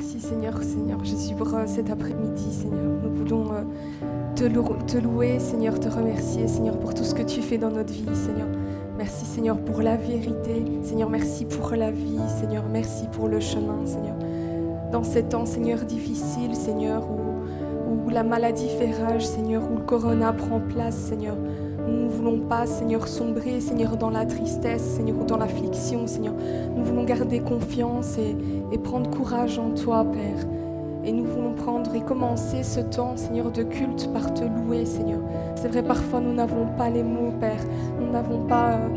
Merci Seigneur, Seigneur Jésus pour euh, cet après-midi, Seigneur. Nous voulons euh, te, lou- te louer, Seigneur, te remercier, Seigneur, pour tout ce que tu fais dans notre vie, Seigneur. Merci Seigneur pour la vérité, Seigneur, merci pour la vie, Seigneur, merci pour le chemin, Seigneur. Dans ces temps, Seigneur, difficiles, Seigneur, où, où la maladie fait rage, Seigneur, où le corona prend place, Seigneur. Nous ne voulons pas, Seigneur, sombrer, Seigneur, dans la tristesse, Seigneur, ou dans l'affliction, Seigneur. Nous voulons garder confiance et, prendre courage en toi, Père. Et nous voulons prendre et commencer ce temps, Seigneur, de culte par te louer, Seigneur. C'est vrai, parfois nous n'avons pas les mots, Père. Nous n'avons pas euh,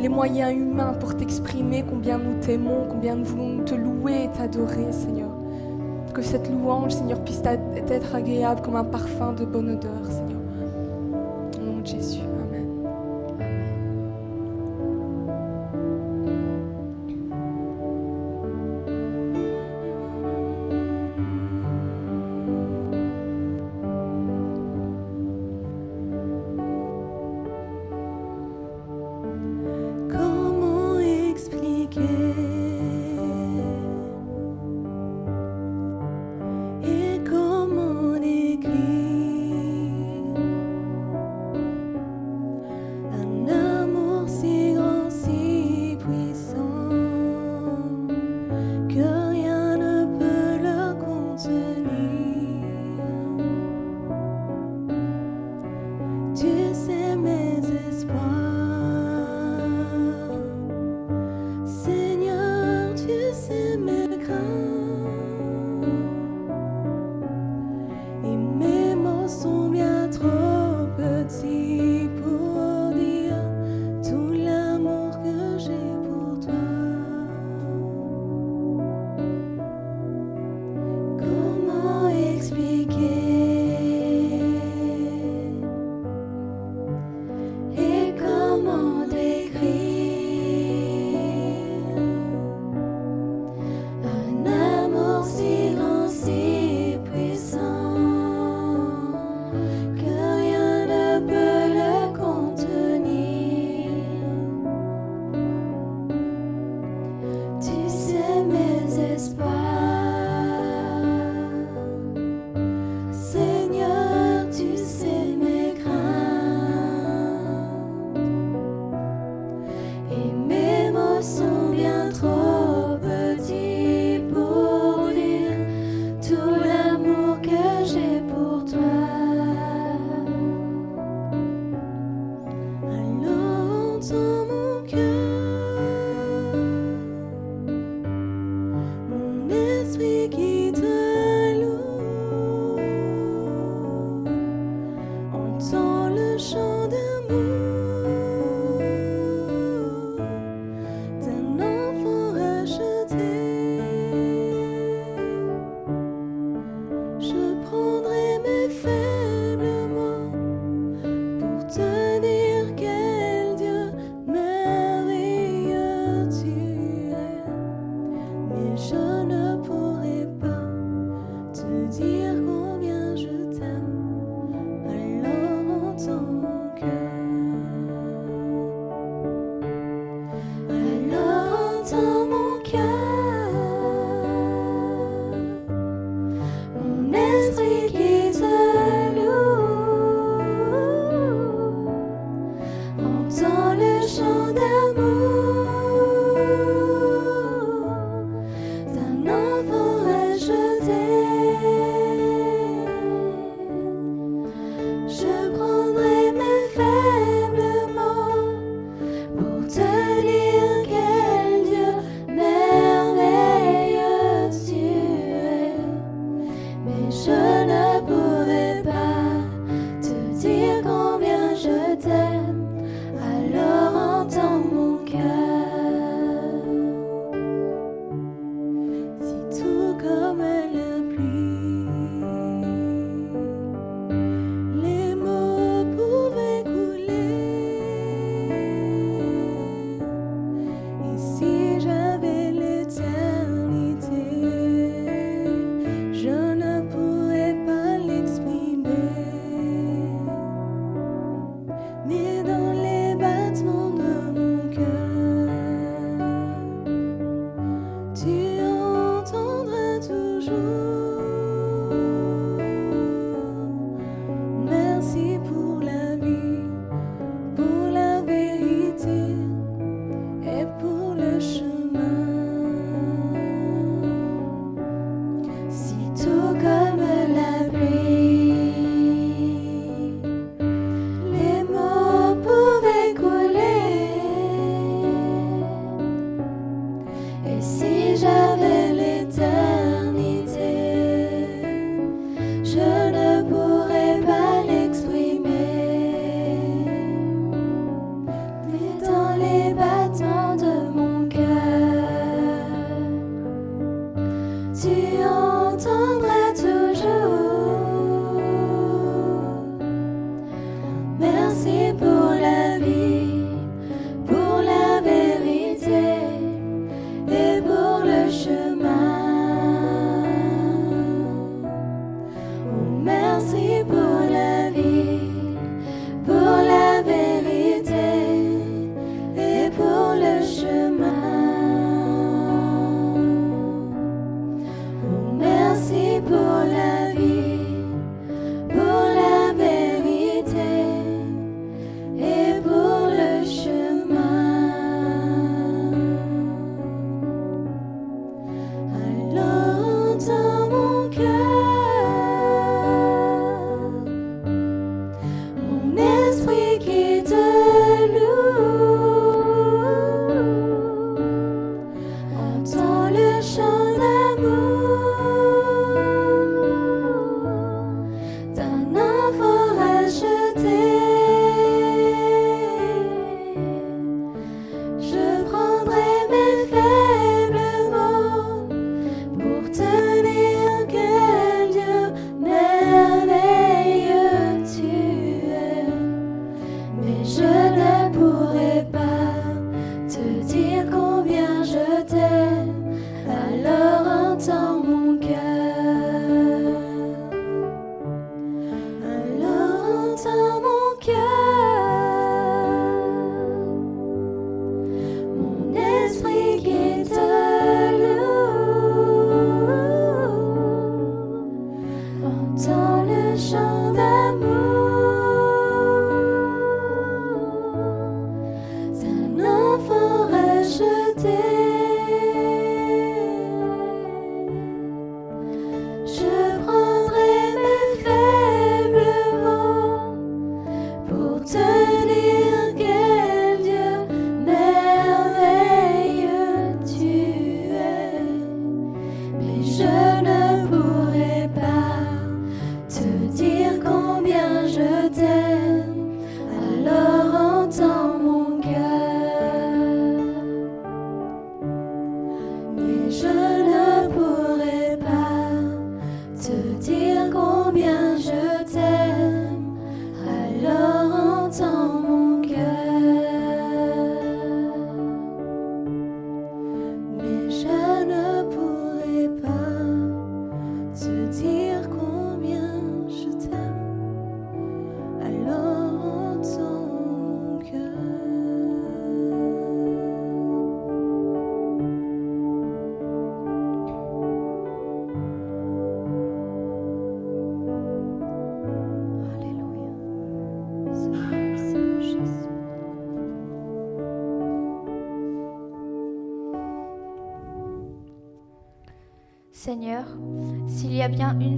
les moyens humains pour t'exprimer combien nous t'aimons, combien nous voulons te louer et t'adorer, Seigneur. Que cette louange, Seigneur, puisse être agréable comme un parfum de bonne odeur, Seigneur. Jésus,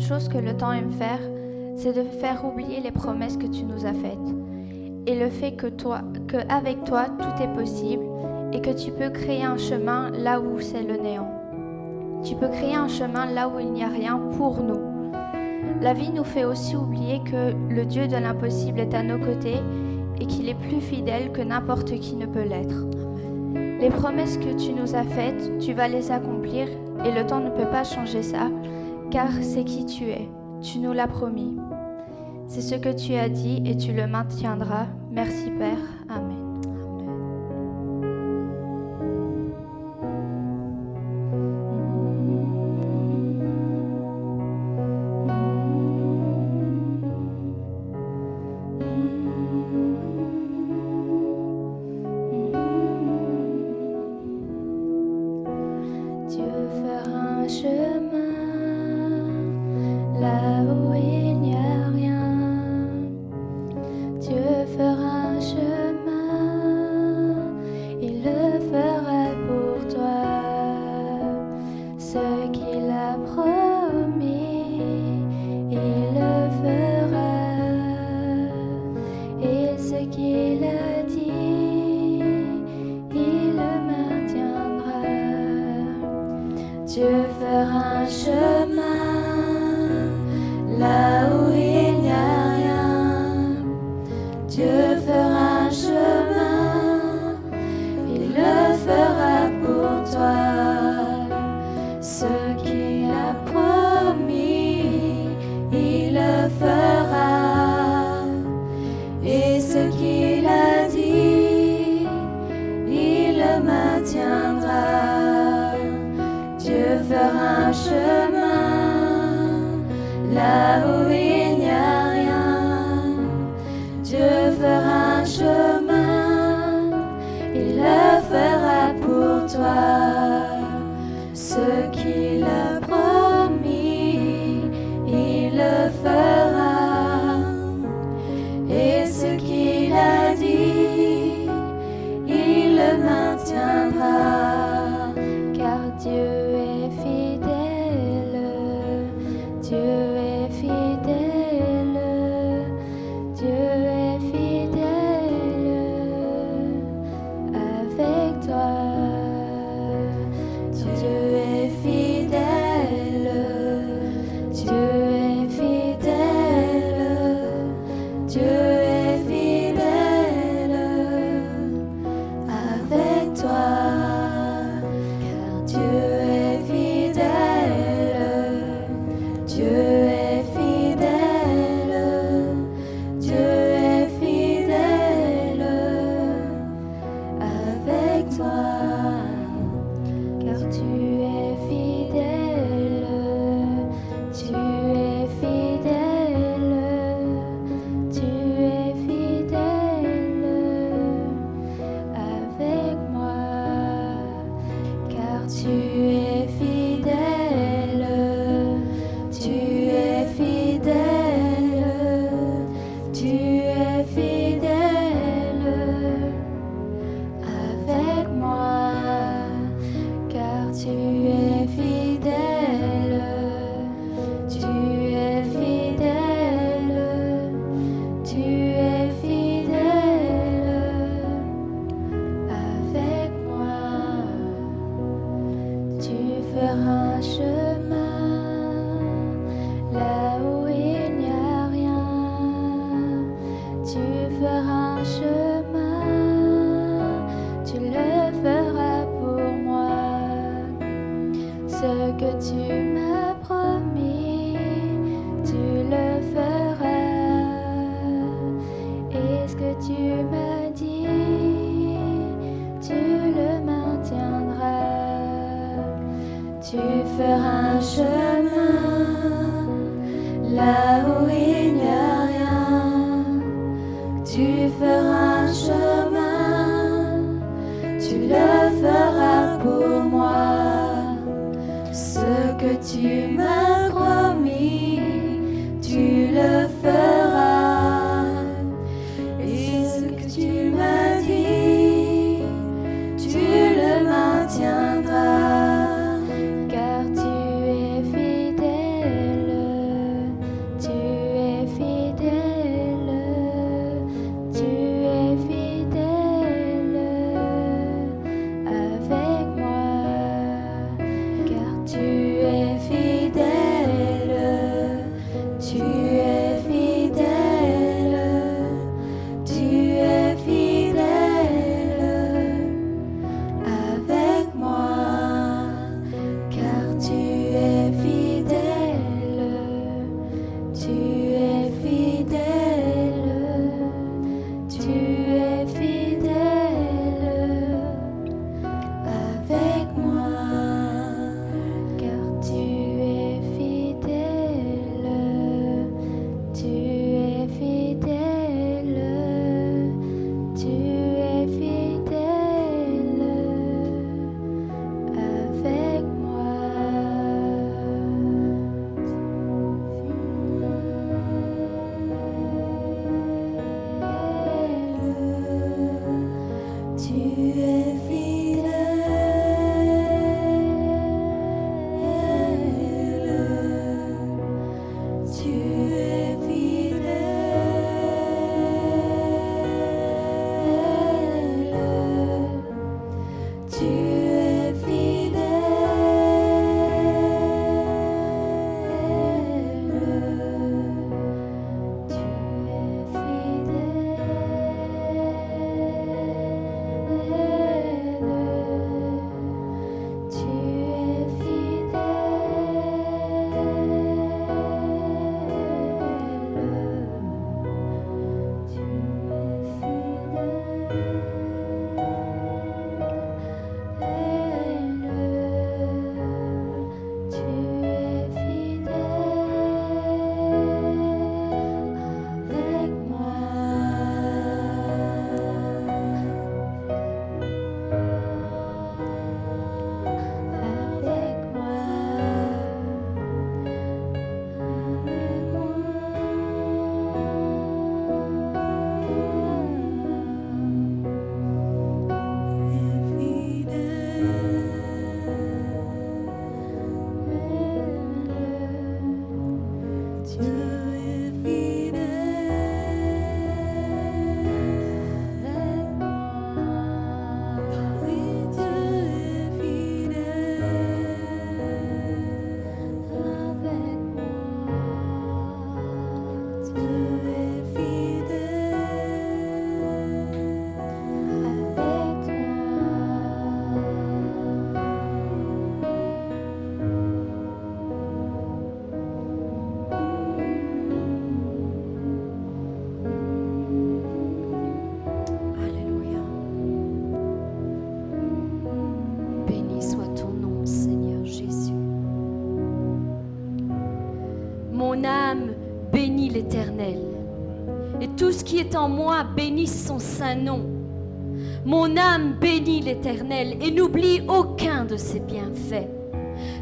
chose que le temps aime faire, c'est de faire oublier les promesses que tu nous as faites et le fait que toi, que avec toi tout est possible et que tu peux créer un chemin là où c'est le néant. Tu peux créer un chemin là où il n'y a rien pour nous. La vie nous fait aussi oublier que le Dieu de l'impossible est à nos côtés et qu'il est plus fidèle que n'importe qui ne peut l'être. Les promesses que tu nous as faites, tu vas les accomplir et le temps ne peut pas changer ça, car c'est qui tu es. Tu nous l'as promis. C'est ce que tu as dit et tu le maintiendras. Merci Père. Amen. Moi bénisse son saint nom. Mon âme bénit l'Éternel et n'oublie aucun de ses bienfaits.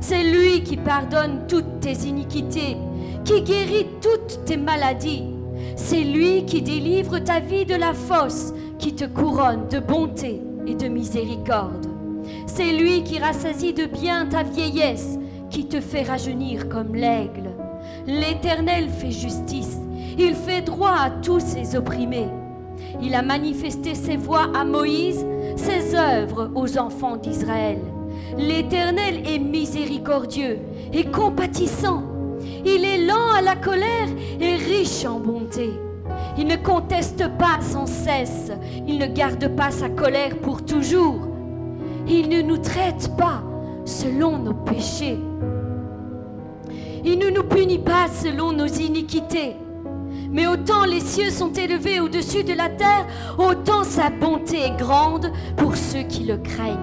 C'est lui qui pardonne toutes tes iniquités, qui guérit toutes tes maladies. C'est lui qui délivre ta vie de la fosse, qui te couronne de bonté et de miséricorde. C'est lui qui rassasie de bien ta vieillesse, qui te fait rajeunir comme l'aigle. L'Éternel fait justice, il fait droit à tous ses opprimés. Il a manifesté ses voies à Moïse, ses œuvres aux enfants d'Israël. L'Éternel est miséricordieux et compatissant. Il est lent à la colère et riche en bonté. Il ne conteste pas sans cesse. Il ne garde pas sa colère pour toujours. Il ne nous traite pas selon nos péchés. Il ne nous punit pas selon nos iniquités. Mais autant les cieux sont élevés au-dessus de la terre, autant sa bonté est grande pour ceux qui le craignent.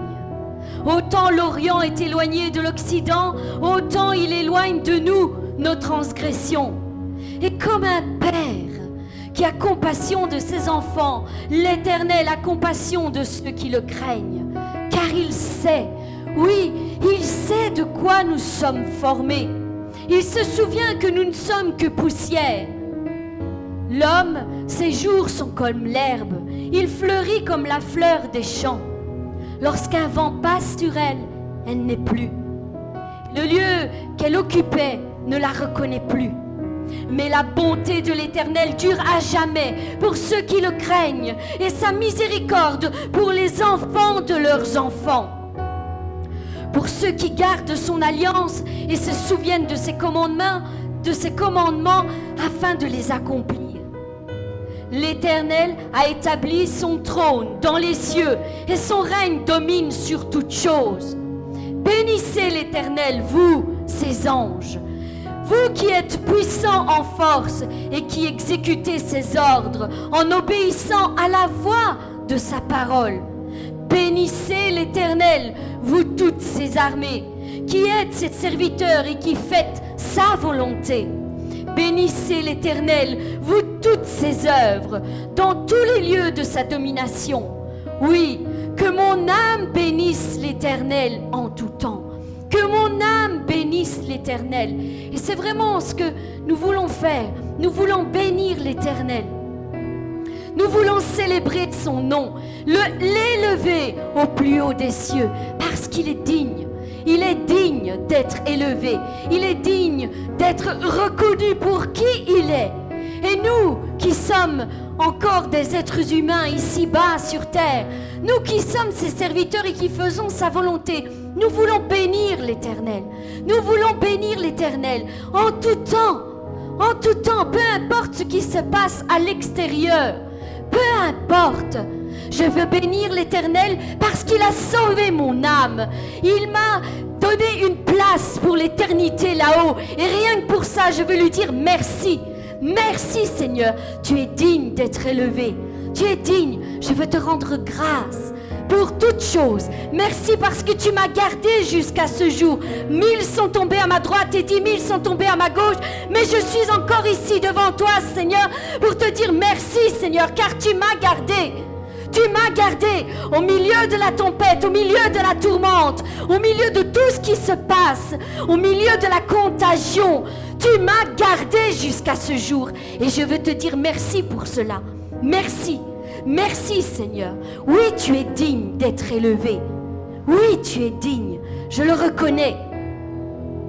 Autant l'Orient est éloigné de l'Occident, autant il éloigne de nous nos transgressions. Et comme un père qui a compassion de ses enfants, l'Éternel a compassion de ceux qui le craignent, car il sait, oui, il sait de quoi nous sommes formés. Il se souvient que nous ne sommes que poussière. L'homme, ses jours sont comme l'herbe, il fleurit comme la fleur des champs. Lorsqu'un vent passe sur elle, elle n'est plus. Le lieu qu'elle occupait ne la reconnaît plus. Mais la bonté de l'Éternel dure à jamais pour ceux qui le craignent et sa miséricorde pour les enfants de leurs enfants. Pour ceux qui gardent son alliance et se souviennent de ses commandements, afin de les accomplir. L'Éternel a établi son trône dans les cieux et son règne domine sur toutes choses. Bénissez l'Éternel, vous, ses anges. Vous qui êtes puissants en force et qui exécutez ses ordres en obéissant à la voix de sa parole. Bénissez l'Éternel, vous toutes ses armées, qui êtes ses serviteurs et qui faites sa volonté. Bénissez l'Éternel, vous toutes ses œuvres, dans tous les lieux de sa domination. Oui, que mon âme bénisse l'Éternel en tout temps. Que mon âme bénisse l'Éternel. Et c'est vraiment ce que nous voulons faire. Nous voulons bénir l'Éternel. Nous voulons célébrer son nom, le- l'élever au plus haut des cieux, parce qu'il est digne. Il est digne d'être élevé. Il est digne d'être reconnu pour qui il est. Et nous qui sommes encore des êtres humains ici-bas sur terre, nous qui sommes ses serviteurs et qui faisons sa volonté, nous voulons bénir l'Éternel. Nous voulons bénir l'Éternel en tout temps. En tout temps, peu importe ce qui se passe à l'extérieur, peu importe. Je veux bénir l'Éternel parce qu'il a sauvé mon âme. Il m'a donné une place pour l'éternité là-haut. Et rien que pour ça, je veux lui dire merci. Merci Seigneur, tu es digne d'être élevé. Tu es digne. Je veux te rendre grâce pour toutes choses. Merci parce que tu m'as gardé jusqu'à ce jour. Mille sont tombés à ma droite et dix mille sont tombés à ma gauche. Mais je suis encore ici devant toi, Seigneur, pour te dire merci, Seigneur, car tu m'as gardé. Tu m'as gardé au milieu de la tempête, au milieu de la tourmente, au milieu de tout ce qui se passe, au milieu de la contagion. Tu m'as gardé jusqu'à ce jour. Et je veux te dire merci pour cela. Merci. Merci Seigneur. Oui, tu es digne d'être élevé. Oui, tu es digne. Je le reconnais.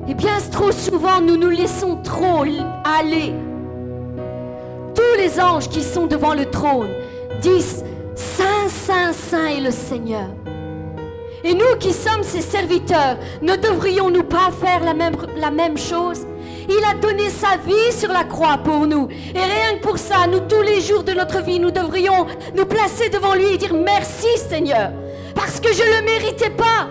Eh bien, trop souvent, nous nous laissons trop aller. Tous les anges qui sont devant le trône disent Saint, Saint, Saint est le Seigneur. Et nous qui sommes ses serviteurs, ne devrions-nous pas faire la même, chose? Il a donné sa vie sur la croix pour nous. Et rien que pour ça, nous, tous les jours de notre vie, nous devrions nous placer devant lui et dire merci Seigneur. Parce que je ne le méritais pas.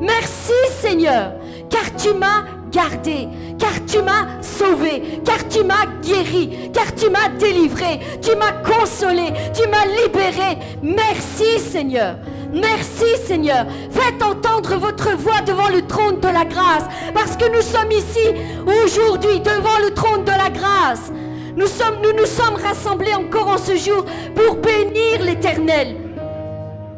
Merci Seigneur, car tu m'as gardé, car tu m'as sauvé, car tu m'as guéri, car tu m'as délivré, tu m'as consolé, tu m'as libéré. Merci Seigneur. Merci Seigneur. Faites entendre votre voix devant le trône de la grâce. Parce que nous sommes ici aujourd'hui devant le trône de la grâce. Nous, nous sommes rassemblés encore en ce jour pour bénir l'Éternel.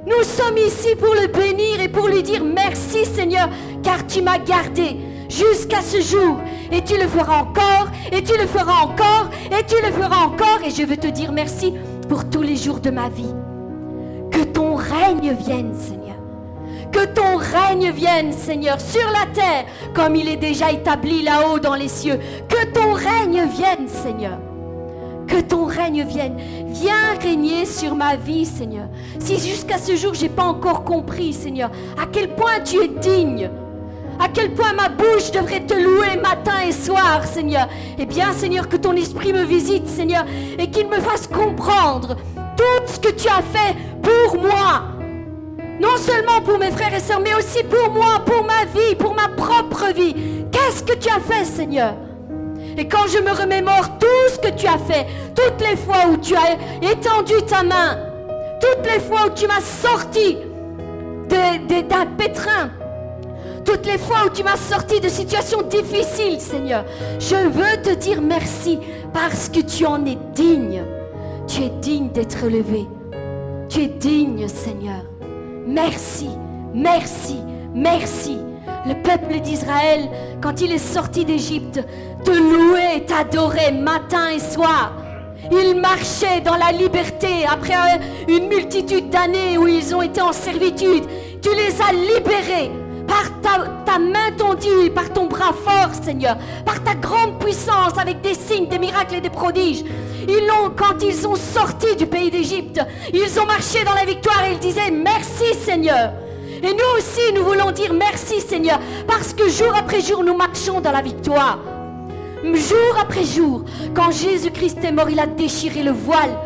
Nous sommes ici pour le bénir et pour lui dire merci Seigneur, car tu m'as gardé jusqu'à ce jour. Et tu le feras encore, et tu le feras encore, et tu le feras encore. Et je veux te dire merci pour tous les jours de ma vie. Que ton règne vienne, Seigneur. Que ton règne vienne, Seigneur, sur la terre, comme il est déjà établi là-haut dans les cieux. Que ton règne vienne, Seigneur. Que ton règne vienne. Viens régner sur ma vie, Seigneur. Si jusqu'à ce jour, j'ai pas encore compris, Seigneur, à quel point tu es digne. À quel point ma bouche devrait te louer matin et soir, Seigneur. Eh bien, Seigneur, que ton esprit me visite, Seigneur, et qu'il me fasse comprendre tout ce que tu as fait pour moi. Non seulement pour mes frères et sœurs, mais aussi pour moi, pour ma vie, pour ma propre vie. Qu'est-ce que tu as fait, Seigneur? Et quand je me remémore tout ce que tu as fait, toutes les fois où tu as étendu ta main, toutes les fois où tu m'as sorti d'un pétrin, toutes les fois où tu m'as sorti de situations difficiles, Seigneur, je veux te dire merci parce que tu en es digne. Tu es digne d'être levé. Tu es digne, Seigneur. Merci, merci, merci. Le peuple d'Israël, quand il est sorti d'Égypte, te louait, t'adorait matin et soir. Il marchait dans la liberté après une multitude d'années où ils ont été en servitude. Tu les as libérés par ta, main tendue, par ton bras fort, Seigneur, par ta grande puissance avec des signes, des miracles et des prodiges. Ils l'ont, quand ils ont sorti du pays d'Égypte, ils ont marché dans la victoire et ils disaient merci Seigneur. Et nous aussi, nous voulons dire merci Seigneur, parce que jour après jour, nous marchons dans la victoire. Jour après jour, quand Jésus-Christ est mort, il a déchiré le voile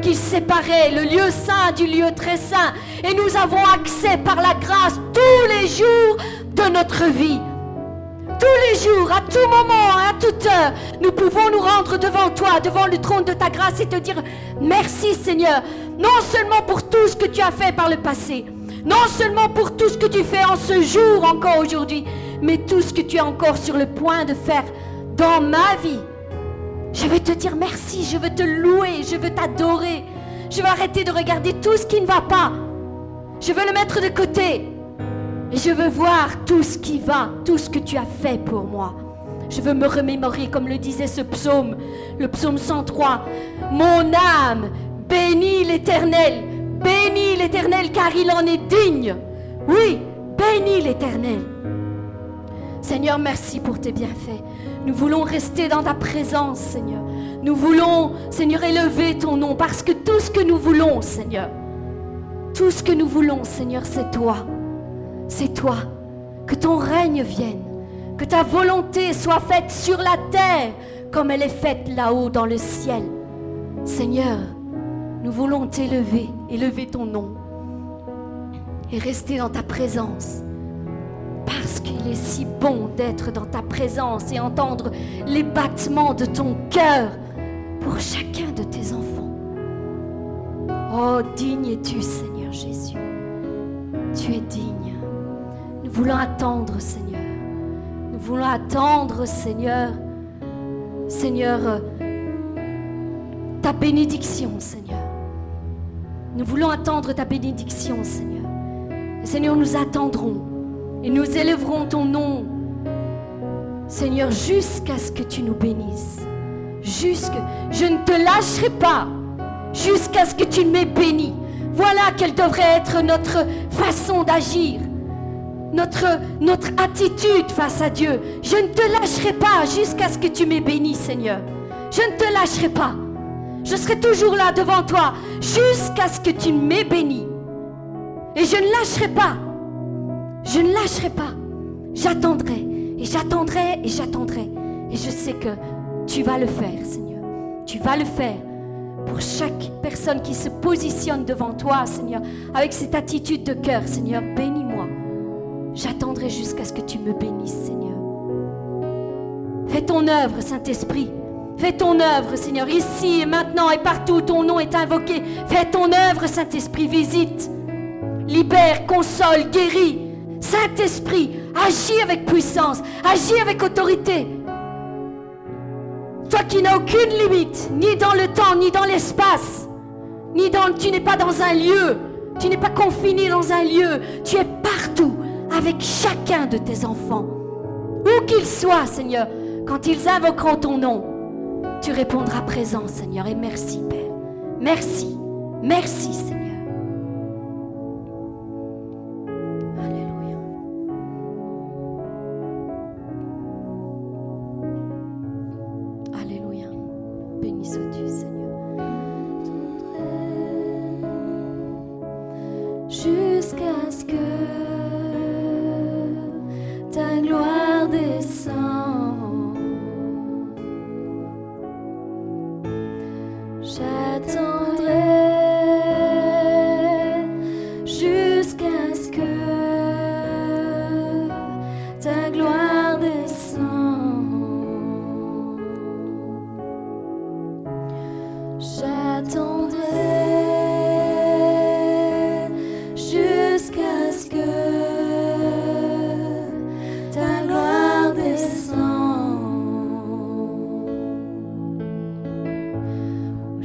qui séparait le lieu saint du lieu très saint. Et nous avons accès par la grâce tous les jours de notre vie. Tous les jours, à tout moment, à toute heure, nous pouvons nous rendre devant toi, devant le trône de ta grâce et te dire merci Seigneur, non seulement pour tout ce que tu as fait par le passé, non seulement pour tout ce que tu fais en ce jour encore aujourd'hui, mais tout ce que tu es encore sur le point de faire dans ma vie. Je veux te dire merci, je veux te louer, je veux t'adorer. Je veux arrêter de regarder tout ce qui ne va pas. Je veux le mettre de côté. Et je veux voir tout ce qui va, tout ce que tu as fait pour moi. Je veux me remémorer, comme le disait ce psaume, le psaume 103. Mon âme bénit l'Éternel, bénit l'Éternel car il en est digne. Oui, bénis l'Éternel. Seigneur, merci pour tes bienfaits. Nous voulons rester dans ta présence, Seigneur. Nous voulons, Seigneur, élever ton nom parce que tout ce que nous voulons, Seigneur, tout ce que nous voulons, Seigneur, c'est toi. C'est toi. Que ton règne vienne. Que ta volonté soit faite sur la terre comme elle est faite là-haut dans le ciel. Seigneur, nous voulons t'élever, élever ton nom et rester dans ta présence parce qu'il est si bon d'être dans ta présence et entendre les battements de ton cœur pour chacun de tes enfants. Oh, digne es-tu, Seigneur Jésus. Tu es digne. Nous voulons attendre, Seigneur. Nous voulons attendre, Seigneur. Seigneur, ta bénédiction, Seigneur. Nous voulons attendre ta bénédiction, Seigneur. Seigneur, nous attendrons et nous élèverons ton nom, Seigneur, jusqu'à ce que tu nous bénisses. Jusque, je ne te lâcherai pas jusqu'à ce que tu m'aies béni. Voilà quelle devrait être notre façon d'agir. notre, notre attitude face à Dieu. Je ne te lâcherai pas jusqu'à ce que tu m'aies béni, Seigneur. Je ne te lâcherai pas. Je serai toujours là devant toi jusqu'à ce que tu m'aies béni. Et je ne lâcherai pas. Je ne lâcherai pas. J'attendrai et j'attendrai et j'attendrai. Et je sais que tu vas le faire, Seigneur. Tu vas le faire pour chaque personne qui se positionne devant toi, Seigneur, avec cette attitude de cœur, Seigneur, bénis-moi. J'attendrai jusqu'à ce que tu me bénisses, Seigneur. Fais ton œuvre, Saint-Esprit. Fais ton œuvre, Seigneur, ici et maintenant et partout où ton nom est invoqué. Fais ton œuvre, Saint-Esprit, visite, libère, console, guéris. Saint-Esprit, agis avec puissance, agis avec autorité. Toi qui n'as aucune limite, ni dans le temps, ni dans l'espace, ni dans... Tu n'es pas dans un lieu, tu n'es pas confiné dans un lieu, tu es partout avec chacun de tes enfants. Où qu'ils soient, Seigneur, quand ils invoqueront ton nom, tu répondras présent, Seigneur, et merci, Père. Merci, merci, Seigneur.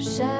J'attendrai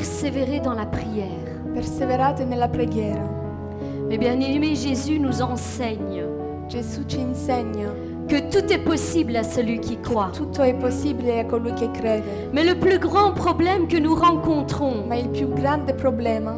Persévérer dans la prière. Perseverate nella preghiera. Mais bien-aimé, Jésus nous enseigne Gesù ci insegna que tout est possible à celui qui croit. tutto è possibile a colui che crede. Mais le plus grand problème que nous rencontrons Ma il più grande problema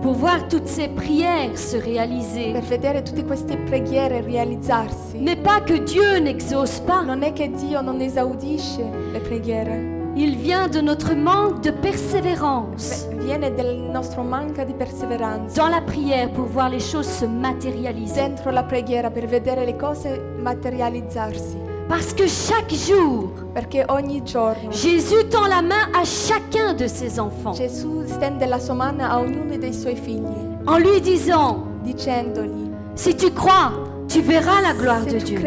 pour voir toutes ces prières se réaliser per vedere tutte queste preghiere realizzarsi n'est pas que Dieu n'exauce pas, non è che Dio non esaudisce le preghiere, il vient de notre manque de persévérance viene del nostro manca di perseveranza dans la prière pour voir les choses se matérialiser. dentro la preghiera per vedere le cose materializzarsi. Parce que chaque jour, Perché ogni giorno Jésus tend la main à chacun de ses enfants Gesù stende la sua mano a ognuno dei suoi figli, en lui disant, dicendogli, si tu crois, tu verras la gloire de Dieu.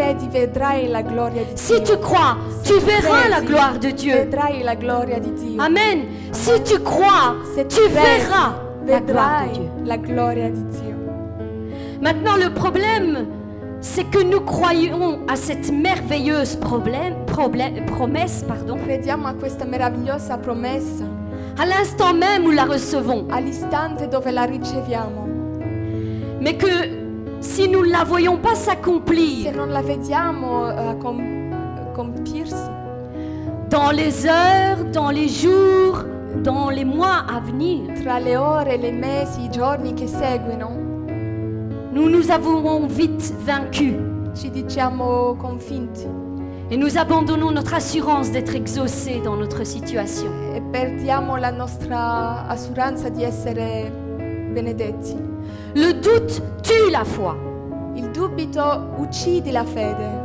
Si tu crois, tu verras la gloire de Dieu. Amen. Si tu crois, tu verras la gloire de Dieu. Maintenant, le problème, c'est que nous croyons à cette merveilleuse problème, problème- promesse, pardon, Crediamo a questa meravigliosa promessa à l'instant même où la recevons. all'istante dove la riceviamo. Mais que si nous ne la voyons pas Se s'accomplir non la vediamo eh, com- compirsi. Dans les heures, dans les jours, dans les mois à venir, tra le ore, le mesi, i giorni che seguono, nous nous avons vite vaincus. Ci diciamo convinti. Et nous abandonnons notre assurance d'être exaucés dans notre situation. e perdiamo la nostra assuranza di essere benedetti. Le doute tue la foi. Il dubito uccide la fede.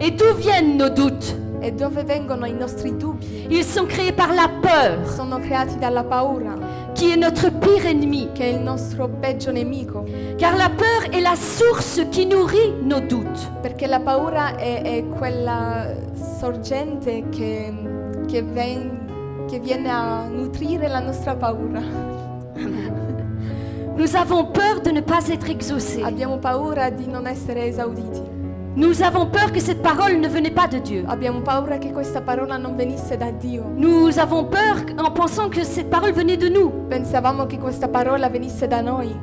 Et d'où viennent nos doutes? E dove vengono i nostri dubbi? Ils sont créés par la peur, Sono creati dalla paura, qui est notre pire ennemi. che è il nostro peggio nemico. Car la peur est la source qui nourrit nos doutes. Perché la paura è, è quella sorgente che, che ven- che viene a nutrire la nostra paura. Nous avons peur de ne pas être exaucés. Abbiamo paura di non essere esauditi. Nous avons peur que cette parole ne venait pas de Dieu. Abbiamo paura che questa parola non venisse da Dio. Nous avons peur en pensant que cette parole venait de nous. Pensavamo che questa parola venisse da noi.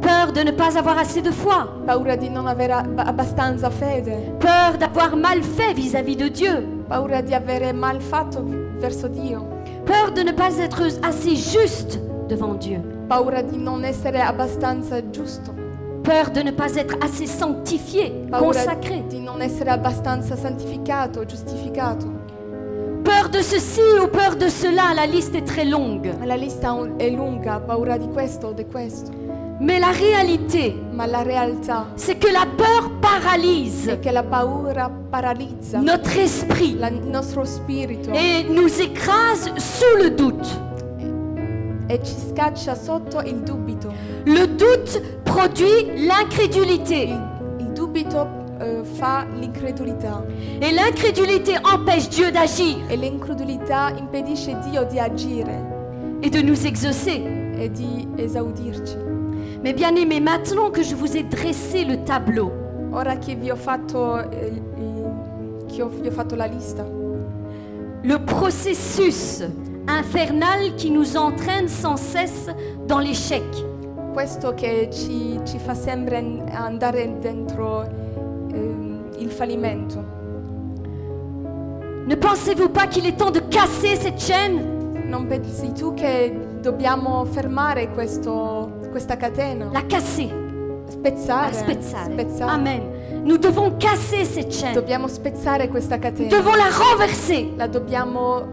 Peur de ne pas avoir assez de foi. Paura di non avere ab- abbastanza fede. Peur d'avoir mal fait vis-à-vis de Dieu. Paura di avere mal fatto verso Dio. Peur de ne pas être assez juste devant Dieu. Paura di non essere abbastanza giusto. Peur de ne pas être assez sanctifié, Paura consacré. di non essere abbastanza santificato, giustificato. Peur de ceci ou peur de cela, la liste est très longue. La lista è lunga, paura di questo o di questo. Mais la réalité, Ma la realtà c'est que la peur paralyse è che la paura paralizza notre esprit la- il nostro spirito et nous écrase sous le doute. E ci scaccia sotto il dubito. Le doute produit l'incrédulité Il, il dubito eh, fa l'incredulità et l'incrédulité empêche Dieu d'agir e l'incredulità impedisce Dio di agire et de nous exaucer. e di esaudirci. Mais bien aimé, maintenant que je vous ai dressé le tableau, Ora che vi ho fatto, eh, che ho- vi ho fatto la lista, le processus infernal qui nous entraîne sans cesse dans l'échec, questo che ci, ci fa sempre andare dentro ehm, il fallimento. ne pensez-vous pas qu'il est temps de casser cette chaîne? Non pensi tu che dobbiamo fermare questo- questa catena? La casser, spezzare? a spezzare. spezzare. Amen. Nous devons casser cette chaîne. Dobbiamo spezzare questa Nous catena. devons la renverser. La dobbiamo ah,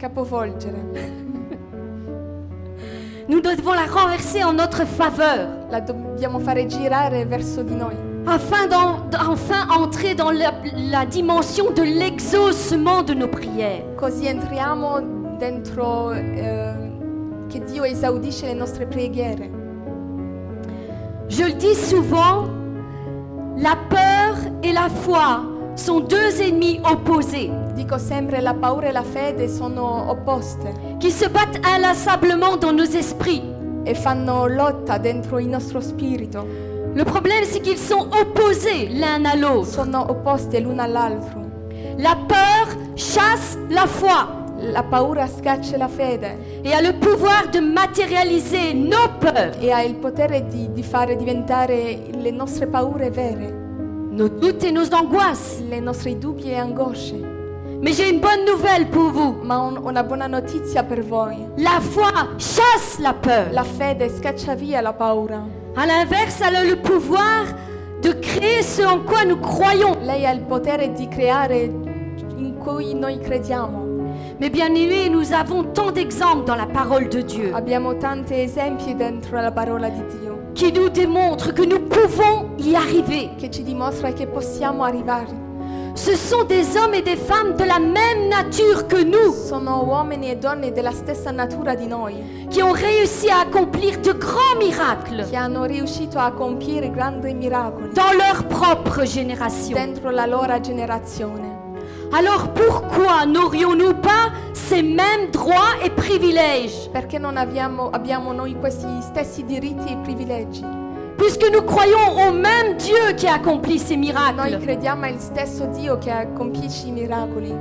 capovolgere. Nous devons la renverser en notre faveur. La dobbiamo fare girare verso di noi. Afin d'en- d'enfin entrer dans la, la dimension de l'exaucement de nos prières. Così entriamo dentro eh, che Dio esaudisce le nostre preghiere. Je le dis souvent, la peur et la foi sont deux ennemis opposés Dico sempre la paura e la fede sono opposte qui se battent inlassablement dans nos esprits. e fanno lotta dentro il nostro spirito. Le problème, c'est qu'ils sont opposés l'un à l'autre. Sono opposte l'una all'altro. La peur chasse la foi La paura scaccia la fede et a le pouvoir de matérialiser nos peurs, e ha il potere di, di fare diventare le nostre paure vere, nos doutes et nos angoisses. le nostre dubbi e angosce. Mais j'ai une bonne nouvelle pour vous. Ma un- una buona notizia per voi. La foi chasse la peur. La fede scaccia via la paura. À l'inverse, elle a le pouvoir de créer ce en quoi nous croyons. Lei ha il potere di creare in cui noi crediamo. Mais bien aimés, nous avons tant d'exemples dans la parole de Dieu Abbiamo tanti esempi dentro la parola di Dio qui nous démontrent que nous pouvons y arriver. che ci dimostra che possiamo arrivare. Ce sont des hommes et des femmes de la même nature que nous Sono uomini e donne della stessa natura di noi qui ont réussi à accomplir de grands miracles che hanno riuscito a compiere grandi miracoli dans leur propre génération. dentro la loro generazione. Alors pourquoi n'aurions-nous pas ces mêmes droits et privilèges Perché non abbiamo, abbiamo noi questi stessi diritti e privilegi? puisque nous croyons au même Dieu qui a accompli ces Noi miracles crediamo al stesso Dio che compie i miracoli.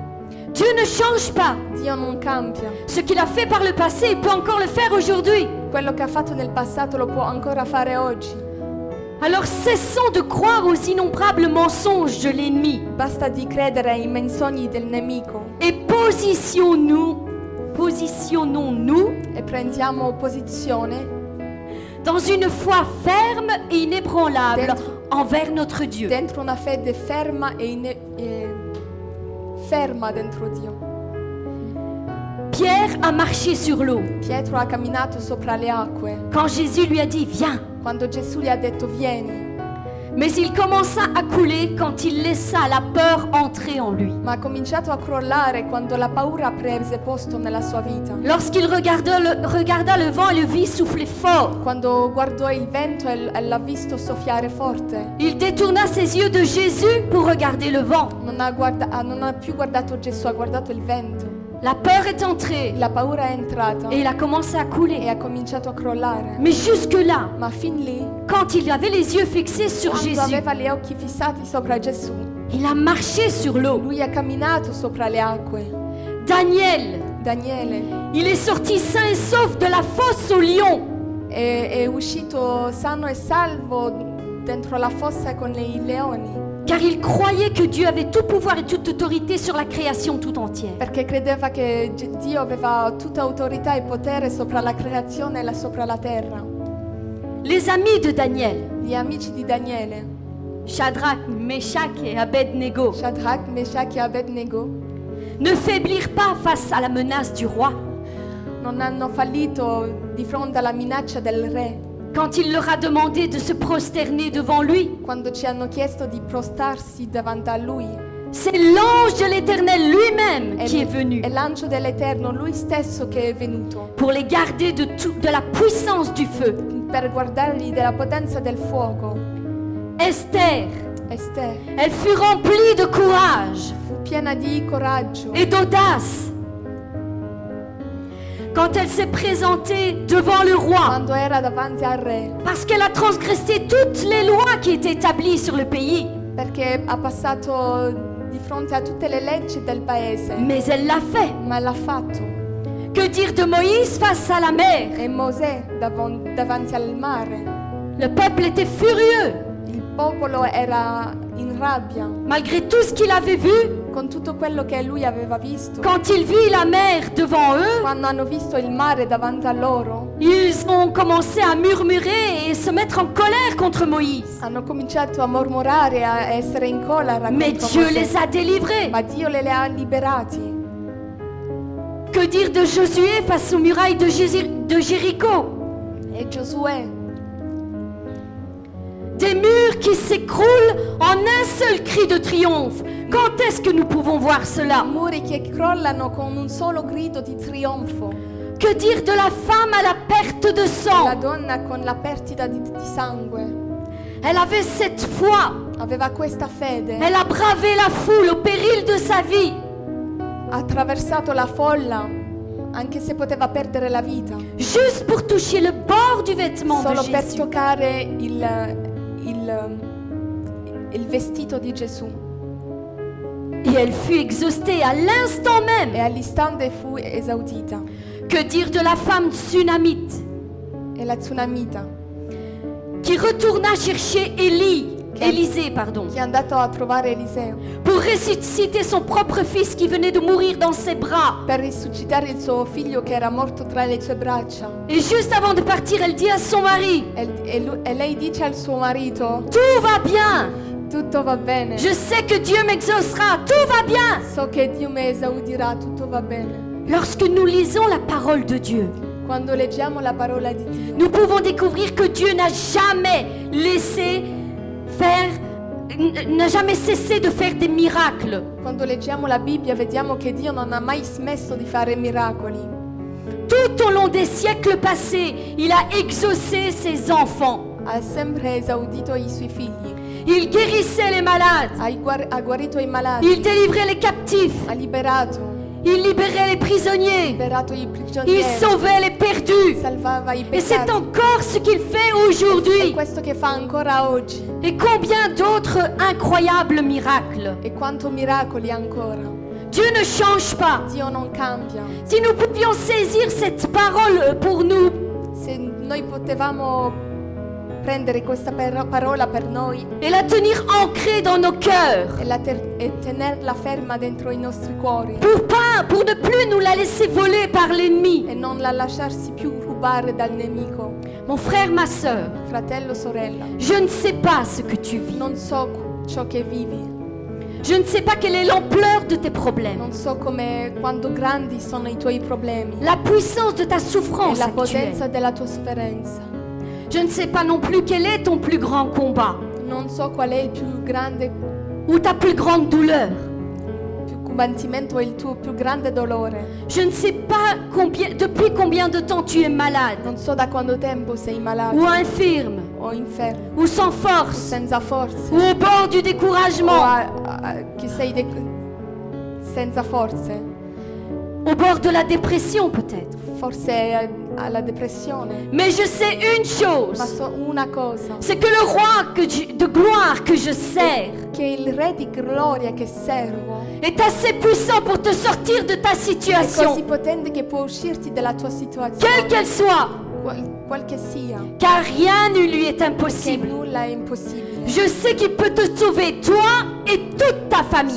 Dieu ne change pas. Dio non cambia. Ce qu'il a fait par le passé, il peut encore le faire aujourd'hui. Quello che ha fatto nel passato lo può ancora fare oggi. Alors cessons de croire aux innombrables mensonges de l'ennemi Basta di credere ai menzogni del nemico et positionnons-nous, positionnons-nous e prendiamo posizione dans une foi ferme et inébranlable Dentro. envers notre Dieu. dentro una fede ferma e, ine- e ferma dentro Dio. Pierre a marché sur l'eau Pietro ha camminato sopra le acque quand Jésus lui a dit viens. quando Gesù gli ha detto vieni, Mais il commença à couler quand il laissa la peur entrer en lui. ma ha cominciato a crollare quando la paura prese posto nella sua vita. Lorsqu'il regarda le, regarda le vent et le vit souffler fort, Quando guardò il vento e e l'ha visto soffiare forte, il détourna ses yeux de Jésus pour regarder le vent. non ha, guarda- non ha più guardato Gesù, ha guardato il vento. La peur est entrée La paura è entrata et il a commencé à e couler. ha cominciato a crollare. Mais jusque-là, Ma fin lì, quand il avait les yeux fixés sur quando Jésus, aveva gli occhi fissati sopra Gesù, il a marché sur l'eau. lui ha camminato sopra le acque. Daniel, Daniele il est sorti sain et sauf de la fosse au lion. è, è uscito sano e salvo dentro la fossa con i leoni Car il croyait que Dieu avait tout pouvoir et toute autorité sur la création tout entière. perché credeva che Dio aveva tutta autorità e potere sopra la creazione e sopra la terra. Les amis de Daniel, Gli amici di Daniele, Shadrach, Meshach et Abednego, Shadrach, Meshach e Abednego, ne faiblir pas face à la menace du roi. non hanno fallito di fronte alla minaccia del re Quand il leur a demandé de se prosterner devant lui, quando ci hanno chiesto di prostarsi davanti a lui. c'est l'ange de l'Éternel lui-même È, qui est venu è l'angelo dell'Eterno, lui stesso che è venuto pour les garder de, tout, de la puissance du feu. per guardarli della potenza del fuoco. Esther, Esther elle fut remplie de courage fu piena di coraggio et d'audace. Quand elle s'est présentée devant le roi, parce qu'elle a transgressé toutes les lois qui étaient établies sur le pays, perché ha passato di fronte a tutte le leggi del paese, mais elle l'a fait. ma l'ha fatto. Que dire de Moïse face à la mer? E Mosè davan- davanti al mare, Le peuple était furieux. il popolo era in rabbia, Malgré tout ce qu'il avait vu, con tutto quello che lui aveva visto, quand il vit la mer devant eux, quando hanno visto il mare davanti a loro, ils ont commencé à murmurer et se mettre en colère contre Moïse. hanno cominciato a mormorare, a essere in collera Mais contro Dieu Mosè. les a délivrés. Ma Dio le, le ha liberati. Que dire de Josué face aux murailles de, Jési- de Jéricho? E Giosuè, Des murs qui s'écroulent en un seul cri de triomphe. Quand est-ce que nous pouvons voir cela? Muri che crollano con un solo grido di trionfo. Que dire de la femme à la perte de La sang donna con la perdita di, di sangue Elle avait cette foi. aveva questa fede, Elle a bravé la foule au péril de sa vie. ha attraversato la folla, anche se poteva perdere la vita, Juste pour toucher le bord du vêtement solo de per Jésus. toccare il, il, il vestito di Gesù. Et elle fut exhaustée à l'instant même. all'istante fu esaudita. Que dire de la femme tsunamite? E la tsunamita, qui retourna chercher Élie, Élisée, pardon, che è andato a trovare Eliseo pour ressusciter son propre fils qui venait de mourir dans ses bras. per risuscitare il suo figlio che era morto tra le sue braccia. Et juste avant de partir, elle dit à son mari, E, e lui- e lei dice al suo marito, Tout va bien. tutto va bene. Je sais que Dieu m'exaucera. Tout va bien. So che Dio mi esaudirà, tutto va bene. Lorsque nous lisons la parole de Dieu, Quando leggiamo la parola di Dio, nous pouvons découvrir que Dieu n'a jamais laissé faire, n'a jamais cessé de faire des miracles. quando leggiamo la Bibbia vediamo che Dio non ha mai smesso di fare miracoli. Tout au long des siècles passés, il a exaucé ses enfants. Ha sempre esaudito i suoi figli, Il guérissait les malades. ha, guar- ha guarito i malati, Il délivrait les captifs. ha liberato, Il libérait les prisonniers. Il sauvait les perdus. Et c'est encore ce qu'il fait aujourd'hui. Et combien d'autres incroyables miracles. E quanto miracoli ancora. Dieu ne change pas. Dio non cambia. Si nous pouvions saisir cette parole pour nous, Se noi potevamo prendere questa parola per noi et la tenir ancrée dans nos cœurs, e, la ter- e tenerla ferma dentro i nostri cuori pour, pas, pour ne plus nous la laisser voler par l'ennemi. e non la lasciarsi più rubare dal nemico. Mon frère, ma soeur, Fratello, sorella, je ne sais pas ce que tu vis. non so ciò che vivi, Je ne sais pas quelle est l'ampleur de tes problèmes, non so come quanto grandi sono i tuoi problemi la puissance de ta e souffrance la actuelle. potenza della tua sofferenza. Je ne sais pas non plus quel est ton plus grand combat Non so qual è il più grande ou ta plus grande douleur. più combattimento e il tuo più grande dolore. Je ne sais pas combien, depuis combien de temps tu es malade Non so da quanto tempo sei malato ou infirme o infermo, ou sans force senza forze. ou au bord du o découragement, a- a- che sei de- senza forze, au bord de la dépression peut-être. Forse alla depressione. Mais je sais une Ma chose, so una cosa, c'est que le roi que je- de gloire que je sers che il re di gloria che servo est assez puissant pour te sortir de ta è così situation, potente che può uscirti dalla tua quelle situazione, qu'elle soit, sia, car rien ne lui est impossible. Je sais qu'il peut te sauver, toi et toute ta famille.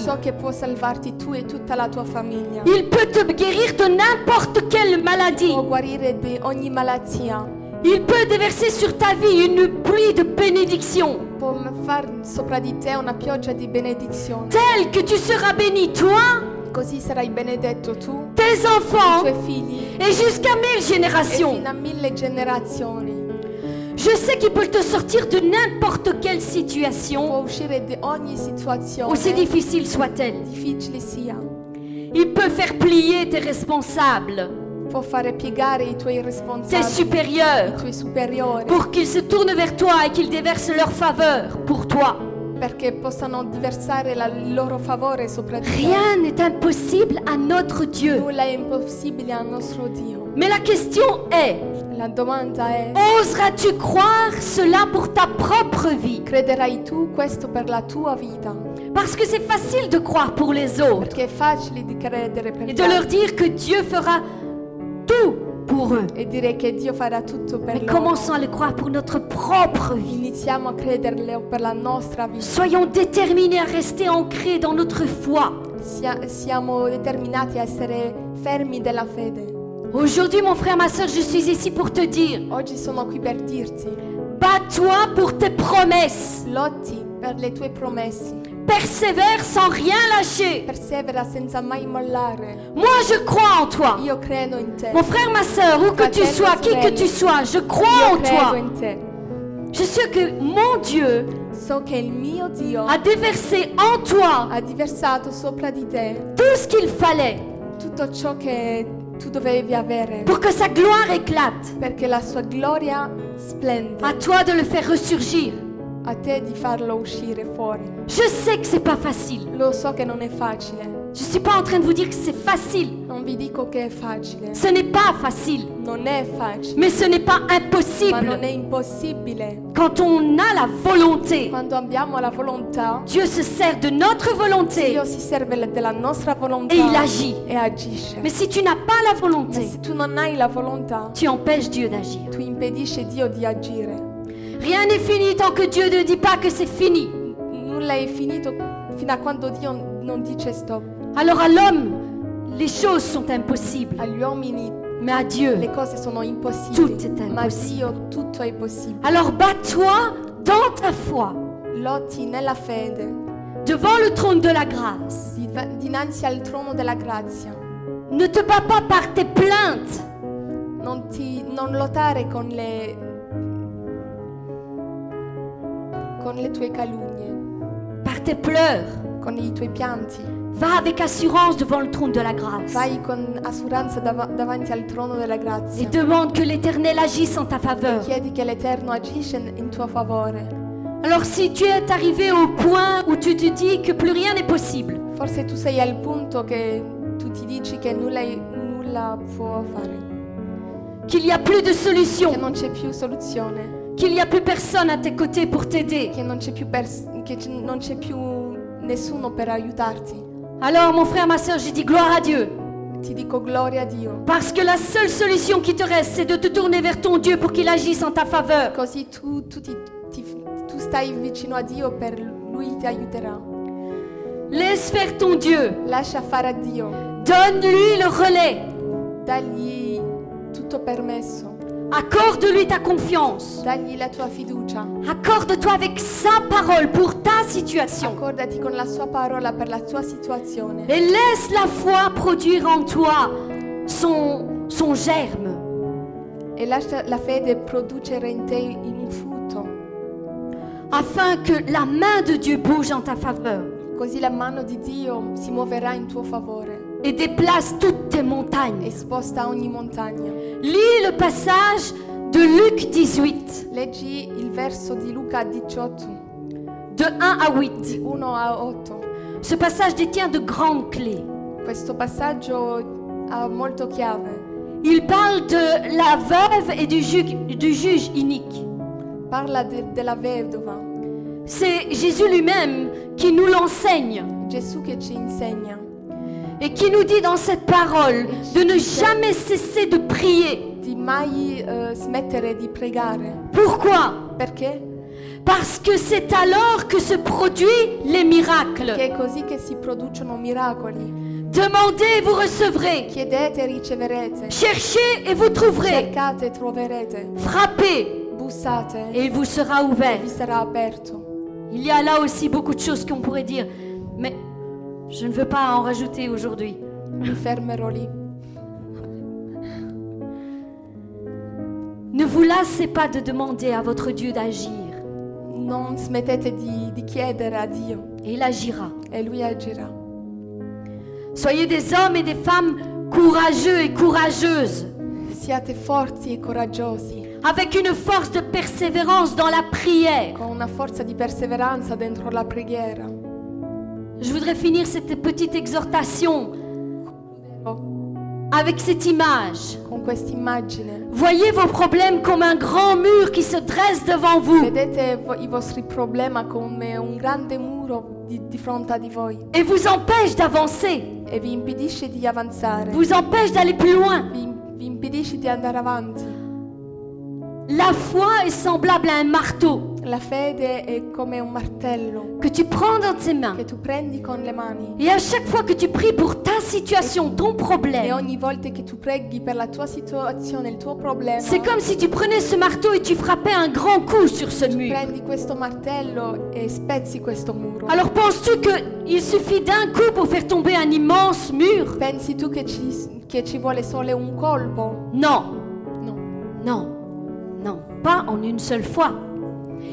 E. Il peut te guérir de n'importe quelle maladie. Il peut déverser sur ta vie une pluie de benedizione. telle que tu seras béni, toi, Così sarai benedetto tu, tes i enfants, tuoi figli et jusqu'à mille e générations. fino a mille generazioni. Je sais qu'il peut te sortir de n'importe quelle situation, Può uscire di ogni situazione, aussi difficile soit-elle. difficile sia. Il peut faire plier tes responsables, Può fare piegare i tuoi tes responsabili, i supérieurs, tuoi superiori, pour qu'ils se tournent vers toi et qu'ils déversent leur faveur pour toi. Perché possano diversare la- il loro favore sopra di. Rien n'est impossible à notre Dieu. Nulla è impossibile al nostro Dio. Mais la question est, La domanda è, oseras-tu croire cela pour ta propre vie? crederai tu questo per la tua vita? Parce que c'est facile de croire pour les autres Perché è facile di credere per et gli de leur altri dire que Dieu fera tout pour eux. e dire che Dio farà tutto per Mais loro. commençons à le croire pour notre propre vie. Iniziamo a crederle per la nostra vita. Soyons déterminés à rester ancrés dans notre foi. sia- siamo determinati a essere fermi della fede. Aujourd'hui, mon frère, ma soeur, je suis ici pour te dire, Oggi sono qui per dirti, bats-toi pour tes promesses. lotti per le tue promesse, Persévère sans rien lâcher. persevera senza mai mollare. Moi, je crois en toi. Io credo in te. Mon frère, ma soeur, où que tu sois, qui que tu sois, je crois Io en credo toi. in te. Je sais que mon Dieu So che il mio Dio a déversé en toi ha diversato sopra di te tout ce qu'il fallait tutto ciò che tu dovevi avere pour que sa gloire éclate. perché la sua gloria splende. À toi de le faire ressurgir. A te di farlo uscire fuori. Je sais que c'est pas facile. Lo so che non è facile. Je suis pas en train de vous dire que c'est facile. Non vi dico che è facile. Ce n'est pas facile. Non è facile. Mais ce n'est pas Ma non impossible. è impossibile. Quand on a la volonté, Quando abbiamo la volontà, Dieu se sert de notre volonté Dio si serve della nostra volontà et il agit. e agisce. Mais si tu n'as pas la Ma volonté, se tu non hai la volontà, tu empêches Dieu d'agir. tu impedisci Dio di agire. Rien n'est fini tant que Dieu ne dit pas que c'est fini. Nulla è finito fino a quando Dio non dice stop. Alors à l'homme, les choses sont impossibles. Agli uomini Mais à Dieu, le cose sono impossibili, Tutto è ma a impossibile. Dio tutto è possibile. alors bats-toi dans ta foi Lotti nella fede, devant le trône de la grâce. dinanzi al trono della grazia. Ne te bats pas par tes plaintes, Non, ti, non lottare con le, con le tue calunnie, par tes pleurs. con i tuoi pianti. Va avec assurance devant le trône de la grâce Vai con assuranza dava- davanti al trono della et grazia. demande que l'Éternel agisse en ta faveur. Chiedi che l'Eterno agisce in tuo favore. Alors si tu es arrivé au point où tu te dis que plus rien n'est possible, Forse tu sei al punto che tu ti dici che nulla, nulla può fare, qu'il n'y a plus de che solution, non c'è più soluzione, qu'il n'y a plus personne à tes côtés pour t'aider, che non c'è più, pers- che c- non c'è più nessuno per aiutarti. alors mon frère, ma soeur, j'ai dit gloire à Dieu. Ti dico gloria a Dio. Parce que la seule solution qui te reste, c'est de te tourner vers ton Dieu pour qu'il agisse en ta faveur. Così tu, tu ti- ti- tu stai vicino a Dio per Lui ti aiuterà. Laisse faire ton Dieu. Lascia fare a Dio, Donne-lui le relais. dagli tutto permesso, Accorde-lui ta confiance. dagli la tua fiducia. Accorde-toi avec sa parole pour ta situation. Accordati con la sua parola per la tua situazione Et laisse la foi produire en toi son, son germe. e lascia la fede producere in te in un frutto, Afin que la main de Dieu bouge en ta faveur così la mano di Dio si muoverà in tuo favore et déplace toutes tes e montagnes. sposta ogni montagna. Lis le passage de Luc 18, Leggi il verso di Luca 18, de 1 à 8. 1 a 8. Ce passage détient de grandes clés. Questo passaggio ha molto chiave. Il parle de la veuve et du juge, du juge inique. Parla de- della vedova, C'est Jésus lui-même qui nous l'enseigne Gesù che ci insegna et qui nous dit dans cette parole de ne jamais cesser de prier. di mai eh, smettere di pregare. Pourquoi? Perché? Parce que c'est alors que se produisent les miracles. Che è così che si producono miracoli. Demandez et vous recevrez. Chiedete e riceverete. Cherchez et vous trouverez. Cercate e troverete. Frappez Bussate et il vous sera ouvert. vi sarà aperto. Il y a là aussi beaucoup de choses qu'on pourrait dire, mais je ne veux pas en rajouter aujourd'hui. Ne vous lassez pas de demander à votre Dieu d'agir. Non smettete di, di chiedere a Dio Et il agira. e Lui agirà. Soyez des hommes et des femmes courageux et courageuses, Siate forti e coraggiosi, avec une force de persévérance dans la prière. con una forza di perseveranza dentro la preghiera. Je voudrais finir cette petite exhortation avec cette image. Con. Voyez vos problèmes comme un grand mur qui se dresse devant vous Vedete i vostri problemi come un grande muro di, di fronte a di voi et vous empêche d'avancer, e vi impedisce di avanzare, vous empêche d'aller plus loin. vi, vi impedisce di andare avanti. La foi est semblable à un marteau. La fede è come un martello que tu prends dans tes mains. che tu prendi con le mani Et à chaque fois que tu pries pour ta situation, ton e problème, ogni volta che tu preghi per la tua situazione, il tuo problema, c'est comme si tu prenais ce marteau et tu frappais un grand coup sur ce mur. prendi questo martello e spezzi questo muro. Alors penses-tu qu'il suffit d'un coup pour faire tomber un immense mur? Pensi tu che ci, che ci vuole solo un colpo? Non, No, non, non, pas en une seule fois.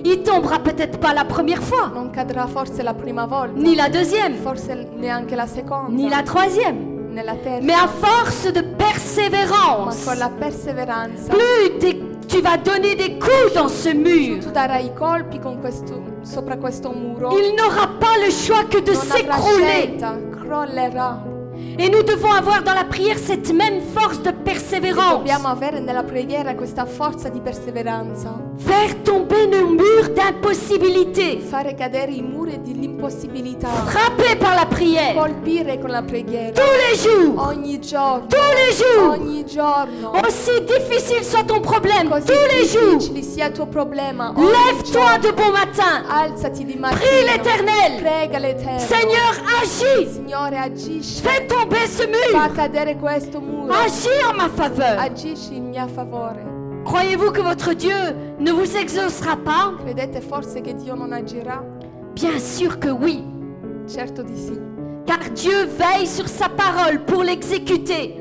Il tombera peut-être pas la première fois, non cadrà forse la prima volta, ni la deuxième, forse neanche la seconda, ni la troisième. nella terza, Mais à force de ma persévérance, con la perseveranza. plus tu vas donner des coups dans ce mur, tu darai i colpi con questo, sopra questo muro, il n'aura pas le choix que de s'écrouler. crollerà. Et nous devons avoir dans la prière cette même force de persévérance. Dobbiamo avere nella preghiera questa forza di perseveranza, Faire tomber nos murs d'impossibilité. fare cadere i muri dell'impossibilità, Frapper par la prière. colpire con la preghiera Tous les jours. ogni giorno, Tous les jours. ogni giorno. Aussi difficile soit ton problème, Così tous les jours. sia il tuo problema, Lève-toi de bon matin. alzati di Prie mattino, l'Éternel. prega l'Eterno. Seigneur, agis. Signore, agisci, Fais tomber ce fa mur. cadere questo muro, Agis en ma faveur. agisci in mia favore. Croyez-vous que votre Dieu ne vous exaucera pas? Credete forse che Dio non agirà? Bien sûr que oui. Certo di sì, Car Dieu veille sur sa parole pour l'exécuter.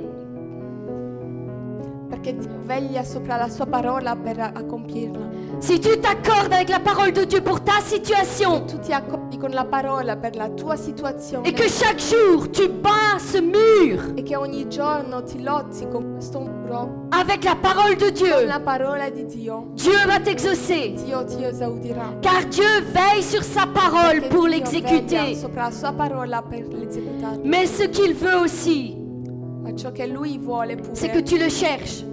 Perché veglia sopra la sua parola per a- a compierla. Si tu t'accordes avec la parole de Dieu pour ta situation Tu ti accordi con la parola per la tua situazione et que chaque jour tu bats ce mur e che ogni giorno ti lotti con questo muro, avec la parole de con Dieu, la parola di Dio, Dieu va t'exaucer. Dio ti esaudirà. Car Dieu veille sur sa parole Perché pour Dio l'exécuter. sopra la sua parola per l'esecutarla. Mais ce qu'il veut aussi, c'est que tu le cherches.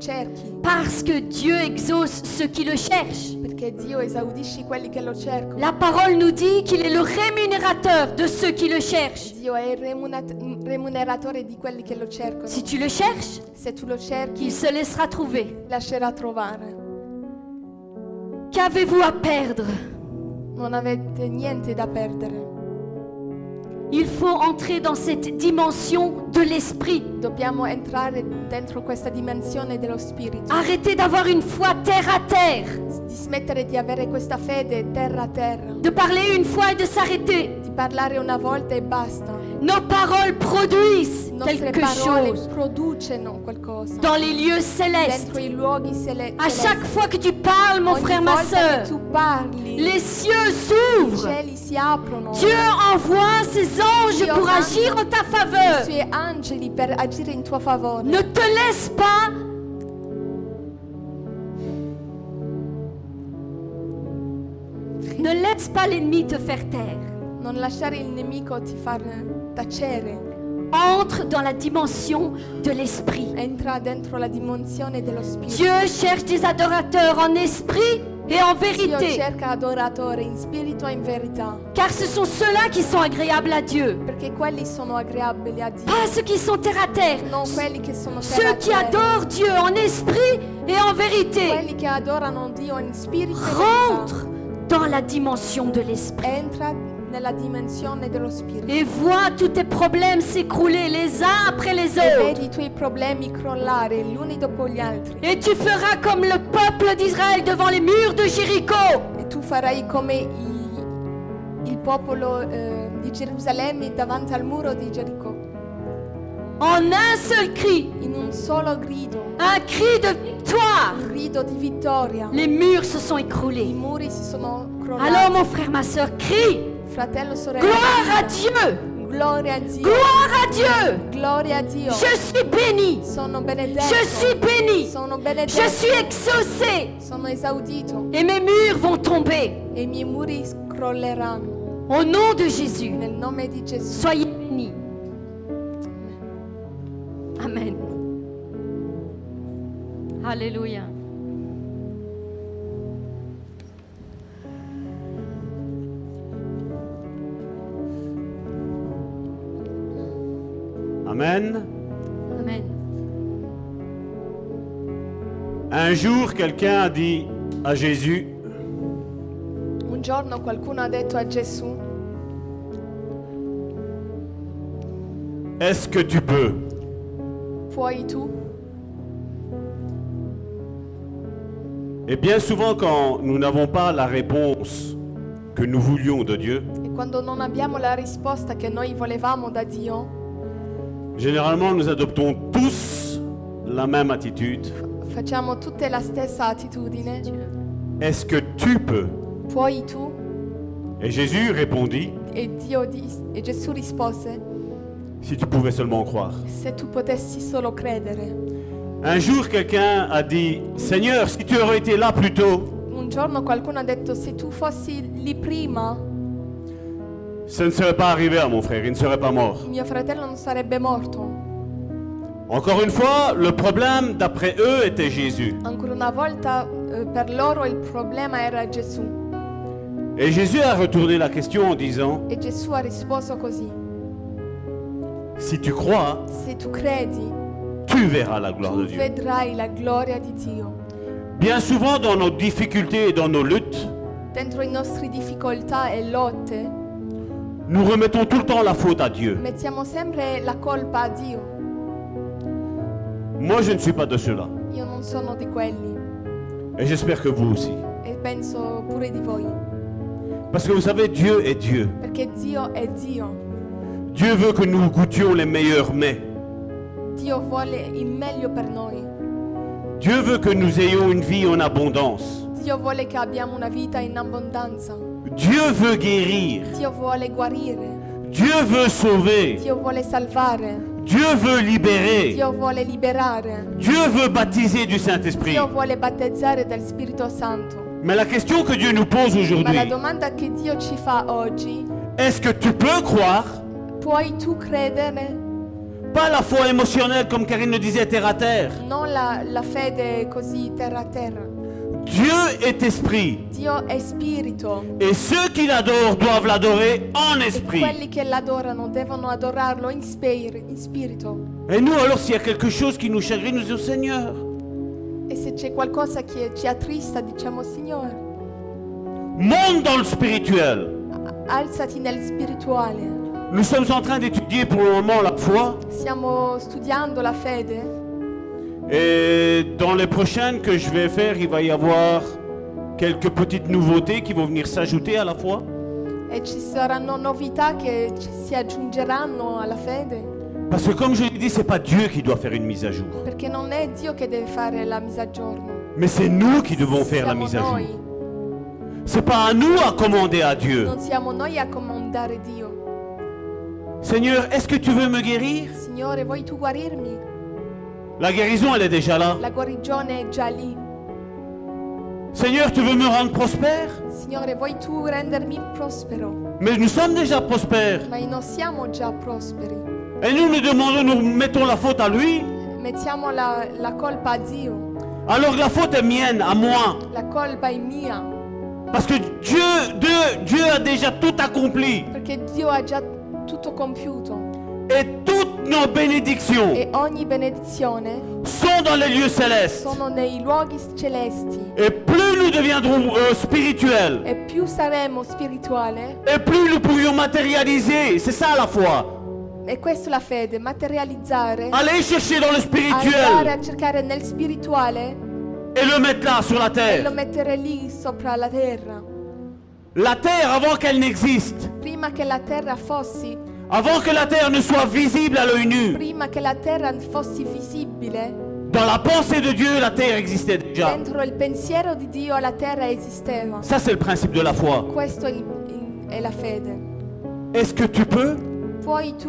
cerchi, Parce que Dieu exauce ceux qui le cherchent. La parole nous dit qu'il est le rémunérateur de ceux qui le cherchent. Si tu le cherches, il se laissera trouver. Qu'avez-vous à perdre? Non avete niente da perdere. Il faut entrer dans cette dimension de l'esprit. Dobbiamo entrare dentro questa dimensione dello spirito. Arrêtez d'avoir une foi terre à terre, Di smettere di avere questa fede terra a terra. de parler une fois et de s'arrêter. Di parlare una volta e basta. Nos paroles produisent nostre quelque parole chose producono qualcosa. dans les lieux célestes. Dentro i luoghi cele- À celesti. chaque fois que tu parles, mon Ogni frère, ma volta soeur, che tu parli, les cieux i s'ouvrent. cieli si aprono. Dieu envoie ses anges Dio pour manda agir en ta i faveur. suoi angeli per agire in tuo favore. Ne te laisse pas Ne laisse pas l'ennemi te faire taire. Non lasciare il nemico ti far tacere. Entre dans la dimension de l'esprit. Entra dentro la dimensione dello spirito. Dieu cherche des adorateurs en esprit et en vérité. e. Car ce sont ceux-là qui sont agréables à Dieu. Pas ceux qui sont terre à terre. Ceux qui adorent Dieu en esprit et en vérité. E. Rentre dans la dimension de l'esprit. Et vois tous tes problèmes s'écrouler les uns après les autres. i. Et tu feras comme le peuple d'Israël devant les murs de Jéricho. E tu farai come i- il popolo eh, di Gerusalemme davanti al muro di Gerico. En un seul cri, In un solo grido, un cri de victoire. un grido di vittoria. Les murs se sont I écroulés. muri si sono crollati. Alors mon frère, ma soeur, crie. Fratello, Gloire à Dieu. gloria a Dio. Gloire à Dieu. Gloria a Dio. Je suis béni. Je suis béni. Je suis exaucé. Et mes murs vont tomber. E i miei muri crolleranno. Au nom de Jésus. Nel nome di Gesù. Soyez bénis. Amen. Alléluia. Amen. Amen. Un jour, quelqu'un a dit à Jésus, Un giorno qualcuno ha detto a Gesù, Est-ce que tu peux? Puoi tu? Et bien souvent quand nous n'avons pas la réponse que nous voulions de Dieu, E quando non abbiamo la risposta che noi volevamo da Dio, généralement nous adoptons tous la même attitude. facciamo tutte la stessa attitudine. Est-ce que tu peux? Puoi tu? Et Jésus répondit, E, Dio dis- e Gesù rispose, si tu pouvais seulement croire. se tu potessi solo credere. Un jour, quelqu'un a dit, Seigneur, si tu aurais été là plus tôt, Un giorno qualcuno ha detto, se tu fossi lì prima, ça ne serait pas arrivé à mon frère, il ne serait pas mort. mio fratello non sarebbe morto. Encore une fois, le problème, d'après eux, était Jésus. Ancora una volta eh, per loro il problema era Gesù. Et Jésus a retourné la question en disant, E Gesù ha risposto così, si tu crois, se tu credi, tu verras la gloire de tu Dieu. vedrai la gloria di Dio. Bien souvent, dans nos difficultés et dans nos luttes, Dentro i nostri difficoltà e lotte nous remettons tout le temps la faute à Dieu. mettiamo sempre la colpa a Dio. Moi, je ne suis pas de ceux-là. Io non sono di quelli Et j'espère que vous aussi. e penso pure di voi, Parce que vous savez, Dieu est Dieu. perché Dio è Dio. Dieu veut que nous goûtions les meilleurs mets. Dio vuole il meglio per noi. Dieu veut que nous ayons une vie en abondance. Dio vuole che abbiamo una vita in abbondanza. Dieu veut guérir. Dieu veut sauver. Dieu veut libérer. Dieu veut baptiser du Saint-Esprit. Mais la question que Dieu nous pose Ma aujourd'hui, la domanda che Dio ci fa oggi, est-ce que tu peux croire? Puoi tu credere? Pas la foi émotionnelle comme Karine le disait terre à terre. Non la, la fede così terra a terra. Dieu est esprit. Dio è spirito Et ceux qui l'adorent doivent l'adorer en e esprit. quelli che l'adorano devono adorarlo in, spir- in spirito. Et nous, alors, s'il y a quelque chose qui nous chagrine, nous disons Seigneur, E se c'è qualcosa che ci attrista, diciamo Signore, monte dans le spirituel. a- alzati nel spirituale. Nous sommes en train d'étudier pour le moment la foi. Stiamo studiando la fede Et dans les prochaines que je vais faire, il va y avoir quelques petites nouveautés qui vont venir s'ajouter à la foi. e ci saranno novità che ci si aggiungeranno alla fede, Parce que comme je l'ai dit, c'est pas Dieu qui doit faire une mise à jour. perché non è Dio che deve fare la mise a giorno. Mais c'est nous qui devons faire la Siamo mise à jour. noi, C'est pas à nous à commander à Dieu. non siamo noi a comandare Dio. Seigneur, est-ce que tu veux me guérir? Signore, vuoi tu guarirmi? La guérison, elle est déjà là. La guarigione è già lì. Seigneur, tu veux me rendre prospère? Signore, vuoi tu rendermi prospero? Mais nous sommes déjà prospères. Ma non siamo già prosperi. Et nous nous demandons, nous mettons la faute à lui. Mettiamo la, la colpa a Dio. Alors que la faute est mienne, à moi. La colpa è mia, Parce que Dieu, Dieu, Dieu a déjà tout accompli. perché Dio ha già tutto compiuto. Et toutes nos bénédictions E ogni benedizione sont dans les lieux célestes. sono nei luoghi celesti. Et plus nous deviendrons euh, spirituels, E più saremo spirituale, et plus nous pourrions matérialiser. C'est ça la foi. e questa è la fede, materializzare, Aller chercher dans le andare spirituel a cercare nel spirituale et le mettre là sur la e lo terre. mettere lì sopra la terra. La terre avant qu'elle n'existe, Prima che la terra fossi, avant que la terre ne soit visible à l'œil nu. prima che la terra fossi visibile, Dans la pensée de Dieu, la terre existait déjà. dentro il pensiero di Dio la terra esisteva. Ça, c'est le principe de la foi. Questo è, la fede. Est-ce que tu peux? Puoi tu?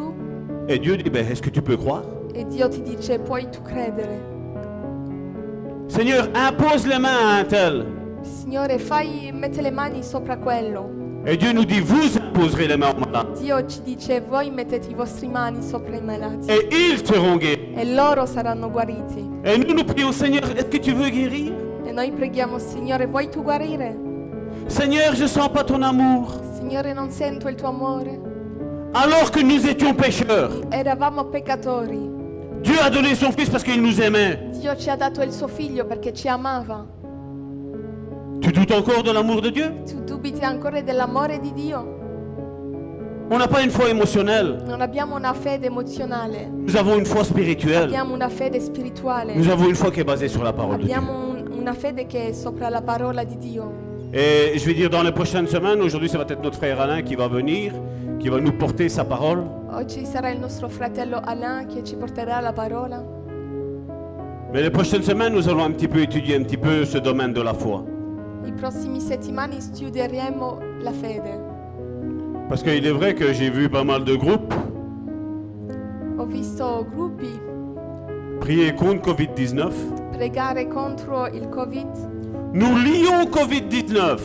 Et Dieu dit, ben, est-ce que tu peux croire? E Dio ti dice, puoi tu credere? Seigneur, impose les mains à un tel. Signore, fai, mette le mani sopra quello. Et Dieu nous dit, vous imposerez les mains aux malades. Dio ci dice, voi mettete i vostri mani sopra i malati Et ils seront guéris. e loro saranno guariti. Et nous, nous prions, Seigneur, est-ce que tu veux guérir? E noi preghiamo, Signore, vuoi tu guarire? Seigneur, je sens pas ton amour. Signore, non sento il tuo amore. Alors que nous étions pécheurs, Eravamo peccatori. Dieu a donné son Fils parce qu'il nous aimait. Dio ci ha dato il suo figlio perché ci amava. Tu doutes encore de l'amour de Dieu? Tu dubiti ancora dell'amore di Dio? On n'a pas une foi émotionnelle. Non abbiamo una fede emozionale, Nous avons une foi spirituelle. abbiamo una fede spirituale, Nous avons une foi qui est basée sur la parole de Dieu. un- una fede che è sopra la parola di Dio. Et je vais dire dans les prochaines semaines, aujourd'hui ça va être notre frère Alain qui va venir, qui va nous porter sa parole. Oggi sarà il nostro fratello Alain che ci porterà la parola. Mais les prochaines semaines, nous allons un petit peu étudier un petit peu ce domaine de la foi. I prossimi settimane studieremo la fede. Parce qu'il est vrai que j'ai vu pas mal de groupes Ho visto gruppi prier contre Covid-19. pregare contro il Covid Nous lions Covid-19.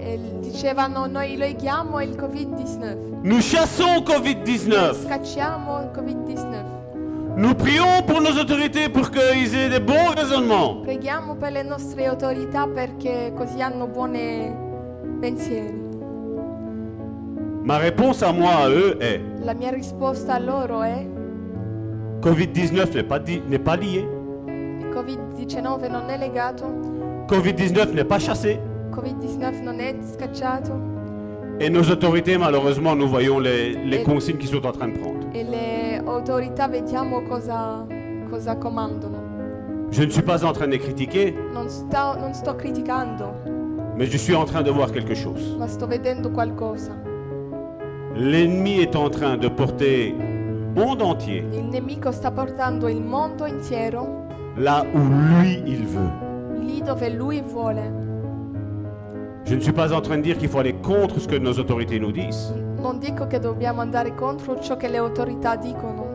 e dicevano noi leghiamo il Covid-19, Nous chassons Covid-19. scacciamo il Covid-19. Nous prions pour nos autorités pour qu'ils aient des bons raisonnements. Preghiamo per le nostre autorità perché così hanno buoni pensieri. Ma réponse à moi, à eux, est La mia risposta a loro è Covid-19 n'est pas, di- n'est pas lié. il Covid-19 non è legato, Covid-19 n'est pas chassé. Covid-19 non è scacciato Et nos autorités, malheureusement, nous voyons les, consignes qu'ils sont en train de prendre. e le autorità vediamo cosa, cosa comandano. Je ne suis pas en train de les critiquer, Non sto, non sto criticando, mais je suis en train de voir quelque chose. ma sto vedendo qualcosa. L'ennemi est en train de porter le monde entier Il nemico sta portando il mondo intero là où lui, il veut. lì dove lui vuole. Je ne suis pas en train de dire qu'il faut aller contre ce que nos autorités nous disent, Non dico che dobbiamo andare contro ciò che le autorità dicono,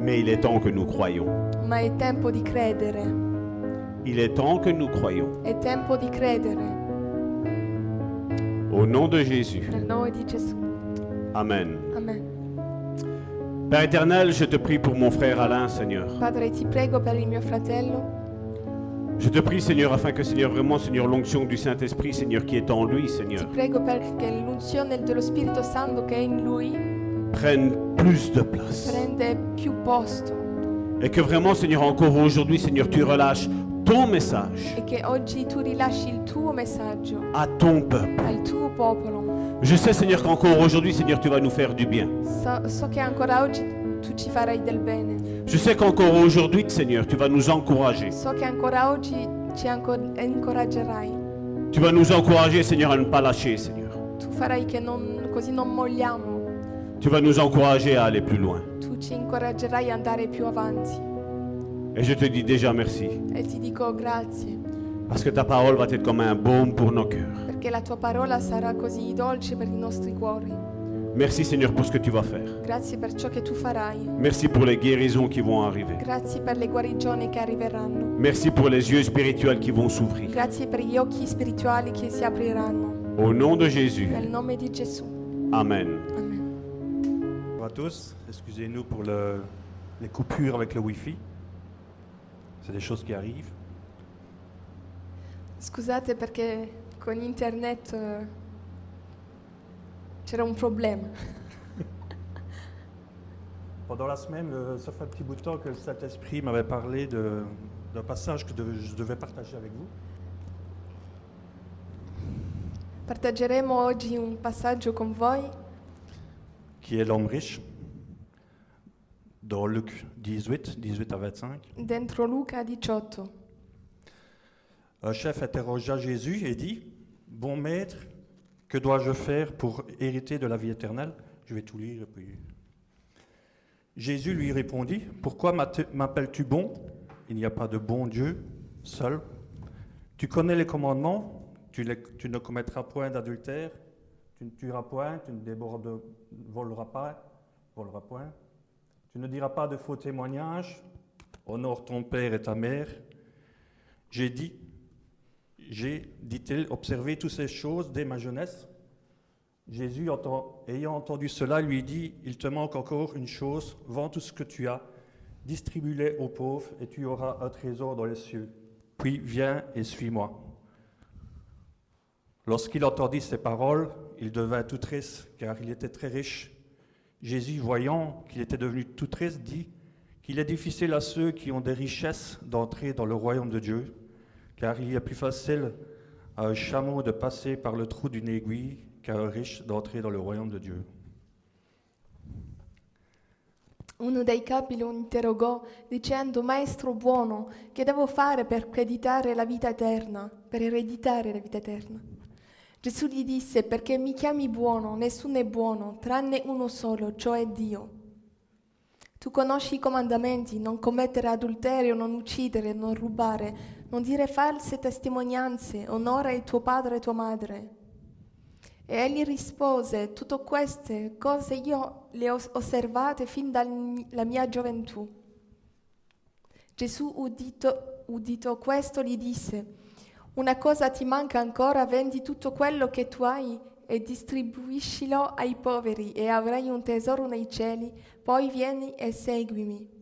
mais il est temps que nous croyions. ma è tempo di credere. Il est temps que nous croyions. È tempo di credere. Au nom de Jésus. Nel nome di Gesù. Amen. Amen. Père éternel, je te prie pour mon frère Alain, Seigneur. Padre, ti prego per il mio fratello. Je te prie, Seigneur, afin que, Seigneur, vraiment, Seigneur, l'onction du Saint-Esprit, Seigneur, qui est en lui, Ti Seigneur, prego perché l'unzione dello Spirito Santo che è in lui prenne plus de place. prende più posto Et que vraiment, Seigneur, encore aujourd'hui, Seigneur, tu relâches ton message e che oggi tu rilasci il tuo messaggio à ton peuple. al tuo popolo. Je sais, Seigneur, qu'encore aujourd'hui, Seigneur, tu vas nous faire du bien. So, so che ancora oggi tu ci farai del bene. Je sais qu'encore aujourd'hui, Seigneur, tu vas nous encourager. So che ancora oggi ci incoraggerai. Tu vas nous encourager, Seigneur, à ne pas lâcher, Seigneur. Tu farai che non, così non molliamo. Tu vas nous encourager à aller plus loin. Tu ci incoraggerai ad andare più avanti. Et je te dis déjà merci. E ti dico grazie, Parce que ta parole va être comme un baume pour nos cœurs. perché la tua parola sarà così dolce per i nostri cuori. Merci, Seigneur, pour ce que tu vas faire. Grazie per ciò che tu farai. Merci pour les guérisons qui vont arriver. Grazie per le guarigioni che arriveranno. Merci pour les yeux spirituels qui vont s'ouvrir. Grazie per gli occhi spirituali che si apriranno. Au nom de Jésus. Nel nome di Gesù. Amen. Amen. Bonjour à tous, excusez-nous pour le- les coupures avec le Wi-Fi. C'est des choses qui arrivent. Scusate perché con internet eh, c'era un problema. Pendant la semaine, le- ça fait un petit bout de temps que le Saint-Esprit m'avait parlé de- d'un passage que de- je devais partager avec vous. Partageremo oggi un passaggio con voi qui est l'homme riche, dans Luc 18, 18 à 25. dentro Luca 18. Un chef interrogea Jésus et dit, Bon maître, que dois-je faire pour hériter de la vie éternelle? Je vais tout lire. puis- Jésus lui répondit, Pourquoi m'appelles-tu bon? Il n'y a pas de bon Dieu seul. Tu connais les commandements, tu ne commettras point d'adultère, tu ne tueras point, tu ne débordes, voleras pas, voleras point. Tu ne diras pas de faux témoignages, honore ton père et ta mère. J'ai dit, j'ai, dit-il, observé toutes ces choses dès ma jeunesse. Jésus, ayant entendu cela, lui dit, il te manque encore une chose, vends tout ce que tu as, distribue-les aux pauvres, et tu auras un trésor dans les cieux. Puis viens et suis-moi. Lorsqu'il entendit ces paroles, il devint tout triste, car il était très riche. Jésus, voyant qu'il était devenu tout triste, dit qu'il est difficile à ceux qui ont des richesses d'entrer dans le royaume de Dieu, car il est plus facile à un chameau de passer par le trou d'une aiguille qu'à un riche d'entrer dans le royaume de Dieu. Uno dei capi lo interrogò dicendo, Maestro buono, che devo fare per ereditare la vita eterna? Per ereditare la vita eterna? Gesù gli disse, perché mi chiami buono, nessuno è buono, tranne uno solo, cioè Dio. Tu conosci i comandamenti, non commettere adulterio, non uccidere, non rubare, non dire false testimonianze, onora il tuo padre e tua madre. E egli rispose, tutte queste cose io le ho osservate fin dalla mia gioventù. Gesù, udito, udito questo, gli disse, una cosa ti manca ancora, vendi tutto quello che tu hai e distribuiscilo ai poveri e avrai un tesoro nei cieli, poi vieni e seguimi.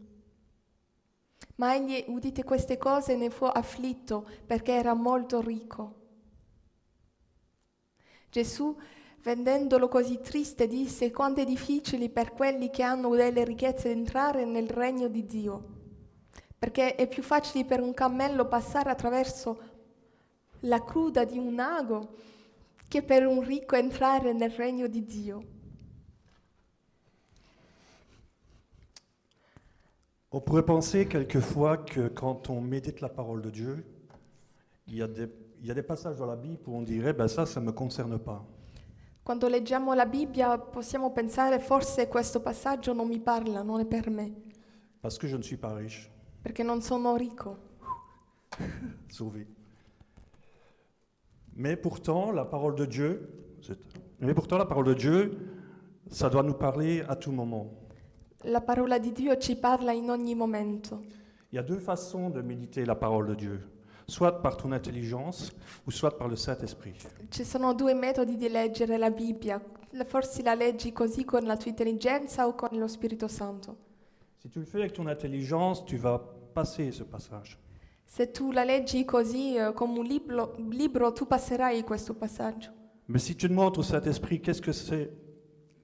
Ma egli, udite queste cose, ne fu afflitto perché era molto ricco. Gesù, vedendolo così triste, disse quanto è difficile per quelli che hanno delle ricchezze entrare nel regno di Dio, perché è più facile per un cammello passare attraverso la cruda di un ago che per un ricco entrare nel regno di Dio. On pourrait penser quelquefois que quand on médite la parole de Dieu, il y a des, il y a des passages dans la Bible où on dirait, ben ça, ça ne me concerne pas. Quando leggiamo la Bibbia possiamo pensare forse questo passaggio non mi parla, non è per me, Parce que je ne suis pas riche. perché non sono ricco. sauvé. Mais pourtant, la parole de Dieu, c'est- mais pourtant la parole de Dieu, ça doit nous parler à tout moment. La parola di Dio ci parla in ogni momento. Il y a deux façons de méditer la parole de Dieu, soit par ton intelligence ou soit par le Saint-Esprit. Ci sono due metodi di leggere la Bibbia. Forse la leggi così con la tua intelligenza o con lo Spirito Santo. Si tu le fais avec ton intelligence, tu vas passer ce passage. Se tu la leggi così eh, come un libro, libro, tu passerai questo passaggio. Mais si tu demandes au Saint-Esprit, qu'est-ce que c'est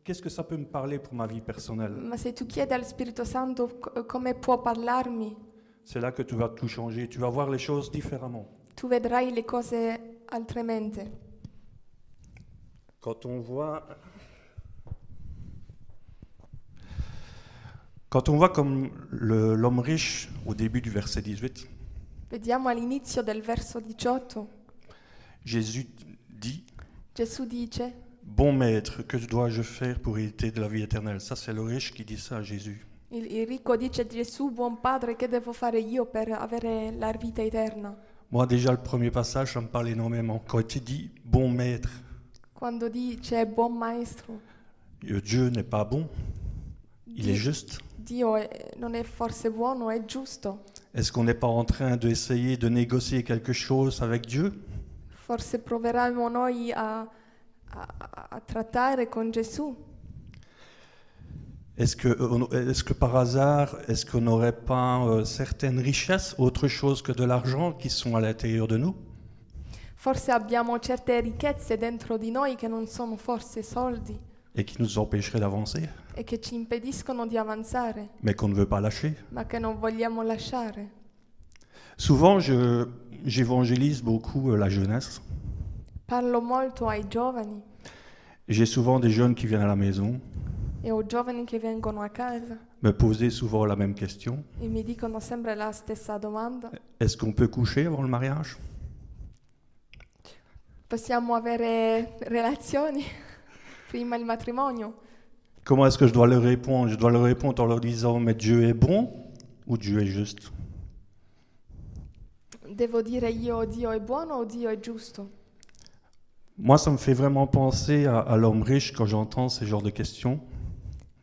Qu'est-ce que ça peut me parler pour ma vie personnelle Ma se tu chiedi allo Spirito Santo co- come può parlarmi, C'est là que tu vas tout changer, tu vas voir les choses différemment. tu vedrai le cose altrimenti. Quand on voit, quand on voit comme le- l'homme riche au début du verset 18, Vediamo all'inizio del verso 18, Jésus dit Gesù dice, Bon maître, que dois-je faire pour hériter de la vie éternelle? Ça, c'est le riche qui dit ça à Jésus. il, il ricco dice a Gesù, buon padre, che devo fare io per avere la vita eterna? Moi, déjà, le premier passage, ça me parle énormément. Quand il dit bon maître, Quando dice buon maestro, euh, Dieu n'est pas bon, il est Di- juste. Dio è- non è forse buono, è giusto. Est-ce qu'on n'est pas en train d'essayer de négocier quelque chose avec Dieu? Forse proveremo noi a, a- a- trattare con Gesù. Est-ce que, euh, est-ce que par hasard, est-ce qu'on n'aurait pas euh, certaines richesses, autre chose que de l'argent, qui sont à l'intérieur de nous? Forse abbiamo certe ricchezze dentro di noi che non sono forse soldi et qui nous empêcheraient d'avancer, e che ci impediscono di avanzare, mais qu'on ne veut pas lâcher ma che non vogliamo lasciare. Souvent, j'évangélise beaucoup euh, la jeunesse. Parlo molto ai giovani J'ai souvent des jeunes qui viennent à la maison, e ho giovani che vengono a casa me poser souvent la même question. e mi dicono sempre la stessa domanda. Est-ce qu'on peut coucher avant le mariage? Possiamo avere relazioni prima il matrimonio? Comment est-ce que je dois leur répondre? Je dois leur répondre en leur disant, mais Dieu est bon ou Dieu est juste? Devo dire io Dio è buono o Dio è giusto? Moi, ça me fait vraiment penser à, à l'homme riche quand j'entends ces genres de questions.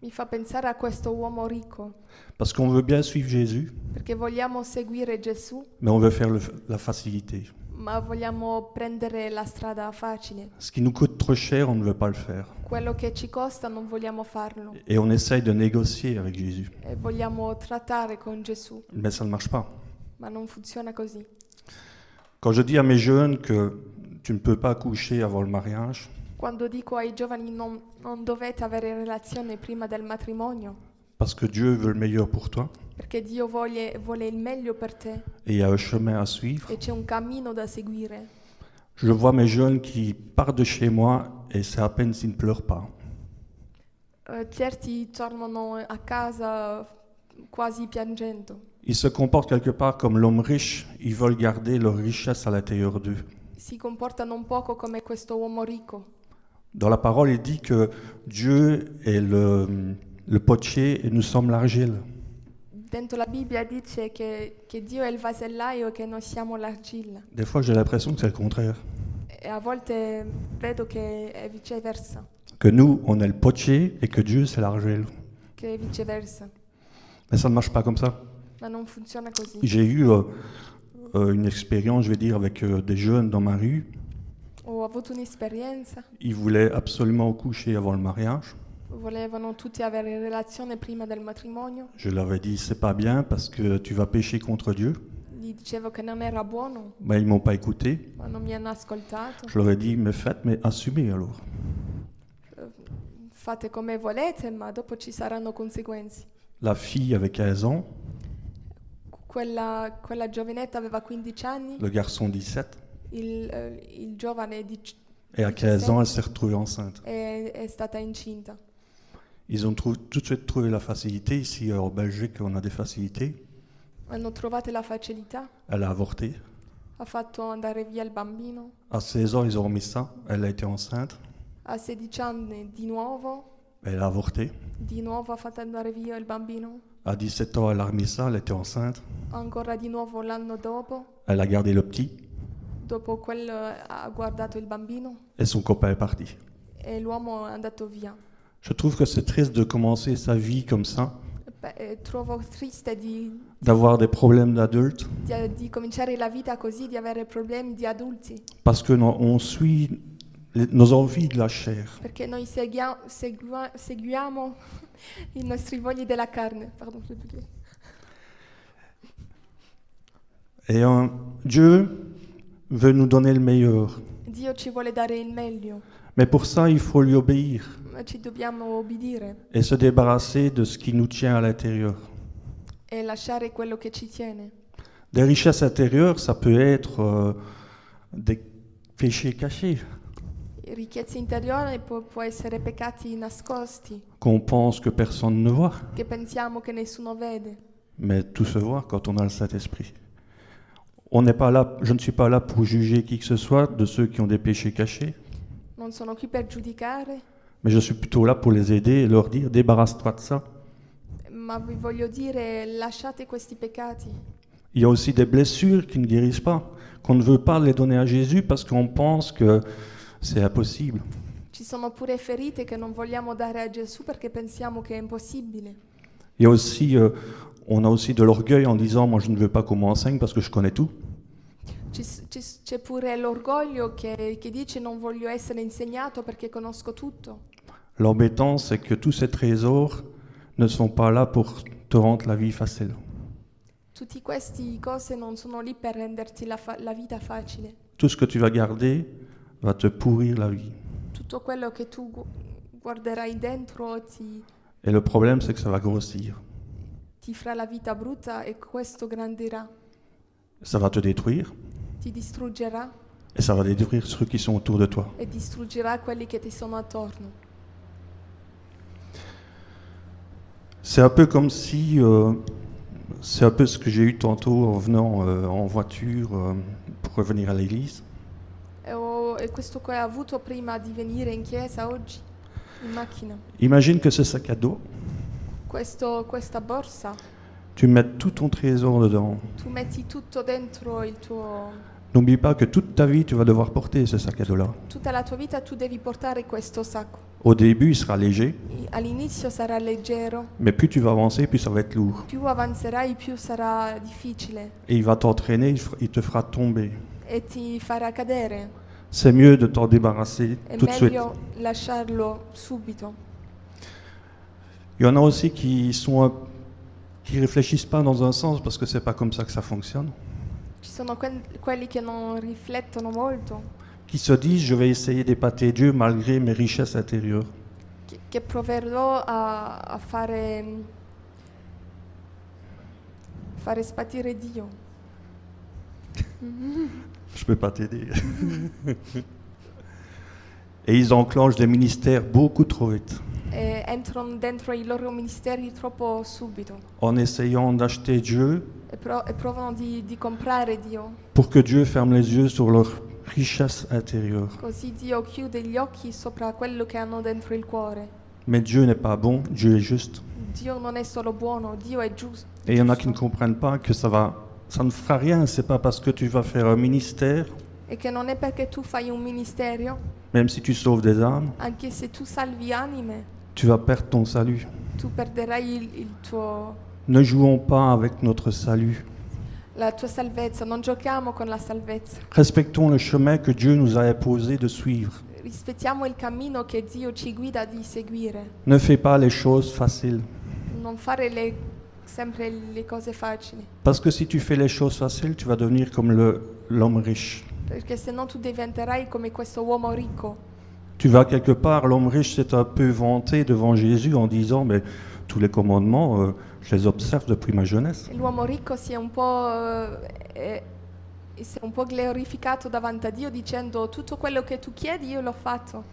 Mi fa pensare a questo uomo ricco, Parce qu'on veut bien suivre Jésus, perché vogliamo seguire Gesù, mais on veut faire le- la facilité. ma vogliamo prendere la strada facile. Ce qui nous coûte trop cher, on ne veut pas le faire. Quello che ci costa non vogliamo farlo Et on essaye de négocier avec Jésus. e vogliamo trattare con Gesù, Mais ça ne marche pas. ma non funziona così. Quand je dis à mes jeunes que tu ne peux pas coucher avant le mariage, Quando dico ai giovani non, non dovete avere relazione prima del matrimonio, parce que Dieu veut le meilleur pour toi, perché Dio vuole, vuole il meglio per te et il y a un chemin à suivre, e c'è un cammino da seguire. Je vois mes jeunes qui partent de chez moi et c'est à peine s'ils ne pleurent pas. Eh, certi tornano a casa quasi piangendo. Ils se comportent quelque part comme l'homme riche, ils veulent garder leur richesse à l'intérieur d'eux. Si comportano un poco come questo uomo ricco. Dans la parole, il dit que Dieu est le, le potier et nous sommes l'argile. Dentro la Bibbia dice che, che Dio è il vasellaio e che noi siamo l'argilla. Des fois, j'ai l'impression que c'est le contraire. E a volte vedo che è viceversa, Que nous, on est le potier et que Dieu, c'est l'argile. che è viceversa. Mais ça ne marche pas comme ça. Ma non funziona così. J'ai eu euh, euh, une expérience, je vais dire, avec euh, des jeunes dans ma rue. Ho avuto un'esperienza, Ils voulaient absolument coucher avant le mariage. volevano tutti avere relazione prima del matrimonio. Je leur ai dit, c'est pas bien parce que tu vas pécher contre Dieu. Gli dicevo che non era buono, Ben, ils m'ont pas écouté. ma non mi hanno ascoltato. Je leur ai dit, mais faites, mais assumez alors. Fate come volete, ma dopo ci saranno conseguenze. La fille avait 15 ans, Quella, quella giovinetta aveva 15 anni, le garçon 17. il, eh, il giovane di- Et à 15 ans, elle s'est retrouvée enceinte. è, è stata incinta. Ils ont trou- tout de suite trouvé la facilité. Ici, en Belgique, on a des facilités. Hanno trovato la facilità, Elle a avorté. ha fatto andare via il bambino. À 16 ans, ils ont remis ça. Elle a été enceinte. A 16 anni di nuovo, Elle a avorté. di nuovo ha fatto andare via il bambino. À 17 ans, elle a remis ça. Elle était enceinte. Ancora di nuovo l'anno dopo, Elle a gardé le petit. dopo quello ha guardato il bambino Et son copain est parti. e l'uomo è andato via. Je trouve que c'est triste de commencer sa vie comme ça, Beh, eh, trovo triste di, d'avoir des problèmes d'adultes, di- di cominciare la vita così, di avere problemi di adulti, parce que no- on suit nos envies de la chair. perché noi seguia- segua- seguiamo i nostri vogli della carne. Pardon, je peux dire. Et Dieu veut nous donner le meilleur. Dio ci vuole dare il meglio, Mais pour ça, il faut lui obéir ma ci dobbiamo obbedire et se débarrasser de ce qui nous tient à l'intérieur. e lasciare quello che ci tiene. Des richesses intérieures, ça peut être euh, des péchés cachés Ricchezza interiore può, può essere peccati nascosti, qu'on pense que personne ne voit. che pensiamo che nessuno vede. Mais tout se voit quand on a le Saint-Esprit. On n'est pas là, je ne suis pas là pour juger qui que ce soit de ceux qui ont des péchés cachés, Non sono qui per giudicare, mais je suis plutôt là pour les aider et leur dire débarrasse-toi de ça. ma vi voglio dire lasciate questi peccati. Il y a aussi des blessures qui ne guérissent pas, qu'on ne veut pas les donner à Jésus parce qu'on pense que c'est impossible. Ci sono pure ferite che non vogliamo dare a Gesù perché pensiamo che è impossibile. Il y a aussi, euh, on a aussi de l'orgueil en disant moi je ne veux pas qu'on m'enseigne parce que je connais tout. Ci s- ci s- c'è pure l'orgoglio che, che dice non voglio essere insegnato perché conosco tutto. L'embêtant, c'est que tous ces trésors ne sont pas là pour te rendre la vie facile. Tutte queste cose non sono lì per renderti la, fa- la vita facile. Tout ce que tu vas garder va te pourrir la vie. Tutto quello che tu gu- guarderai dentro ti, Et le problème, c'est que ça va grossir. ti farà la vita brutta e questo grandirà, Ça va te détruire ti distruggerà et ça va détruire ceux qui sont autour de toi. e distruggerà quelli che ti sono attorno. C'est un peu comme si, euh, c'est un peu ce que j'ai eu tantôt en venant euh, en voiture euh, pour revenir à l'église. E, e questo che ho avuto prima di venire in chiesa oggi, in macchina? Imagine que ce sac à dos, Questo- questa borsa, tu mets tout ton trésor dedans. tu metti tutto dentro il tuo... N'oublie pas que toute ta vie, tu vas devoir porter ce sac à dos-là. Tutta la tua vita tu devi portare questo sacco. Au début, il sera léger, I- All'inizio sarà leggero, mais plus tu vas avancer, plus ça va être lourd. più avanzerai più sarà difficile Et il va t'entraîner, il f- il te fera tomber. e ti farà cadere. C'est mieux de t'en débarrasser È tout de suite. meglio lasciarlo subito. Il y en a aussi qui sont un- qui réfléchissent pas dans un sens parce que c'est pas comme ça que ça fonctionne. Ci sono que- quelli che non riflettono molto, Qui se disent je vais essayer d'épater Dieu malgré mes richesses intérieures. che, che proverò a, a fare, fare spatire Dio. Je peux pas t'aider. Et ils enclenchent des ministères beaucoup trop vite, e entrano dentro i loro ministeri troppo subito en essayant d'acheter Dieu e, pro- e provano di, di comprare Dio, pour que Dieu ferme les yeux sur leur richesse intérieure. così Dio chiude gli occhi sopra quello che hanno dentro il cuore. Mais Dieu n'est pas bon, Dieu est juste. Dio non è solo buono, Dio è giusto. Et il y en a qui ne comprennent pas que ça va, ça ne fera rien. C'est pas parce que tu vas faire un ministère, E che non è perché tu fai un ministero, même si tu sauves des âmes, anche se tu salvi anime, tu vas perdre ton salut. tu perderai il, il tuo, Ne jouons pas avec notre salut. la tua salvezza. Non giochiamo con la salvezza. Respectons le chemin que Dieu nous a imposé de suivre. Rispettiamo il cammino che Dio ci guida di seguire. Ne fais pas les choses faciles. Non fare le- sempre le cose facili. Parce que si tu fais les choses faciles, tu vas devenir comme l'homme riche. Perché se no tu diventerai come questo uomo ricco. Tu vas quelque part, l'homme riche s'est un peu vanté devant Jésus en disant, mais tous les commandements, euh, je les observe depuis ma jeunesse. L'uomo ricco si è un po', eh, eh, si è un po' glorificato davanti a Dio dicendo tutto quello che tu chiedi io l'ho fatto.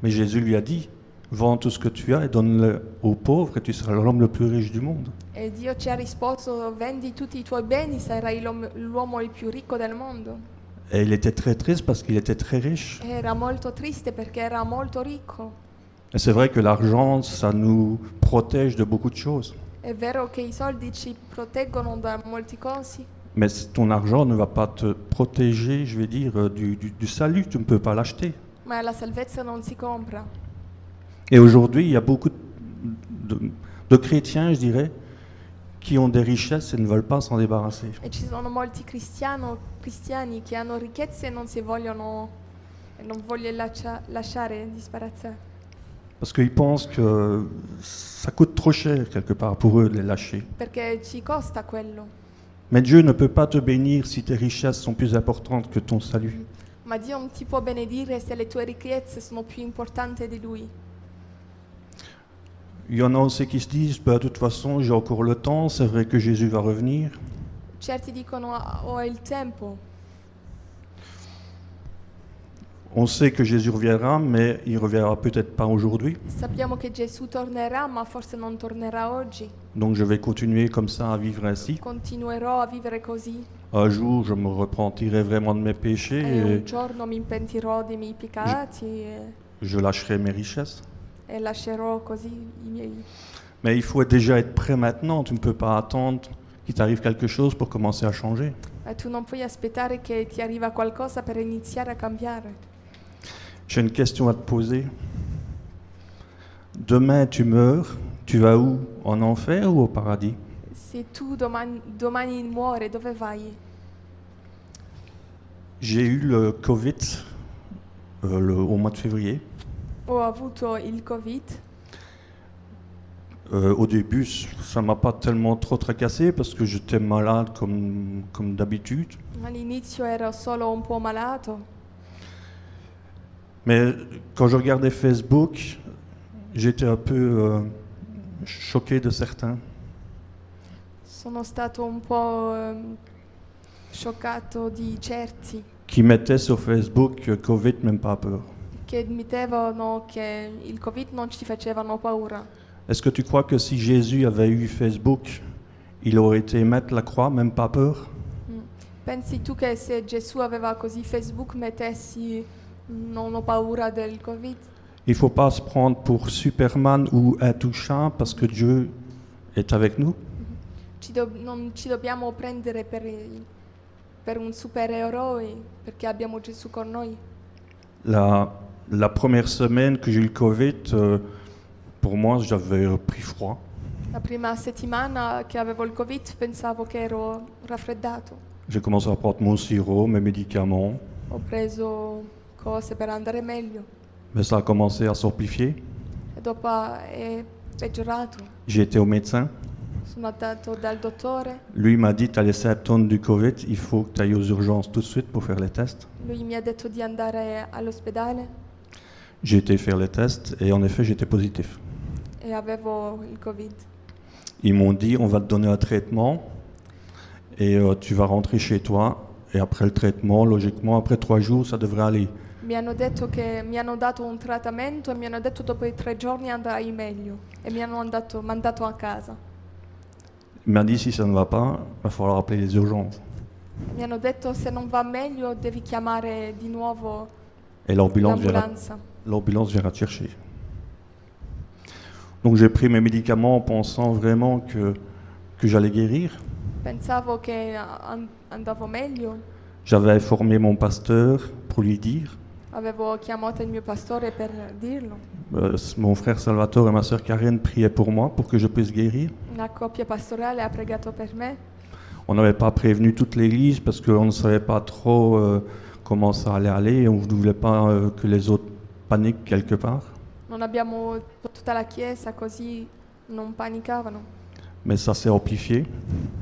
Mais Jésus lui a dit, vends tout ce que tu as et donne-le aux pauvres et tu seras l'homme le plus riche du monde. E Dio ci ha risposto vendi tutti i tuoi beni sarai l'uomo, l'uomo il più ricco del mondo. Et il était très triste parce qu'il était très riche. Era molto triste perché era molto ricco. Et c'est vrai que l'argent, ça nous protège de beaucoup de choses. È vero che i soldi ci proteggono da molti cosi, Mais ton argent ne va pas te protéger, je vais dire, euh, du, du- du salut. Tu ne peux pas l'acheter. ma la salvezza non si compra. Et aujourd'hui, il y a beaucoup de, de chrétiens, je dirais, qui ont des richesses et ne veulent pas s'en débarrasser. E ci sono molti cristiani che hanno ricchezze e non si vogliono e non vogliono lascia- lasciare disparazzare. Parce qu'ils pensent que ça coûte trop cher quelque part pour eux de les lâcher. Perché ci costa quello. Mais Dieu ne peut pas te bénir si tes richesses sont plus importantes que ton salut. Ma Dio non ti può benedire se le tue ricchezze sono più importanti di Lui. Il y en a aussi qui se disent, bah, de toute façon, j'ai encore le temps, c'est vrai que Jésus va revenir. Certi dicono "Ah, ho il tempo. On sait que Jésus reviendra, mais il reviendra peut-être pas aujourd'hui. Sappiamo che Gesù tornerà, ma forse non tornerà oggi. Donc je vais continuer comme ça à vivre ainsi. Continuerò a vivere così Un jour, je me repentirai vraiment de mes péchés e un et giorno mi pentirò dei miei peccati e, je lâcherai mes richesses. E lascerò così i miei. Mais il faut déjà être prêt maintenant. Tu ne peux pas attendre qu'il t'arrive quelque chose pour commencer à changer. Ma tu non puoi aspettare che ti arriva qualcosa per iniziare a cambiare. J'ai une question à te poser. Demain, tu meurs, tu vas où? En enfer ou au paradis? Se tu domani, domani muore, dove vai? J'ai eu le Covid euh, le- au mois de février. Ho avuto il Covid. Euh, au début, ça m'a pas tellement trop tracassé parce que j'étais malade comme, comme d'habitude. All'inizio ero solo un po' malato, Mais quand je regardais Facebook, j'étais un peu euh, choqué de certains. sono stato un po' ehm, scioccato di certi qui mettaient sur Facebook que Covid même pas peur. Che mettevano che il Covid non ci facevano paura. Est-ce que tu crois que si Jésus avait eu Facebook, il aurait été mettre la croix, même pas peur? Mm. Pensi tu che se Gesù aveva così Facebook mettessi non ho paura del Covid? Il faut pas se prendre pour Superman ou intouchant parce que Dieu est avec nous. Ci do- non ci dobbiamo prendere per, per un supereroe perché abbiamo Gesù con noi. La, la première semaine que j'ai eu le Covid, euh, pour moi, j'avais pris froid. La prima settimana che avevo il Covid pensavo che ero raffreddato. J'ai commencé à prendre mon sirop, mes médicaments, Ho preso cose per andare meglio mais ça a commencé à s'amplifier. e dopo è peggiorato. J'ai été au médecin. Sono andato dal dottore, Lui m'a dit, tu as les symptômes du Covid, il faut que tu ailles aux urgences tout de suite pour faire les tests. lui mi ha detto di andare all'ospedale J'ai été faire les tests et en effet j'étais positif. e avevo il Covid? Ils m'ont dit on va te donner un traitement et euh, tu vas rentrer chez toi Et après le traitement, logiquement, après trois jours, ça devrait aller. Mi hanno detto che mi hanno dato un trattamento e mi hanno detto dopo i tre giorni andrai meglio e mi hanno andato- mandato a casa. Il m'a dit si ça ne va pas, il va falloir appeler les urgences. Mi hanno detto se non va meglio devi chiamare di nuovo Et l'ambulance l'ambulanza. L'ambulance viendra te chercher. Donc j'ai pris mes médicaments en pensant vraiment que, que j'allais guérir. Pensavo che an- andavo meglio, J'avais informé mon pasteur pour lui dire. avevo chiamato il mio pastore per dirlo. Euh, mon frère Salvatore et ma sœur Karen priaient pour moi pour que je puisse guérir. La coppia pastorale ha pregato per me. On n'avait pas prévenu toute l'église parce qu'on ne savait pas trop euh, comment ça allait aller et on ne voulait pas euh, que les autres paniquent quelque part? Non abbiamo tutta la chiesa così non panicavano, Mais ça s'est amplifié?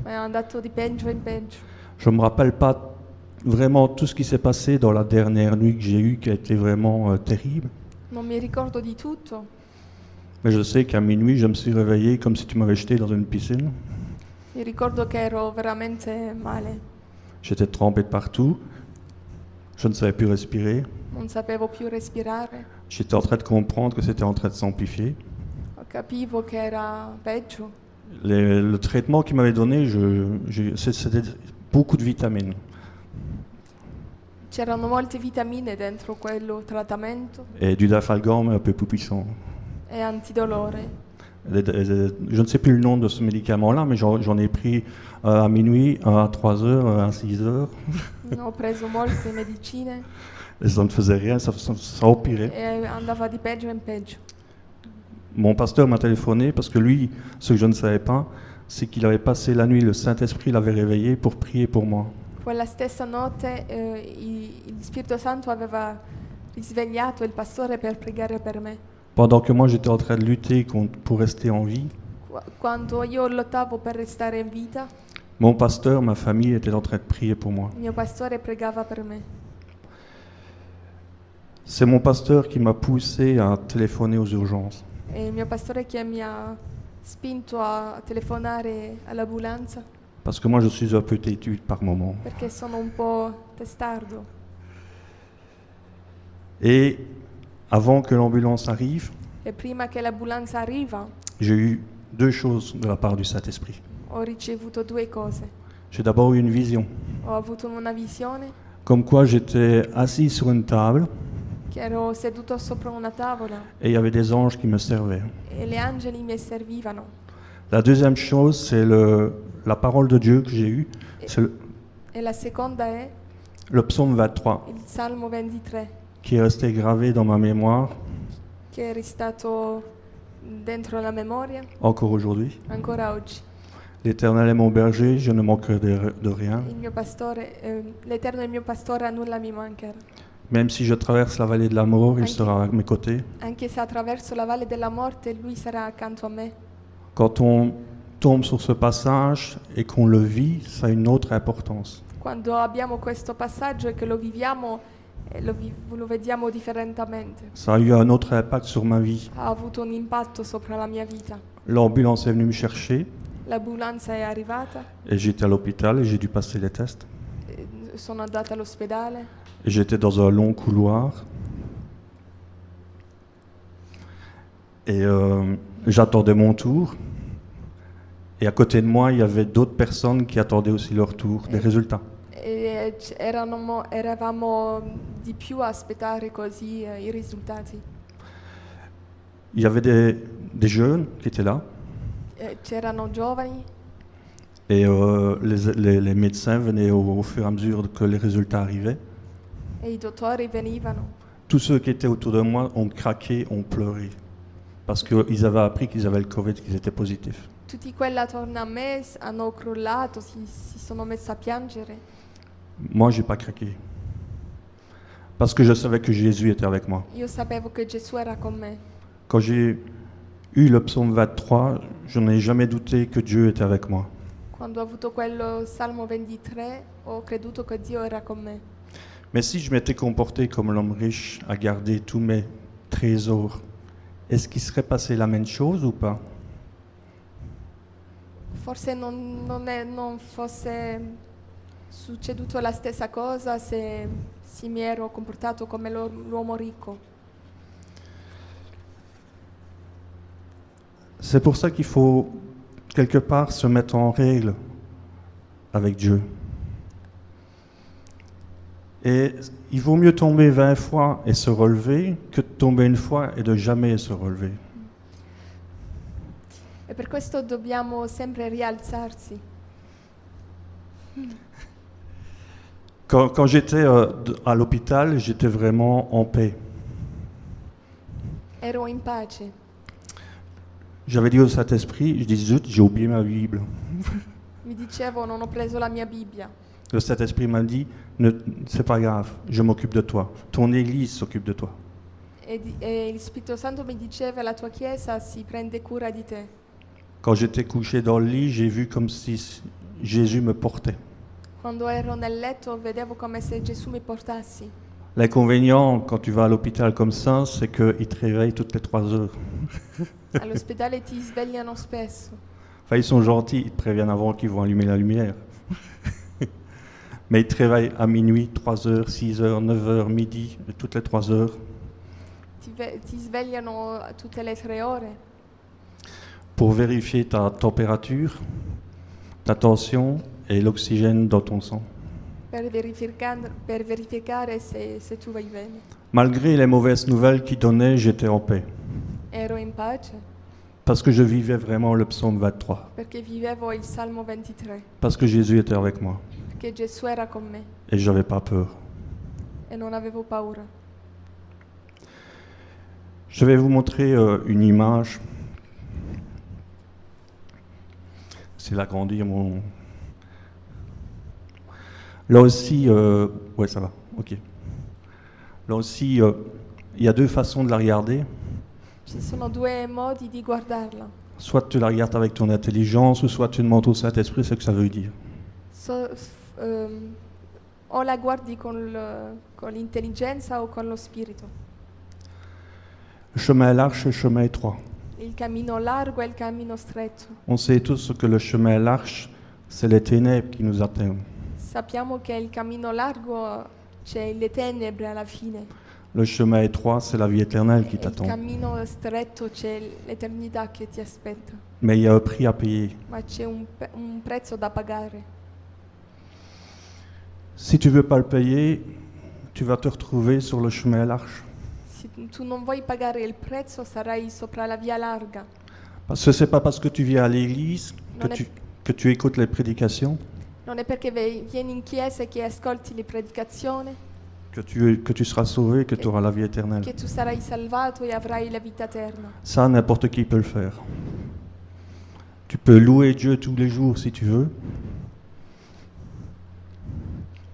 è andato di peggio in peggio. Je ne me rappelle pas vraiment tout ce qui s'est passé dans la dernière nuit que j'ai eue qui a été vraiment euh, terrible. Non mi ricordo di tutto, Mais je sais qu'à minuit, je me suis réveillé comme si tu m'avais jeté dans une piscine. mi ricordo che ero veramente male, J'étais trempé de partout. Je ne savais plus respirer. Non sapevo più respirare, J'étais en train de comprendre que c'était en train de s'amplifier. capivo che era peggio. Les- le traitement qu'il m'avait donné, je- j'ai- c'est- c'était beaucoup de vitamines. C'erano molte vitamine dentro quello trattamento Et du dafalgan, mais un peu plus puissant. e antidolore. Les- les- Je ne sais plus le nom de ce médicament-là, mais j'en j'en ai pris un à minuit, un à 3 heures, un à 6 heures. Ho preso molte medicine Et ça ne faisait rien, ça, ça- ça empirait. e andava di peggio in peggio. Mon pasteur m'a téléphoné parce que lui, ce que je ne savais pas, c'est qu'il avait passé la nuit, le Saint-Esprit l'avait réveillé pour prier pour moi. Quella stessa notte eh, il Spirito Santo aveva risvegliato il pastore per pregare per me. Pendant que moi j'étais en train de lutter contre- pour rester en vie, Qu- Quando io lottavo per restare in vita, mon pasteur, ma famille était en train de prier pour moi. il mio pastore pregava per me. C'est mon pasteur qui m'a poussé à téléphoner aux urgences. E il mio pastore che mi ha spinto a telefonare all'ambulanza Parce que moi je suis un peu têtu par moment. perché sono un po' testardo. Et avant que l'ambulance arrive, E prima che l'ambulanza arriva j'ai eu deux choses de la part du Saint-Esprit. ho ricevuto due cose. J'ai d'abord eu une vision, Ho avuto una visione comme quoi j'étais assis sur une table ero seduto sopra una tavola et il y avait des anges qui me servaient. e le angeli mi servivano. La deuxième chose, c'est le- la parole de Dieu que j'ai eue, c'est le, E la seconda è le psaume 23, il Salmo 23 qui est resté gravé dans ma mémoire che è restato dentro la memoria encore aujourd'hui. ancora oggi. L'Éternel est mon berger, je ne manquerai de, de rien. Il mio pastore, eh, l'Eterno è il mio pastore, a nulla mi mancherà. Même si je traverse la vallée de la mort, il sera à mes côtés. Anche se attraverso la valle della morte, lui sarà accanto a me. Quand on tombe sur ce passage et qu'on le vit, ça a une autre importance. Quando abbiamo questo passaggio e che lo viviamo, eh, lo, vi- lo vediamo differentemente. Ça a eu un autre impact sur ma vie. Ha avuto un impatto sopra la mia vita. L'ambulance est venue me chercher L'ambulanza è arrivata, et j'étais à l'hôpital et j'ai dû passer les tests. eh, sono andata all'ospedale j'étais dans un long couloir. Et euh, j'attendais mon tour. Et à côté de moi, il y avait d'autres personnes qui attendaient aussi leur tour, des résultats. e c- erano- eravamo di più a aspettare così eh, i risultati. Il y avait des, des jeunes qui étaient là. Eh, C'erano giovani Et euh, les, les- les médecins venaient au, au fur et à mesure que les résultats arrivaient. E i dottori venivano. Tous ceux qui étaient autour de moi ont craqué, ont pleuré. Parce qu'ils avaient appris qu'ils avaient le Covid, qu'ils étaient positifs. Tutti quelli attorno a me s- hanno crollato, si, si sono messi a piangere. Moi, j'ai pas craqué. Parce que je savais que Jésus était avec moi. Io sapevo che Gesù era con me. Quand j'ai eu le psaume 23, je n'ai jamais douté que Dieu était avec moi. Quando ho avuto quello Salmo 23, ho creduto che Dio era con me. Mais si je m'étais comporté comme l'homme riche à garder tous mes trésors, est-ce qu'il serait passé la même chose ou pas? Forse non, non è- non fosse succeduto la stessa cosa se, se mi ero comportato come l'u- l'uomo ricco. C'est pour ça qu'il faut quelque part se mettre en règle avec Dieu. Et il vaut mieux tomber 20 fois et se relever que de tomber une fois et de jamais se relever. E per questo dobbiamo sempre rialzarsi. Quand, quand j'étais euh, à l'hôpital, j'étais vraiment en paix. Ero in pace. J'avais dit au Saint-Esprit, je dis zut, j'ai oublié ma Bible. Mi dicevo non ho preso la mia Bibbia. Le Saint-Esprit m'a dit, ne, c'est pas grave, je m'occupe de toi. Ton Église s'occupe de toi. E, e il Spirito Santo mi diceva la tua Chiesa si prende cura di te. Quand j'étais couché dans le lit, j'ai vu comme si Jésus me portait. Quando ero nel letto vedevo come se Gesù mi portassi. L'inconvénient quand tu vas à l'hôpital comme ça, c'est qu'il te réveille toutes les trois heures. All'ospedale ti svegliano spesso. Enfin, ils sont gentils, ils te préviennent avant qu'ils vont allumer la lumière. Mais ils te réveillent à minuit, 3 heures, 6 heures, 9 heures, midi, toutes les 3 heures, Ti, ve- ti svegliano tutte le tre ore? Pour vérifier ta température, ta tension et l'oxygène dans ton sang. per, verifican- per verificare se, se tu bene. Malgré les mauvaises nouvelles qu'ils donnaient, j'étais en paix. Ero in pace? Parce que je vivais vraiment le psaume 23. perché vivevo il Salmo 23, Parce que Jésus était avec moi. Perché Gesù era con me Et je n'avais pas peur. e non avevo paura. Je vais vous montrer euh, une image. C'est l'agrandir mon. Là aussi, euh, ouais, ça va, ok. Là aussi, euh, il y a deux façons de la regarder. Ci sono due modi di guardarla. Soit tu la regardes avec ton intelligence, ou soit tu demandes au Saint-Esprit ce que ça veut dire. So- ehm, o la guardi con, l- con l'intelligenza o con lo spirito? Le chemin est large, le chemin est étroit. Il cammino largo e il cammino stretto. On sait tous que le chemin large, c'est les ténèbres qui nous atteignent. Sappiamo che il cammino largo c'è le tenebre alla fine. Le chemin étroit, c'est la vie éternelle qui E il t'attend. cammino stretto c'è l'eternità che ti aspetta. Mais il y a un prix à payer. Ma c'è un, pe- un prezzo da pagare. Si tu veux pas le payer, tu vas te retrouver sur le chemin large. Se tu non vuoi pagare il prezzo sarai sopra la via larga. Parce que c'est pas parce que tu viens à l'église que Non tu, que tu écoutes les prédications Non è perché ve- vieni in chiesa e che ascolti le predicazioni que tu, que tu seras sauvé, que tu auras la vie éternelle. che tu sarai salvato e avrai la vita eterna. Ça, n'importe qui peut le faire. Tu peux louer Dieu tous les jours si tu veux.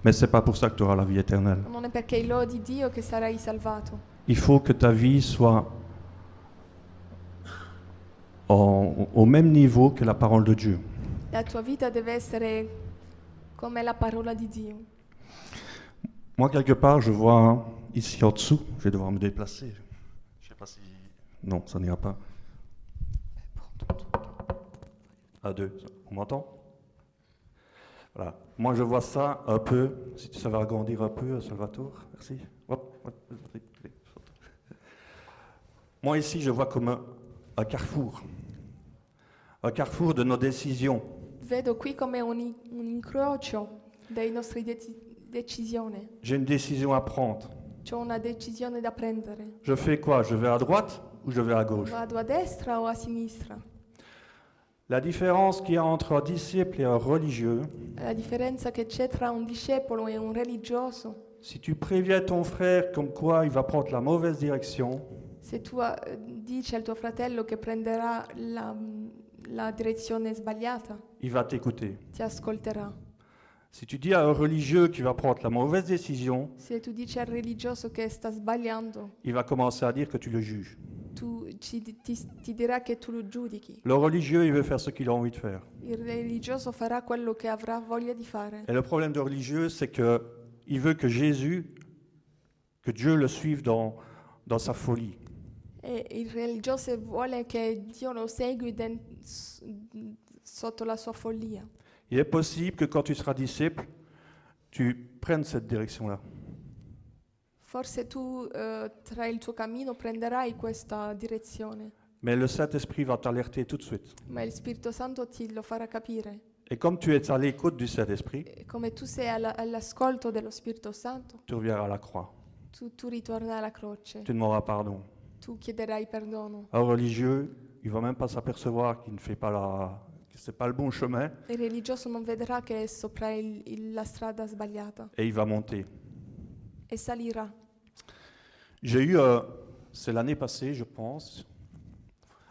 Mais c'est pas pour ça que tu auras la vie éternelle. Non è perché lodi Dio che sarai salvato. Il faut que ta vie soit en- au même niveau que la parole de Dieu. La tua vita deve essere come la parola di Dio. Moi, quelque part, je vois ici en dessous, je vais devoir me déplacer. Je sais pas si. Non, ça n'ira pas. À deux, on m'entend? Voilà. Moi, je vois ça un peu, si tu savais agrandir un peu, Salvatore, merci. Moi, ici, je vois comme un, un carrefour. Un carrefour de nos décisions. Vedo qui come un, un incrocio dei nostri deci- decisioni. J'ai une décision à prendre. C'è una decisione da prendere. Je fais quoi? Je vais à droite ou je vais à gauche? Vado a destra o a sinistra? La différence qu'il y a entre un disciple et un religieux, La differenza che c'è tra un discepolo e un religioso, si tu préviens ton frère comme quoi il va prendre la mauvaise direction, se tu eh, dici al tuo fratello che prenderà la, la direzione sbagliata, il va t'écouter. ti ascolterà. Si tu dis à un religieux qui va prendre la mauvaise décision, Se tu dici al religioso che sta sbagliando, il va commencer à dire que tu le juges. Tu, ti, ti dirà che tu lo giudichi. Le religieux, il veut faire ce qu'il a envie de faire. Il religioso farà quello che avrà voglia di fare. Et le problème du religieux, c'est que il veut que Jésus, que Dieu le suive dans, dans sa folie. E il religioso vuole che Dio lo segui den- s- sotto la sua follia. Il est possible que quand tu seras disciple, tu prennes cette direction-là. Forse tu eh, tra il tuo cammino prenderai questa direzione, Mais le Saint-Esprit va t'alerter tout de suite. ma il Spirito Santo ti lo farà capire. Et comme tu es à l'écoute du Saint-Esprit, E come tu sei alla- all'ascolto dello Spirito Santo, tu reviens à la croix. tu, tu ritorni alla croce, Tu demanderas pardon. tu chiederai perdono. Un religieux, il va même pas s'apercevoir qu'il ne fait pas la, que c'est pas le bon chemin, Il religioso non vedrà che è sopra il- il- la strada sbagliata et il va monter. e salirà. J'ai eu, euh, c'est l'année passée, je pense,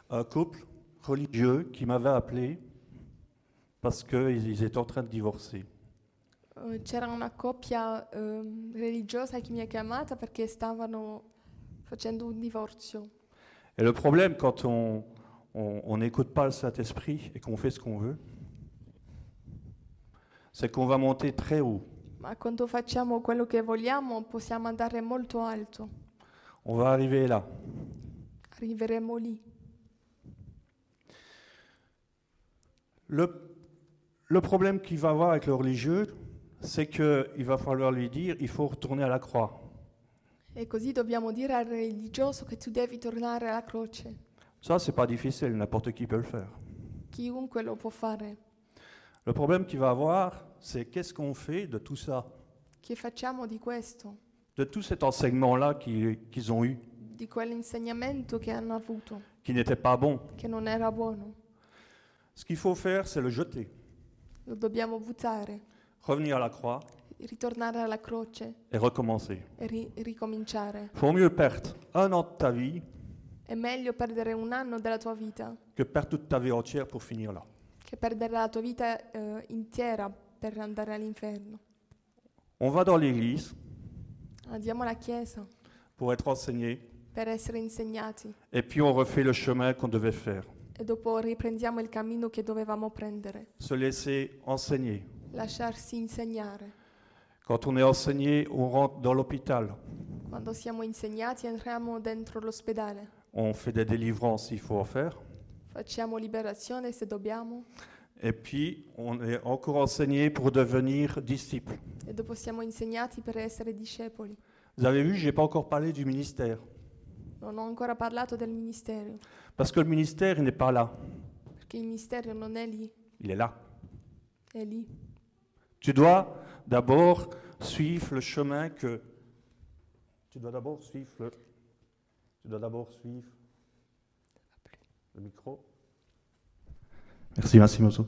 un couple religieux qui m'avait appelé parce qu'ils ils étaient en train de divorcer. Eh, C'era una coppia ehm, religiosa che mi ha chiamata perché stavano facendo un divorzio. Et le problème, quand on on- on n'écoute pas le Saint-Esprit et qu'on fait ce qu'on veut, c'est qu'on va monter très haut. Ma quando facciamo quello che vogliamo possiamo andare molto alto, On va arriver là. arriveremo lì. Le, le problème qu'il va avoir avec le religieux, c'est qu'il va falloir lui dire il faut retourner à la croix. E così dobbiamo dire al religioso che tu devi tornare alla croce. Ça, c'est pas difficile, n'importe qui peut le faire. Chiunque lo può fare. Le problème qu'il va avoir, c'est qu'est-ce qu'on fait de tout ça, Che facciamo di questo? De tout cet enseignement-là qu'ils ont eu, Di quell'insegnamento che hanno avuto, qui n'était pas bon. che non era buono? Ce qu'il faut faire, c'est le jeter, Lo dobbiamo buttare, revenir à la croix ritornare alla croce et recommencer. e ri- ricominciare. Il faut mieux perdre un an de ta vie È meglio perdere un anno della tua vita que perdre toute ta vie entière pour finir là. che perdere la tua vita eh, intera per andare all'inferno. On va dans l'église Andiamo alla chiesa pour être enseigné per essere insegnati et puis on refait le chemin qu'on devait faire. e dopo riprendiamo il cammino che dovevamo prendere, Se laisser enseigner. lasciarsi insegnare. Quand on est enseigné, on rentre dans l'hôpital. Quando siamo insegnati entriamo dentro l'ospedale, On fait des délivrances s'il faut en faire. facciamo liberazione se dobbiamo Et puis, on est encore enseigné pour devenir disciple. e dopo siamo insegnati per essere discepoli. Vous avez vu, je n'ai pas encore parlé du ministère. Non ho ancora parlato del ministero, Parce que le ministère, il n'est pas là. perché il ministero non è lì, Il est là. è lì. Tu dois d'abord suivre le chemin que... Tu dois d'abord suivre le... Tu dois d'abord suivre... Le micro. Merci, Mosso.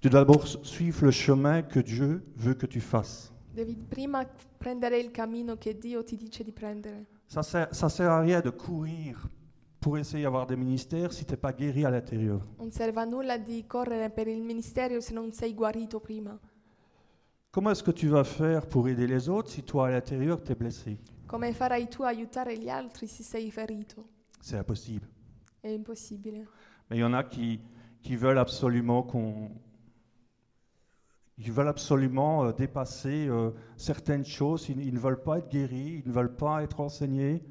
Tu dois d'abord suivre le chemin que Dieu veut que tu fasses. Devi prima prendere il cammino che Dio ti dice di prendere. Ça sert, ça sert à rien de courir pour essayer d'avoir des ministères si tu n'es pas guéri à l'intérieur. Non serve a nulla di correre per il ministero se non sei guarito prima. Comment est-ce que tu vas faire pour aider les autres si toi à l'intérieur tu es blessé? Come farai tu a aiutare gli altri se sei ferito? C'est impossible. È impossibile. Mais il y en a qui, qui veulent absolument qu'on... Ils veulent absolument euh, dépasser euh, certaines choses. Ils, ils ne veulent pas être guéris, ils ne veulent pas être enseignés.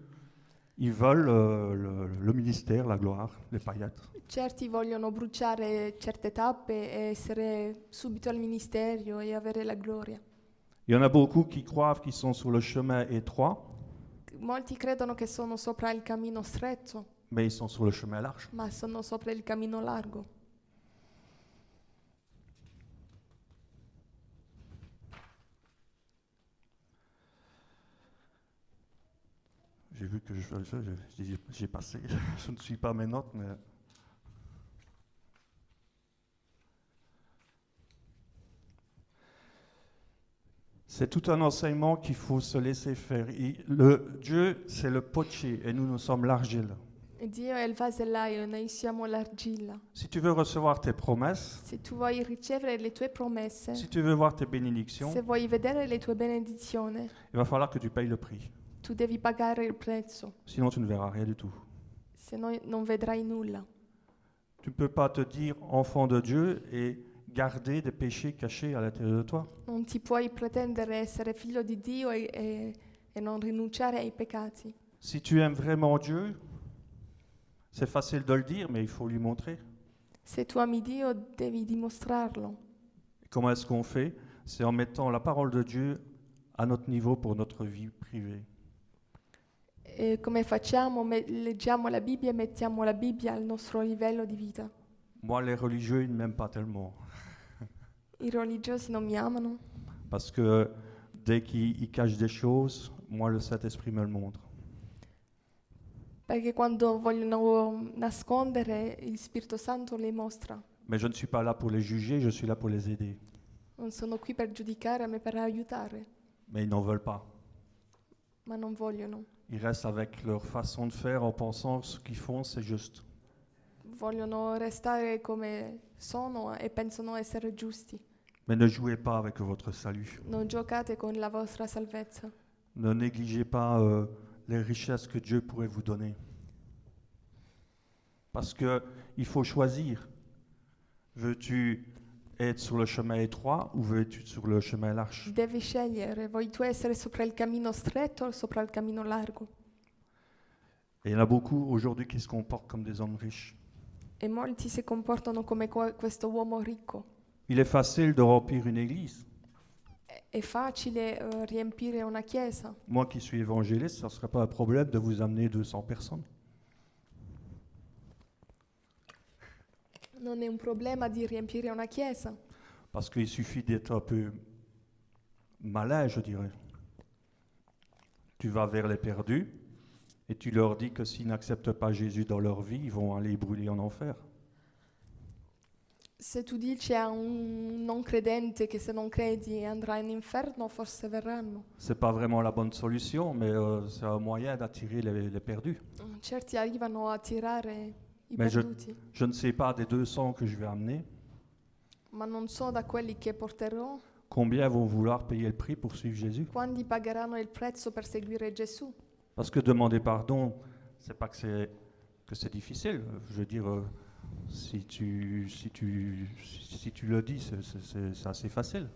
Ils veulent euh, le, le ministère, la gloire, les paillettes. Certi vogliono bruciare certe tappe e essere subito al ministero e avere la gloria. Il y en a beaucoup qui croient qu'ils sont sur le chemin étroit, Molti credono che sono sopra il cammino stretto, mais ils sont sur le chemin large. ma sono sopra il cammino largo. J'ai vu que je ça, j'ai- passé. Je ne suis pas mes notes, mais. C'est tout un enseignement qu'il faut se laisser faire. Il- le Dieu, c'est le potier et nous, nous sommes l'argile. Dio è il vasellaio noi siamo l'argilla. Si tu veux recevoir tes promesses, Se tu vuoi ricevere le tue promesse, si tu veux voir tes bénédictions, se vuoi vedere le tue benedizioni, il va falloir que tu payes le prix. Tu devi pagare il prezzo, Sinon, tu ne verras rien du tout. se no non vedrai nulla. Tu ne peux pas te dire enfant de Dieu et garder des péchés cachés à l'intérieur de toi. Non ti puoi pretendere essere figlio di Dio e, e- e non rinunciare ai peccati. Si tu aimes vraiment Dieu, c'est facile de le dire, mais il faut lui montrer. Se tu ami Dio devi dimostrarlo. Comment est-ce qu'on fait? C'est en mettant la parole de Dieu à notre niveau pour notre vie privée. E come facciamo? Me- leggiamo la Bibbia e mettiamo la Bibbia al nostro livello di vita. Moi, les religieux, ils ne m'aiment pas tellement. I religiosi non mi amano Parce que dès qu'ils ils cachent des choses, moi, le Saint-Esprit me le montre. perché quando vogliono nascondere il Spirito Santo le mostra. Mais je ne suis pas là pour les juger, je suis là pour les aider. Non sono qui per giudicare, ma per aiutare, Mais ils n'en veulent pas. ma non vogliono. Ils restent avec leur façon de faire en pensant que ce qu'ils font, c'est juste. Vogliono restare come sono e pensano essere giusti. Mais ne jouez pas avec votre salut. Non giocate con la vostra salvezza. Ne négligez pas euh, les richesses que Dieu pourrait vous donner. Parce que il faut choisir. Veux-tu être sur le chemin étroit ou veux-tu être sur le chemin large? Devi scegliere, vuoi tu essere sopra il cammino stretto o sopra il cammino largo? Et il y en a beaucoup aujourd'hui qui se comportent comme des hommes riches. E molti si comportano come questo uomo ricco. Il est facile de remplir une église. È- facile eh, riempire una chiesa. Moi qui suis évangéliste, ça ne serait pas un problème de vous amener 200 personnes. Non è un problema di riempire una chiesa, Parce qu'il suffit d'être un peu malin, je dirais. Tu vas vers les perdus et tu leur dis que s'ils n'acceptent pas Jésus dans leur vie, ils vont aller brûler en enfer. se tu dici a un non credente che se non credi andrà in inferno, forse verranno. C'est pas vraiment la bonne solution, mais euh, c'est un moyen d'attirer les, les perdus. Certi arrivano a tirare i Ma je- perduti, Je ne sais pas des 200 que je vais amener, ma non so da quelli che porterò combien vont vouloir payer le prix pour suivre Jésus? quanti pagheranno il prezzo per seguire Gesù? Parce que demander pardon, c'est pas que c'est que c'est difficile. Je veux dire, euh, si tu si tu si, si tu le dis, c'est- c'est c'est- c'est assez facile.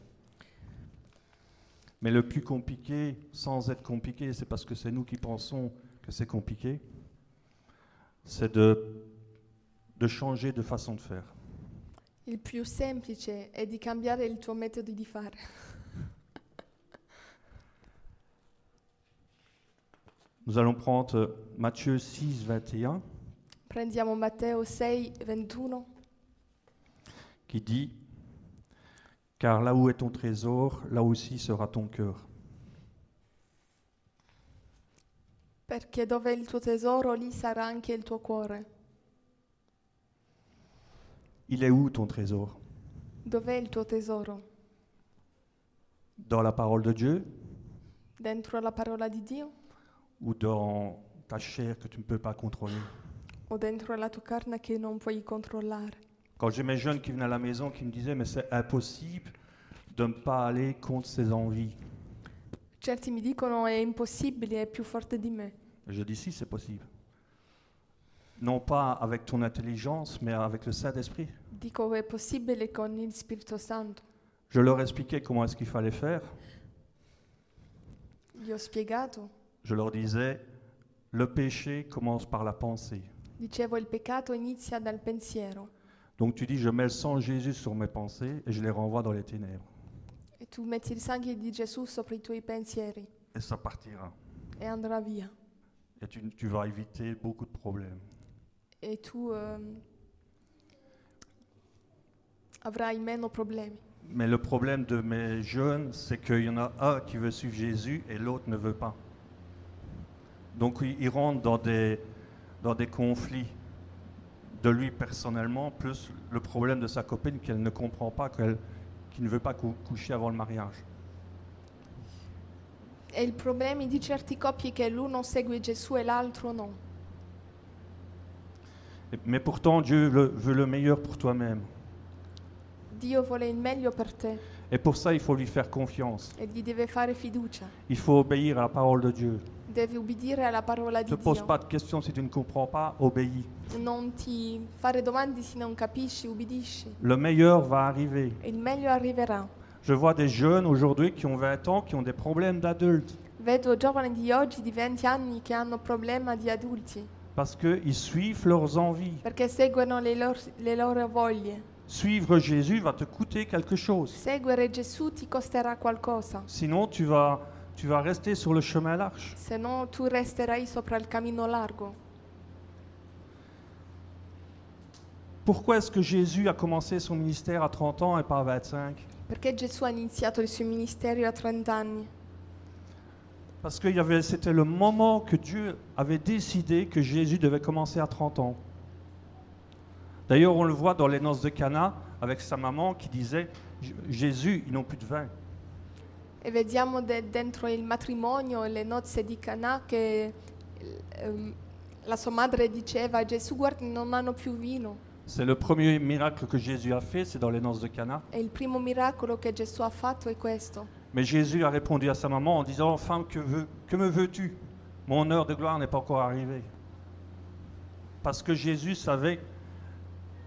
Mais le plus compliqué, sans être compliqué, c'est parce que c'est nous qui pensons que c'est compliqué, c'est de de changer de façon de faire. Il più semplice è di cambiare il tuo metodo di fare. Nous allons prendre euh, Matthieu 6, 21, Prendiamo Matteo 6, 21. qui dit Car là où est ton trésor, là aussi sera ton cœur. Perché dove è il tuo tesoro, lì sarà anche il tuo cuore. Il est où ton trésor? Dov'è il tuo tesoro? Dans la parole de Dieu? Dentro la parola di Dio? Ou dans ta chair que tu ne peux pas contrôler? O dentro la tua carne che non puoi controllare? Quand j'ai mes jeunes qui venaient à la maison qui me disaient mais c'est impossible de ne pas aller contre ses envies. Certi mi dicono è impossibile, è più forte di me. Je dis si c'est possible. Non pas avec ton intelligence mais avec le Saint-Esprit. Dico è possibile con il Spirito Santo? Je leur expliquais comment est-ce qu'il fallait faire. Gli ho spiegato. Je leur disais le péché commence par la pensée. Dicevo il peccato inizia dal pensiero Donc tu dis je mets le sang de Jésus sur mes pensées et je les renvoie dans les ténèbres. e tu metti il sangue di Gesù sopra i tuoi pensieri Et ça partira. e andrà via. Et tu, tu vas éviter beaucoup de problèmes. E tu ehm, avrai meno problemi. Mais le problème de mes jeunes, c'est qu'il y en a un qui veut suivre Jésus et l'autre ne veut pas. Donc ils rentrent dans des, dans des conflits de lui personnellement, plus le problème de sa copine qu'elle ne comprend pas, qu'elle, qui ne veut pas cou- coucher avant le mariage. E il problema di certi coppie che l'uno segue Gesù e l'altro no. Mais pourtant, Dieu le- veut le meilleur pour toi-même. Dio vuole il meglio per te Et pour ça, il faut lui faire confiance. e gli deve fare fiducia. Il faut obéir à la parole de Dieu. Devi ubbidire alla parola Ne di te pose Dio. pas de questions si tu ne comprends pas, obéis. Non ti fare domande se non capisci, ubbidisci. Le meilleur va arriver. Il meglio arriverà. Je vois des jeunes aujourd'hui qui ont 20 ans qui ont des problèmes d'adultes Vedo giovani di oggi di 20 anni che hanno problema di adulti parce qu'ils suivent leurs envies. perché seguono le loro, le loro voglie. suivre Jésus va te coûter quelque chose. Seguire Gesù ti costerà qualcosa, Sinon, tu vas, tu vas rester sur le chemin large. se no tu resterai sopra il cammino largo. Pourquoi est-ce que Jésus a commencé son ministère à 30 ans et pas à 25 Perché Gesù ha iniziato il suo ministero a 30 anni? Parce que c'était le moment que Dieu avait décidé que Jésus devait commencer à 30 ans. D'ailleurs, on le voit dans les noces de Cana avec sa maman qui disait Jésus, ils n'ont plus de vin. E vediamo de- dentro il matrimonio le nozze di Canà che ehm, la sua madre diceva Gesù guarda non hanno più vino. C'est le premier miracle que Jésus a fait, c'est dans les noces de Cana. E il primo miracolo che Gesù ha fatto è questo. Mais Jésus a répondu à sa maman en disant Femme, que, veux- que me veux-tu? Mon heure de gloire n'est pas encore arrivée. Parce que Jésus savait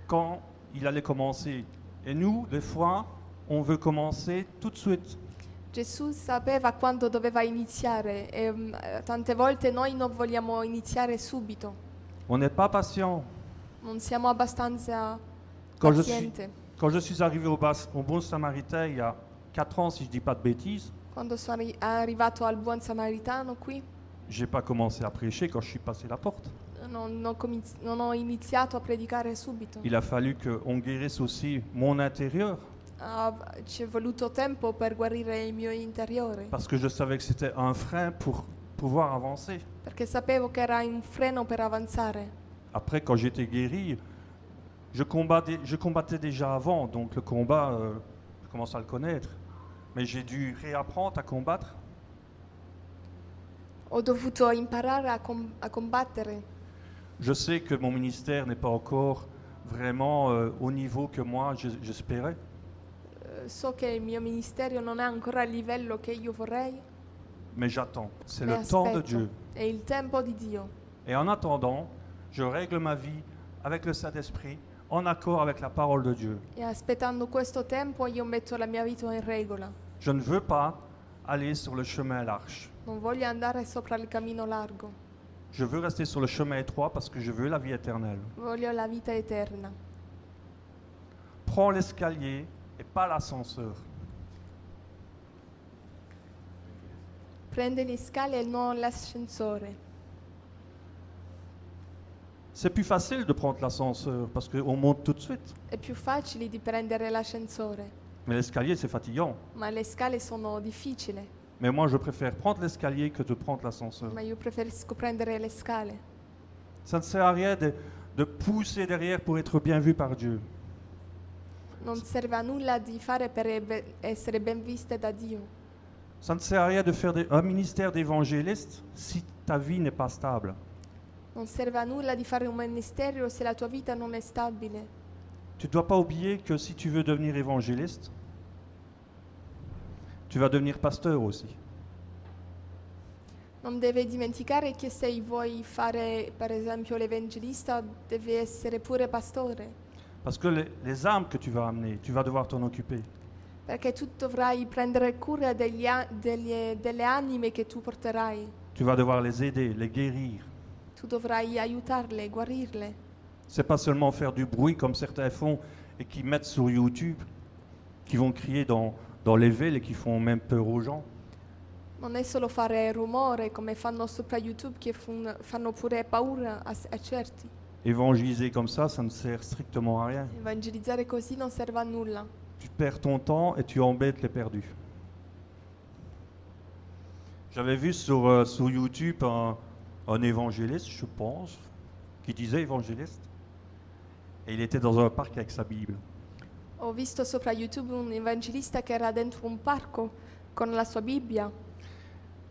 quand il allait commencer. Et nous, des fois, on veut commencer tout de suite. Gesù sapeva quando doveva iniziare e mm, tante volte noi non vogliamo iniziare subito, On n'est pas patient. non siamo abbastanza Quand je suis, pazienti. quand je suis arrivé au, Bas- au Bon Samaritain il y a 4 ans, si je ne dis pas de bêtises, Quando sono arri- arrivato al buon samaritano qui, j'ai pas commencé à prêcher quand je suis passé la porte. non, non cominzi- non ho iniziato a predicare subito. Il a fallu qu'on guérisse aussi mon intérieur Ah, ci è voluto tempo per guarire il mio interiore, parce que je savais que c'était un frein pour pouvoir avancer. perché sapevo che era un freno per avanzare. Après, quand j'étais guéri, je combattais, je combattais déjà avant, donc le combat, euh, je commence à le connaître. Mais j'ai dû réapprendre à combattre. Ho dovuto imparare a, com- a combattere. Je sais que mon ministère n'est pas encore vraiment euh, au niveau que moi j'es- j'espérais. Eh, So che il mio ministero non è ancora al livello che io vorrei, Mais j'attends. C'est mais le temps de aspetto. Dieu. È il tempo di Dio. Et en attendant, je règle ma vie avec le Saint-Esprit, en accord avec la parole de Dieu. E aspettando questo tempo io metto la mia vita in regola. Je ne veux pas aller sur le chemin large. Non voglio andare sopra il cammino largo, Je veux rester sur le chemin étroit parce que je veux la vie éternelle. voglio la vita eterna. Prends l'escalier et pas l'ascenseur. Prende le scale e non l'ascensore. C'est plus facile de prendre l'ascenseur parce qu'on monte tout de suite. È più facile di prendere l'ascensore, Mais l'escalier, c'est fatigant. ma le scale sono difficili. Mais moi, je préfère prendre l'escalier que de prendre l'ascenseur. Ma io preferisco prendere le scale. Ça ne sert à rien de, de pousser derrière pour être bien vu par Dieu. Non serve a nulla di fare per ebe- essere ben viste da Dio. Ça ne sert à rien de faire des- un ministère d'évangéliste si ta vie n'est pas stable. Non serve a nulla di fare un ministero se la tua vita non è stabile. Tu ne dois pas oublier que si tu veux devenir évangéliste, tu vas devenir pasteur aussi. Non devi dimenticare che se vuoi fare, per esempio, l'evangelista, devi essere pure pastore. Parce que les, les âmes que tu vas amener, tu vas devoir t'en occuper. Perché tu dovrai prendere cura degli a- degli- delle anime che tu porterai. Tu vas devoir les aider, les guérir. Tu dovrai aiutarle, guarirle. C'est pas seulement faire du bruit comme certains font et qui mettent sur YouTube, qui vont crier dans, dans les villes et qui font même peur aux gens. Non è solo fare rumore come fanno sopra YouTube che fun- fanno pure paura a, a certi. Évangéliser comme ça, ça ne sert strictement à rien. Evangelizzare così non serve a nulla. Tu perds ton temps et tu embêtes les perdus. J'avais vu sur, euh, sur YouTube un, un évangéliste, je pense, qui disait évangéliste. Et il était dans un parc avec sa Bible. Ho visto sopra YouTube un evangelista che era dentro un parco con la sua Bibbia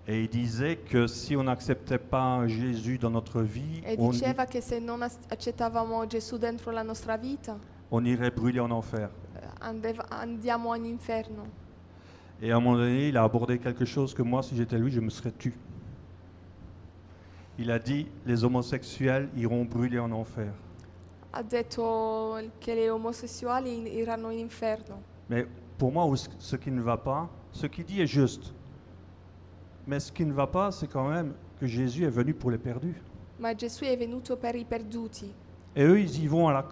Et il disait que si on n'acceptait pas Jésus dans notre vie, e on, diceva che se non as- accettavamo Gesù dentro la nostra vita on irait brûler en enfer. eh. Et à un moment donné, il a abordé quelque chose que moi, si j'étais lui, je me serais tu. Il a dit, les homosexuels iront brûler en enfer. Ha detto che gli omosessuali iranno in inferno. Mais pour moi, ce qui ne va pas, ce qu'il dit est juste. Mais ce qui ne va pas, c'est quand même que Jésus est venu pour les perdus. Ma Gesù è venuto per i perduti Et eux, ils y vont à la,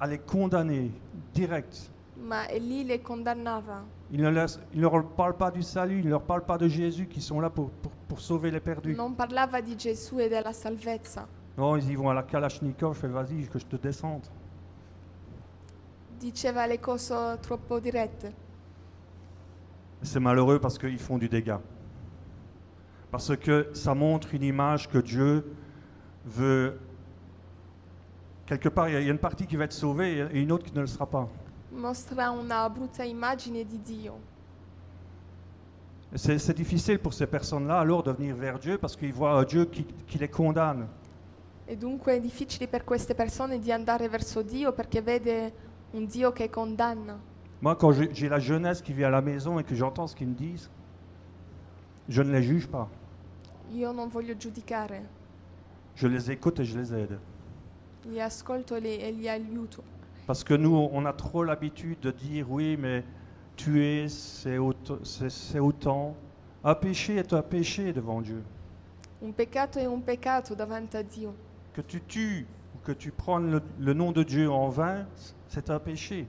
à les condamner direct. ma Elie les condannava. Il ne, laisse- il ne leur parle pas du salut, il ne leur parle pas de Jésus qui sont là pour, pour- pour sauver les perdus. Non parlava di Gesù e della salvezza. Non, ils y vont à la Kalachnikov et vas-y, que je te descende. Diceva le cose troppo dirette. C'est malheureux parce qu'ils font du dégât. Parce que ça montre une image que Dieu veut. Quelque part, il y a- une partie qui va être sauvée et une autre qui ne le sera pas. Mostra una brutta immagine di Dio. C'est difficile pour ces personnes-là alors de venir vers Dieu parce qu'ils voient un Dieu qui, qui les condamne. E dunque è difficile per queste persone di andare verso Dio perché vede un Dio che condanna. Moi, quand j'ai j'ai la jeunesse qui vient à la maison et que j'entends ce qu'ils me disent, je ne les juge pas. Io non voglio giudicare, Je les écoute et je les aide. li ascolto e li, e li aiuto. Parce que nous, on a trop l'habitude de dire oui, mais tuer, c'est autant, c'est- c'est autant. Un péché est un péché devant Dieu. Un peccato è un peccato davanti a Dio. Que tu tues ou que tu prends le, le nom de Dieu en vain, c'est un péché.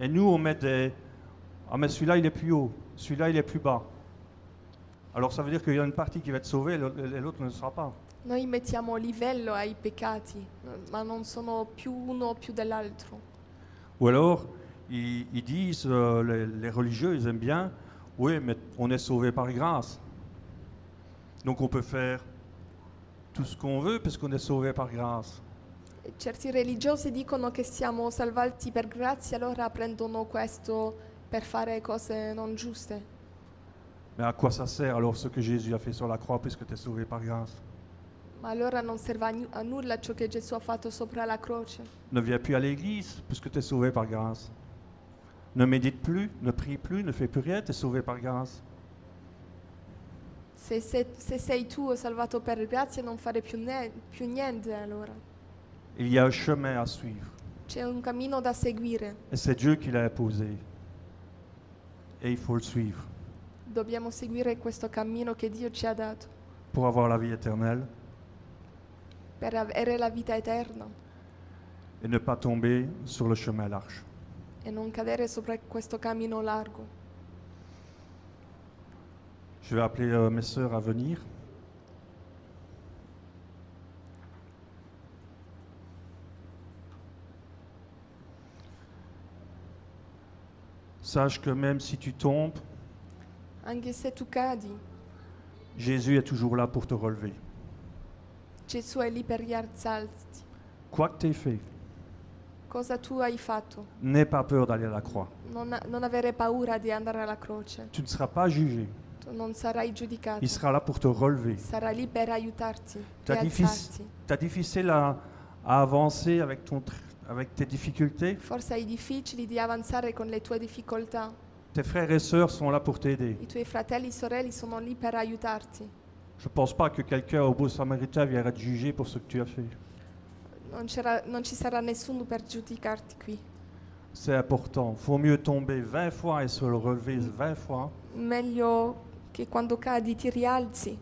Et nous, on met des... Ah, mais celui-là, il est plus haut. Celui-là, il est plus bas. Alors ça veut dire qu'il y a une partie qui va être sauvée et l'autre- ne le sera pas. Noi mettiamo livello ai peccati, ma non sono più uno più dell'altro. Ou alors, ils, ils disent, euh, les, les religieux, ils aiment bien, oui, mais on est sauvé par grâce. Donc on peut faire tout ce qu'on veut puisqu'on est sauvé par grâce. Certi religiosi dicono che siamo salvati per grazia, allora prendono questo per fare cose non giuste. Mais à quoi ça sert alors ce que Jésus a fait sur la croix puisque tu es sauvé par grâce? Ma allora non serve a, nu- a nulla ciò che Gesù ha fatto sopra la croce. Ne viens plus à l'église puisque tu es sauvé par grâce. Ne médite plus, ne prie plus, ne fais plus rien, tu es sauvé par grâce. Se, se- se sei tu salvato per grazia non fare più, ne- più niente allora. Il y a un chemin à suivre. C'è un cammino da seguire, Et c'est Dieu qui l'a imposé. Et il faut le suivre dobbiamo seguire questo cammino che Dio ci ha dato pour avoir la vie éternelle per avere la vita eterna et ne pas tomber sur le chemin large. e non cadere sopra questo cammino largo. Je vais appeler euh, mes sœurs à venir. Sache que même si tu tombes, Anche se tu cadi, Jésus est toujours là pour te relever. Gesù è lì per rialzarti. Quoi que tu aies fait, Cosa tu hai fatto? n'aie pas peur d'aller à la croix. Non, non avere paura di andare alla croce. Tu ne seras pas jugé. Tu non sarai giudicato. Il sera là pour te relever. Sarà lì per aiutarti, T'as difficile, rialzarti. t'as difficile à, à avancer avec, ton, avec tes difficultés? Forse hai difficili di avanzare con le tue difficoltà. Tes frères et sœurs sont là pour t'aider. I tuoi fratelli e sorelle sono lì per aiutarti. Je ne pense pas que quelqu'un au beau samaritain viendra te juger pour ce que tu as fait. Non, non ci sarà nessuno per giudicarti qui. C'est important. Faut mieux tomber 20 fois et se relever 20 fois Meglio che quando cadi ti rialzi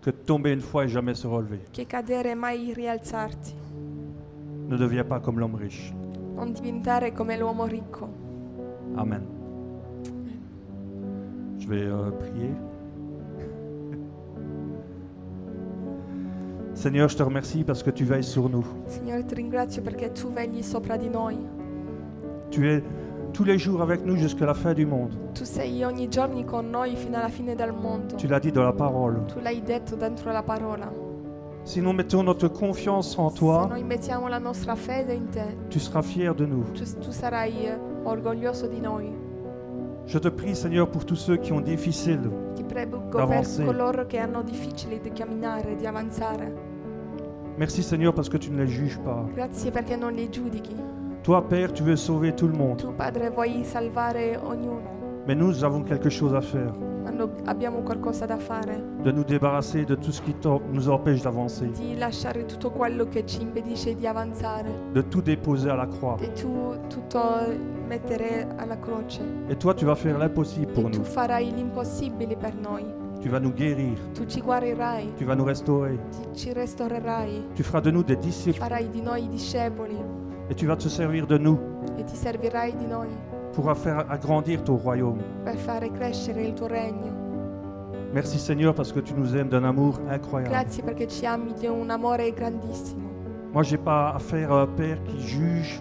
que tomber une fois et jamais se relever. che cadere e mai rialzarti. Ne deviens pas comme l'homme riche. Non diventare come l'uomo ricco. Amen. Je vais euh, prier. Seigneur, je te remercie parce que tu veilles sur nous. Signore, ti ringrazio perché tu vegli sopra di noi. Tu es tous les jours avec nous jusqu'à la fin du monde. Tu sei ogni giorno con noi fino alla fine del mondo. Tu l'as dit dans la parole. Tu l'hai detto dentro la parola. Si nous mettons notre confiance en Se toi, noi mettiamo la nostra fede in te, tu seras fier de nous. tu, tu sarai eh, orgoglioso di noi. Je te prie, Seigneur, pour tous ceux qui ont difficile. Ti prego per D'avancer. coloro che hanno difficili di camminare, di avanzare. Merci, Seigneur, parce que tu ne les juges pas. Grazie perché non li giudichi. Toi, Père, tu veux sauver tout le monde. Tu, Padre, vuoi salvare ognuno, Mais nous, avons quelque chose à faire. ma no- abbiamo qualcosa da fare. De nous débarrasser de tout ce qui t'en- nous empêche d'avancer. Di lasciare tutto quello che ci impedisce di avanzare. De tout déposer à la croix. E tu tutto mettere alla croce. Et toi, tu vas faire l'impossible E pour tu nous. farai l'impossibile per noi. Tu vas nous guérir. Tu ci guarirai, Tu vas nous restaurer. ti- ci restaurerai. Tu feras de nous des disciples. Farai di noi discepoli. Et tu vas te servir de nous e ti servirai di noi pour faire agrandir ton royaume. per fare crescere il tuo regno. Merci Seigneur parce que tu nous aimes d'un amour incroyable. Grazie perché ci ami di un amore grandissimo. Moi, j'ai pas affaire à un Père qui juge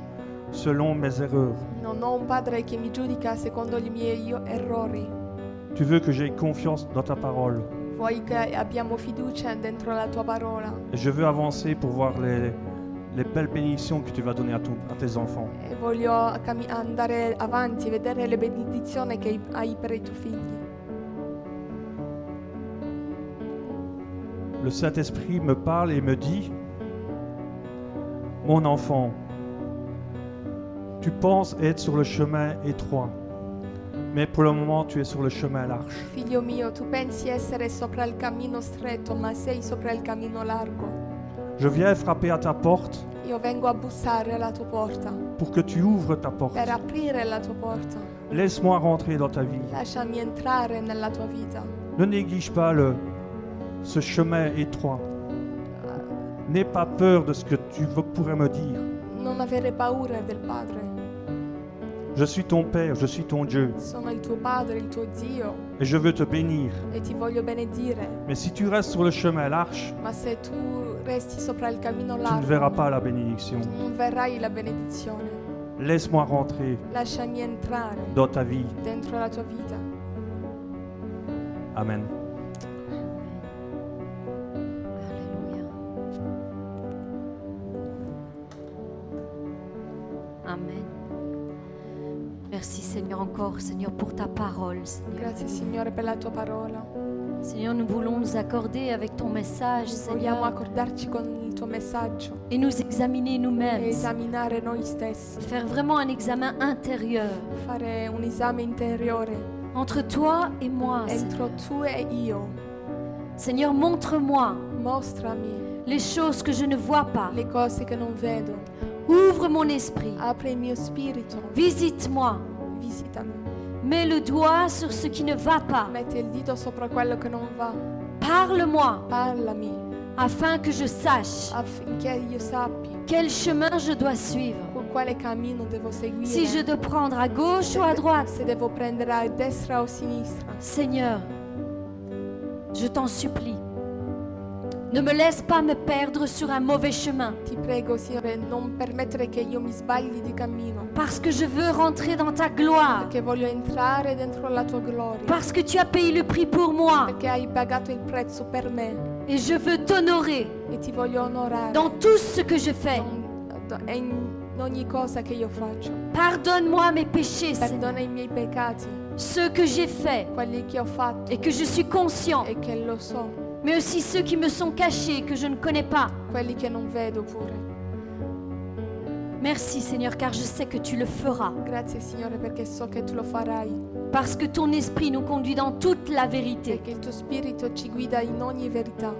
selon mes erreurs. Non ho un padre che mi giudica secondo i miei io- errori. Tu veux que j'aie confiance dans ta parole. Vuoi che abbiamo fiducia dentro la tua parola Et je veux avancer pour voir les, les belles bénédictions que tu vas donner à, ton- à tes enfants. e voglio andare avanti vedere le benedizioni che hai per i tuoi figli. Le Saint-Esprit me parle et me dit, mon enfant, tu penses être sur le chemin étroit, mais pour le moment tu es sur le chemin large. Figlio mio, tu pensi essere sopra il cammino stretto, ma sei sopra il cammino largo. Je viens frapper à ta porte Io vengo a bussare alla tua porta pour que tu ouvres ta porte. per aprire la tua porta. Laisse-moi rentrer dans ta vie. Lasciami entrare nella tua vita. Ne néglige pas le, ce chemin étroit. N'aie pas peur de ce que tu v- pourrais me dire. Non avere paura del Padre. Je suis ton Père, je suis ton Dieu, Sono il tuo Padre, il tuo Dio et je veux te bénir. e ti voglio benedire. Mais si tu restes sur le chemin large, Ma se tu resti sopra il cammino tu ne largo, verras pas la bénédiction. non verrai la benedizione. Laisse-moi rentrer Lasciami entrare dans ta vie. dentro la tua vita. Amen. Merci Seigneur encore, Seigneur, pour ta parole. Seigneur. Grazie Signore per la tua parola. Seigneur, nous voulons nous accorder avec ton message, Vogliamo Seigneur, accordarci con il tuo messaggio et nous examiner e nous-mêmes. esaminare noi stessi, Faire vraiment un examen intérieur fare un esame interiore entre toi et moi. entro Seigneur, tu e io. Seigneur montre-moi Mostrami les choses que je ne vois pas. le cose che non vedo. Ouvre mon esprit. Apri il mio spirito, Visite-moi. Visitami. Mets le doigt sur ce qui ne va pas. Metti il dito sopra quello che non va. Parle-moi Parlami afin que je sache affinché io sappi quel chemin je dois suivre. quale cammino devo seguire. Si je dois prendre à gauche ou à droite. Se devo prendere a destra o sinistra. Seigneur, je t'en supplie. Ne me laisse pas me perdre sur un mauvais chemin. Ti prego, Signore, non permettere che io mi sbagli di cammino. Parce que je veux rentrer dans ta gloire. Perché voglio entrare dentro la tua gloria. Parce que tu as payé le prix pour moi. Perché hai pagato il prezzo per me. Et je veux t'honorer E ti voglio onorare. dans tout ce que je fais. Don- e in ogni cosa che io faccio. Pardonne-moi mes péchés. Perdona i miei peccati, Ceux que j'ai faits quelli che ho fatto et que je suis conscient. e che lo so, Mais aussi ceux qui me sont cachés, que je ne connais pas. quelli che non vedo pure. Merci Seigneur, car je sais que tu le feras. Grazie Signore perché so che tu lo farai, Parce que ton esprit nous conduit dans toute la vérité. perché il tuo spirito ci guida in ogni verità.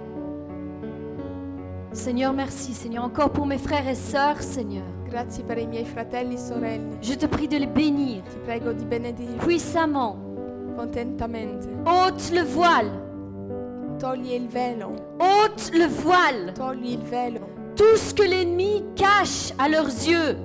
Seigneur, merci Seigneur, encore pour mes frères et sœurs, Seigneur. Grazie per i miei fratelli e sorelle. Je te prie de les bénir Ti prego di benedirli puissamment. potentamente. Ôte le voile, Togli il velo, ôte le voile. togli il velo. Tout ce que l'ennemi cache à leurs yeux,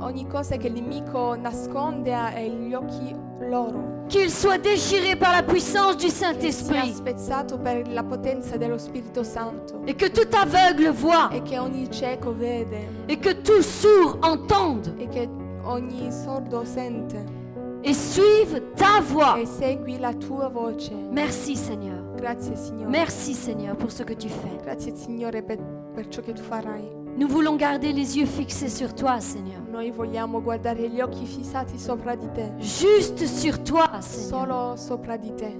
Ogni cosa che il nemico nasconde agli occhi loro. qu'il soit déchiré par la puissance du Saint-Esprit spezzato per la potenza dello Spirito Santo. et que tout aveugle voit E che ogni cieco vede. et que tout sourd entende E che ogni sordo sente. et suive ta voix. E segui la tua voce. Merci Seigneur. Grazie Signore. Merci Seigneur pour ce que tu fais. Grazie Signore per, per ciò che tu farai. Nous voulons garder les yeux fixés sur toi, Seigneur. Noi vogliamo guardare gli occhi fissati sopra di te. Juste sur toi, Seigneur. Solo sopra di te.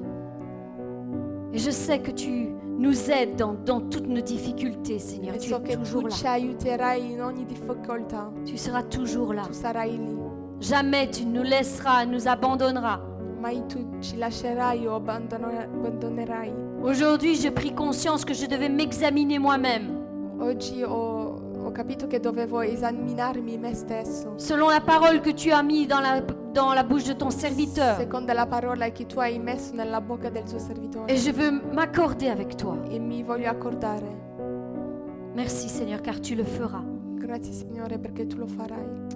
Et je sais que tu nous aides dans, dans toutes nos difficultés, Seigneur. E Tu so es che toujours tu là. ci aiuterai in ogni difficoltà. Tu seras toujours là. Tu sarai lì. Jamais tu nous laisseras, nous abandonneras. Mai tu ci lascerai o abbandonerai. Aujourd'hui, j'ai pris conscience que je devais m'examiner moi-même. Oggi ho, ho capito che dovevo esaminarmi me stesso. Selon la parole que tu as mis dans la, dans la bouche de ton serviteur. Secondo la parola che tu hai messo nella bocca del tuo servitore. Et je veux m'accorder avec toi. E mi voglio accordare. Merci Seigneur, car tu le feras. Grazie Signore perché tu lo farai.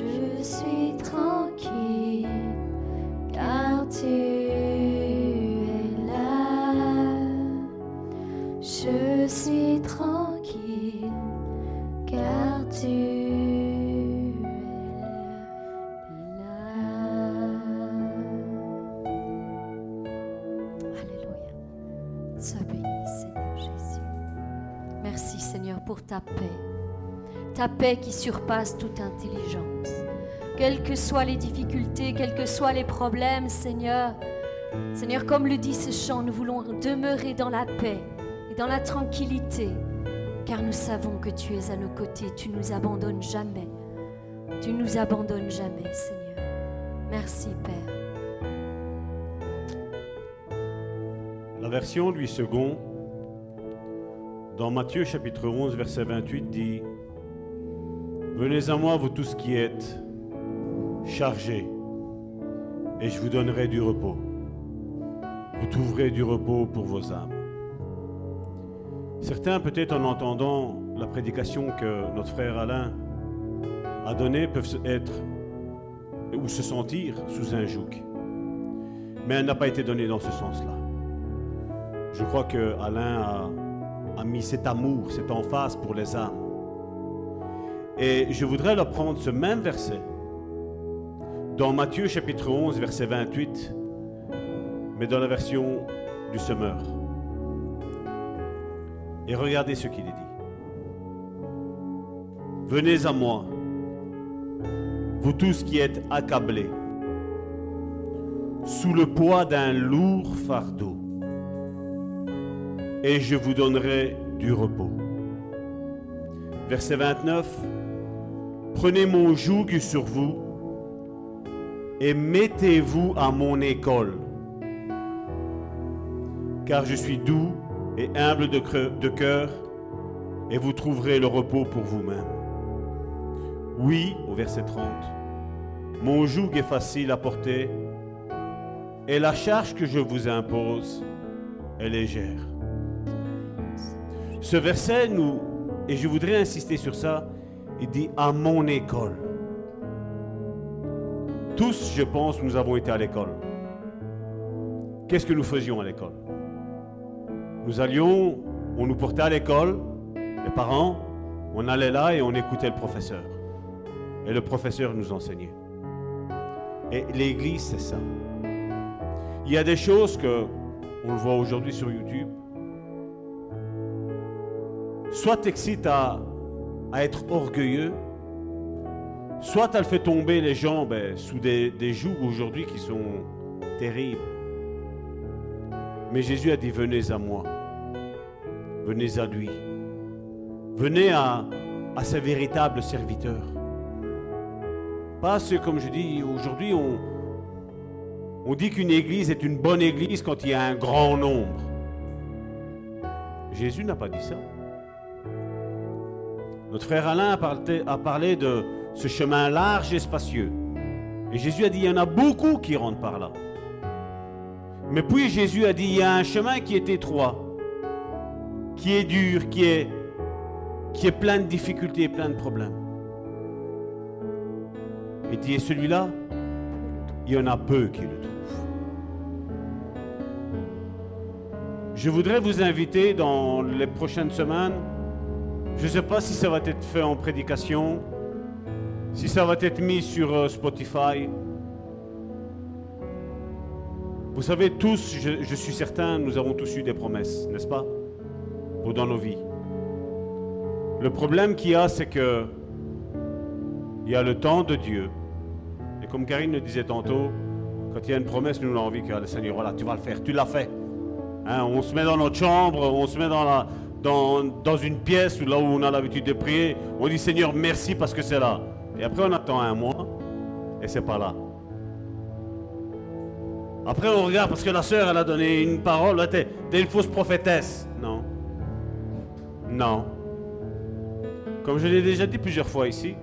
Je suis tranquille, car tu es là. Je suis tranquille, car tu es là. Alléluia. Sois béni, Seigneur Jésus. Merci, Seigneur, pour ta paix. Ta paix qui surpasse toute intelligence. Quelles que soient les difficultés, quels que soient les problèmes, Seigneur, Seigneur, comme le dit ce chant, nous voulons demeurer dans la paix et dans la tranquillité, car nous savons que tu es à nos côtés, tu nous abandonnes jamais. Tu nous abandonnes jamais, Seigneur. Merci, Père. La version Louis II, dans Matthieu chapitre 11, verset 28, dit Venez à moi, vous tous qui êtes chargés, et je vous donnerai du repos. Vous trouverez du repos pour vos âmes. Certains, peut-être en entendant la prédication que notre frère Alain a donnée, peuvent être ou se sentir sous un joug. Mais elle n'a pas été donnée dans ce sens-là. Je crois que Alain a, a mis cet amour, cette emphase pour les âmes. Et je voudrais leur ce même verset dans Matthieu chapitre 11, verset 28, mais dans la version du semeur. Et regardez ce qu'il est dit. Venez à moi, vous tous qui êtes accablés, sous le poids d'un lourd fardeau et je vous donnerai du repos. Verset 29. Prenez mon joug sur vous et mettez-vous à mon école, car je suis doux et humble de cœur, et vous trouverez le repos pour vous-même. Oui, au verset 30, mon joug est facile à porter, et la charge que je vous impose est légère. Ce verset nous, et je voudrais insister sur ça, il dit à mon école. Tous, je pense, nous avons été à l'école. Qu'est-ce que nous faisions à l'école? Nous allions, on nous portait à l'école, les parents, on allait là et on écoutait le professeur. Et le professeur nous enseignait. Et l'église, c'est ça. Il y a des choses que, on le voit aujourd'hui sur YouTube, soit t'excites à, à être orgueilleux, soit elle fait tomber les gens ben, sous des, des jougs aujourd'hui qui sont terribles. Mais Jésus a dit, venez à moi, venez à lui, venez à, ses véritables serviteurs. Pas ce, comme je dis, aujourd'hui, on, on dit qu'une église est une bonne église quand il y a un grand nombre. Jésus n'a pas dit ça. Notre frère Alain a parlé, de ce chemin large et spacieux. Et Jésus a dit, il y en a beaucoup qui rentrent par là. Mais puis Jésus a dit, il y a un chemin qui est étroit, qui est dur, qui est, qui est plein de difficultés et plein de problèmes. Et dit, et celui-là, il y en a peu qui le trouvent. Je voudrais vous inviter dans les prochaines semaines je ne sais pas si ça va être fait en prédication, si ça va être mis sur euh, Spotify. Vous savez tous, je, suis certain, nous avons tous eu des promesses, n'est-ce pas Pour dans nos vies. Le problème qu'il y a, c'est que il y a le temps de Dieu. Et comme Karine le disait tantôt, quand il y a une promesse, nous on a envie que le Seigneur, voilà, tu vas le faire, tu l'as fait. Hein, on se met dans notre chambre, on se met dans la, dans, une pièce où là où on a l'habitude de prier, on dit Seigneur merci parce que c'est là. Et après, on attend un mois et c'est pas là. Après, on regarde parce que la sœur, elle a donné une parole. t'es une fausse prophétesse. Non. Non. Comme je l'ai déjà dit plusieurs fois ici,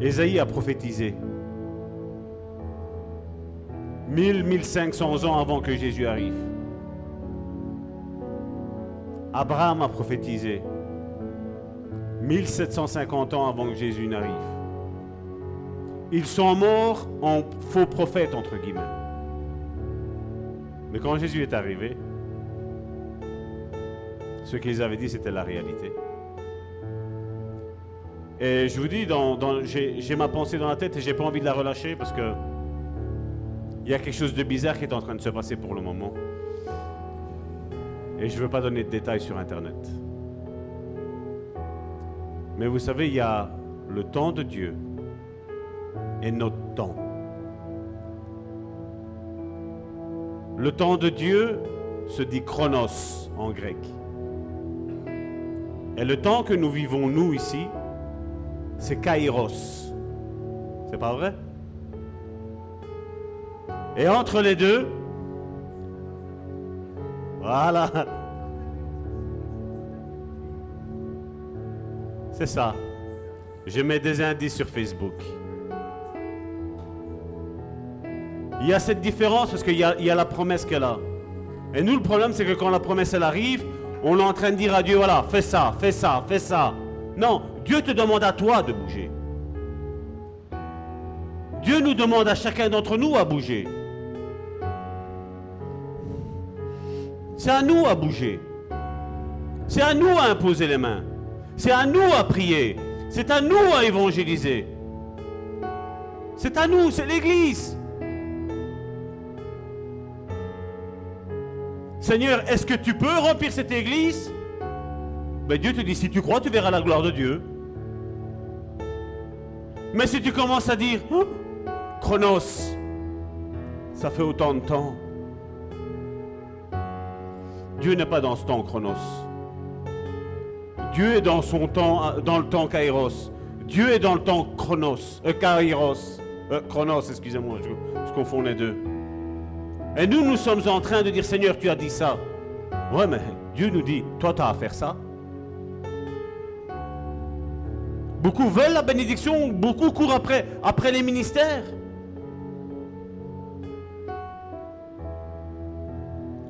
Ésaïe a prophétisé. 1000, 1500 ans avant que Jésus arrive. Abraham a prophétisé. 1750 ans avant que Jésus n'arrive. Ils sont morts en faux prophètes, entre guillemets. Mais quand Jésus est arrivé, ce qu'ils avaient dit, c'était la réalité. Et je vous dis, j'ai ma pensée dans la tête et j'ai pas envie de la relâcher parce que il y a quelque chose de bizarre qui est en train de se passer pour le moment. Et je ne veux pas donner de détails sur Internet. Mais vous savez, il y a le temps de Dieu et notre temps. Le temps de Dieu se dit chronos en grec. Et le temps que nous vivons, nous, ici, c'est kairos. C'est pas vrai? Et entre les deux, voilà. C'est ça. Je mets des indices sur Facebook. Il y a cette différence parce qu'il y, a- la promesse qu'elle a. Et nous, le problème, c'est que quand la promesse, elle arrive, on est en train de dire à Dieu, voilà, fais ça, fais ça, fais ça. Non, Dieu te demande à toi de bouger. Dieu nous demande à chacun d'entre nous à bouger. C'est à nous à bouger. C'est à nous à imposer les mains. C'est à nous à prier. C'est à nous à évangéliser. C'est à nous, c'est l'Église. Seigneur, est-ce que tu peux remplir cette Église? Ben Dieu te dit, si tu crois, tu verras la gloire de Dieu. Mais si tu commences à dire, Oh, Chronos, ça fait autant de temps. Dieu n'est pas dans ce temps Chronos. Dieu est dans son temps, dans le temps Kairos. Dieu est dans le temps Chronos, euh, Kairos, Euh, Chronos, excusez-moi, je, confonds les deux. Et nous, nous sommes en train de dire, Seigneur, tu as dit ça. Ouais, mais Dieu nous dit, toi, tu as à faire ça. Beaucoup veulent la bénédiction, beaucoup courent après, après les ministères.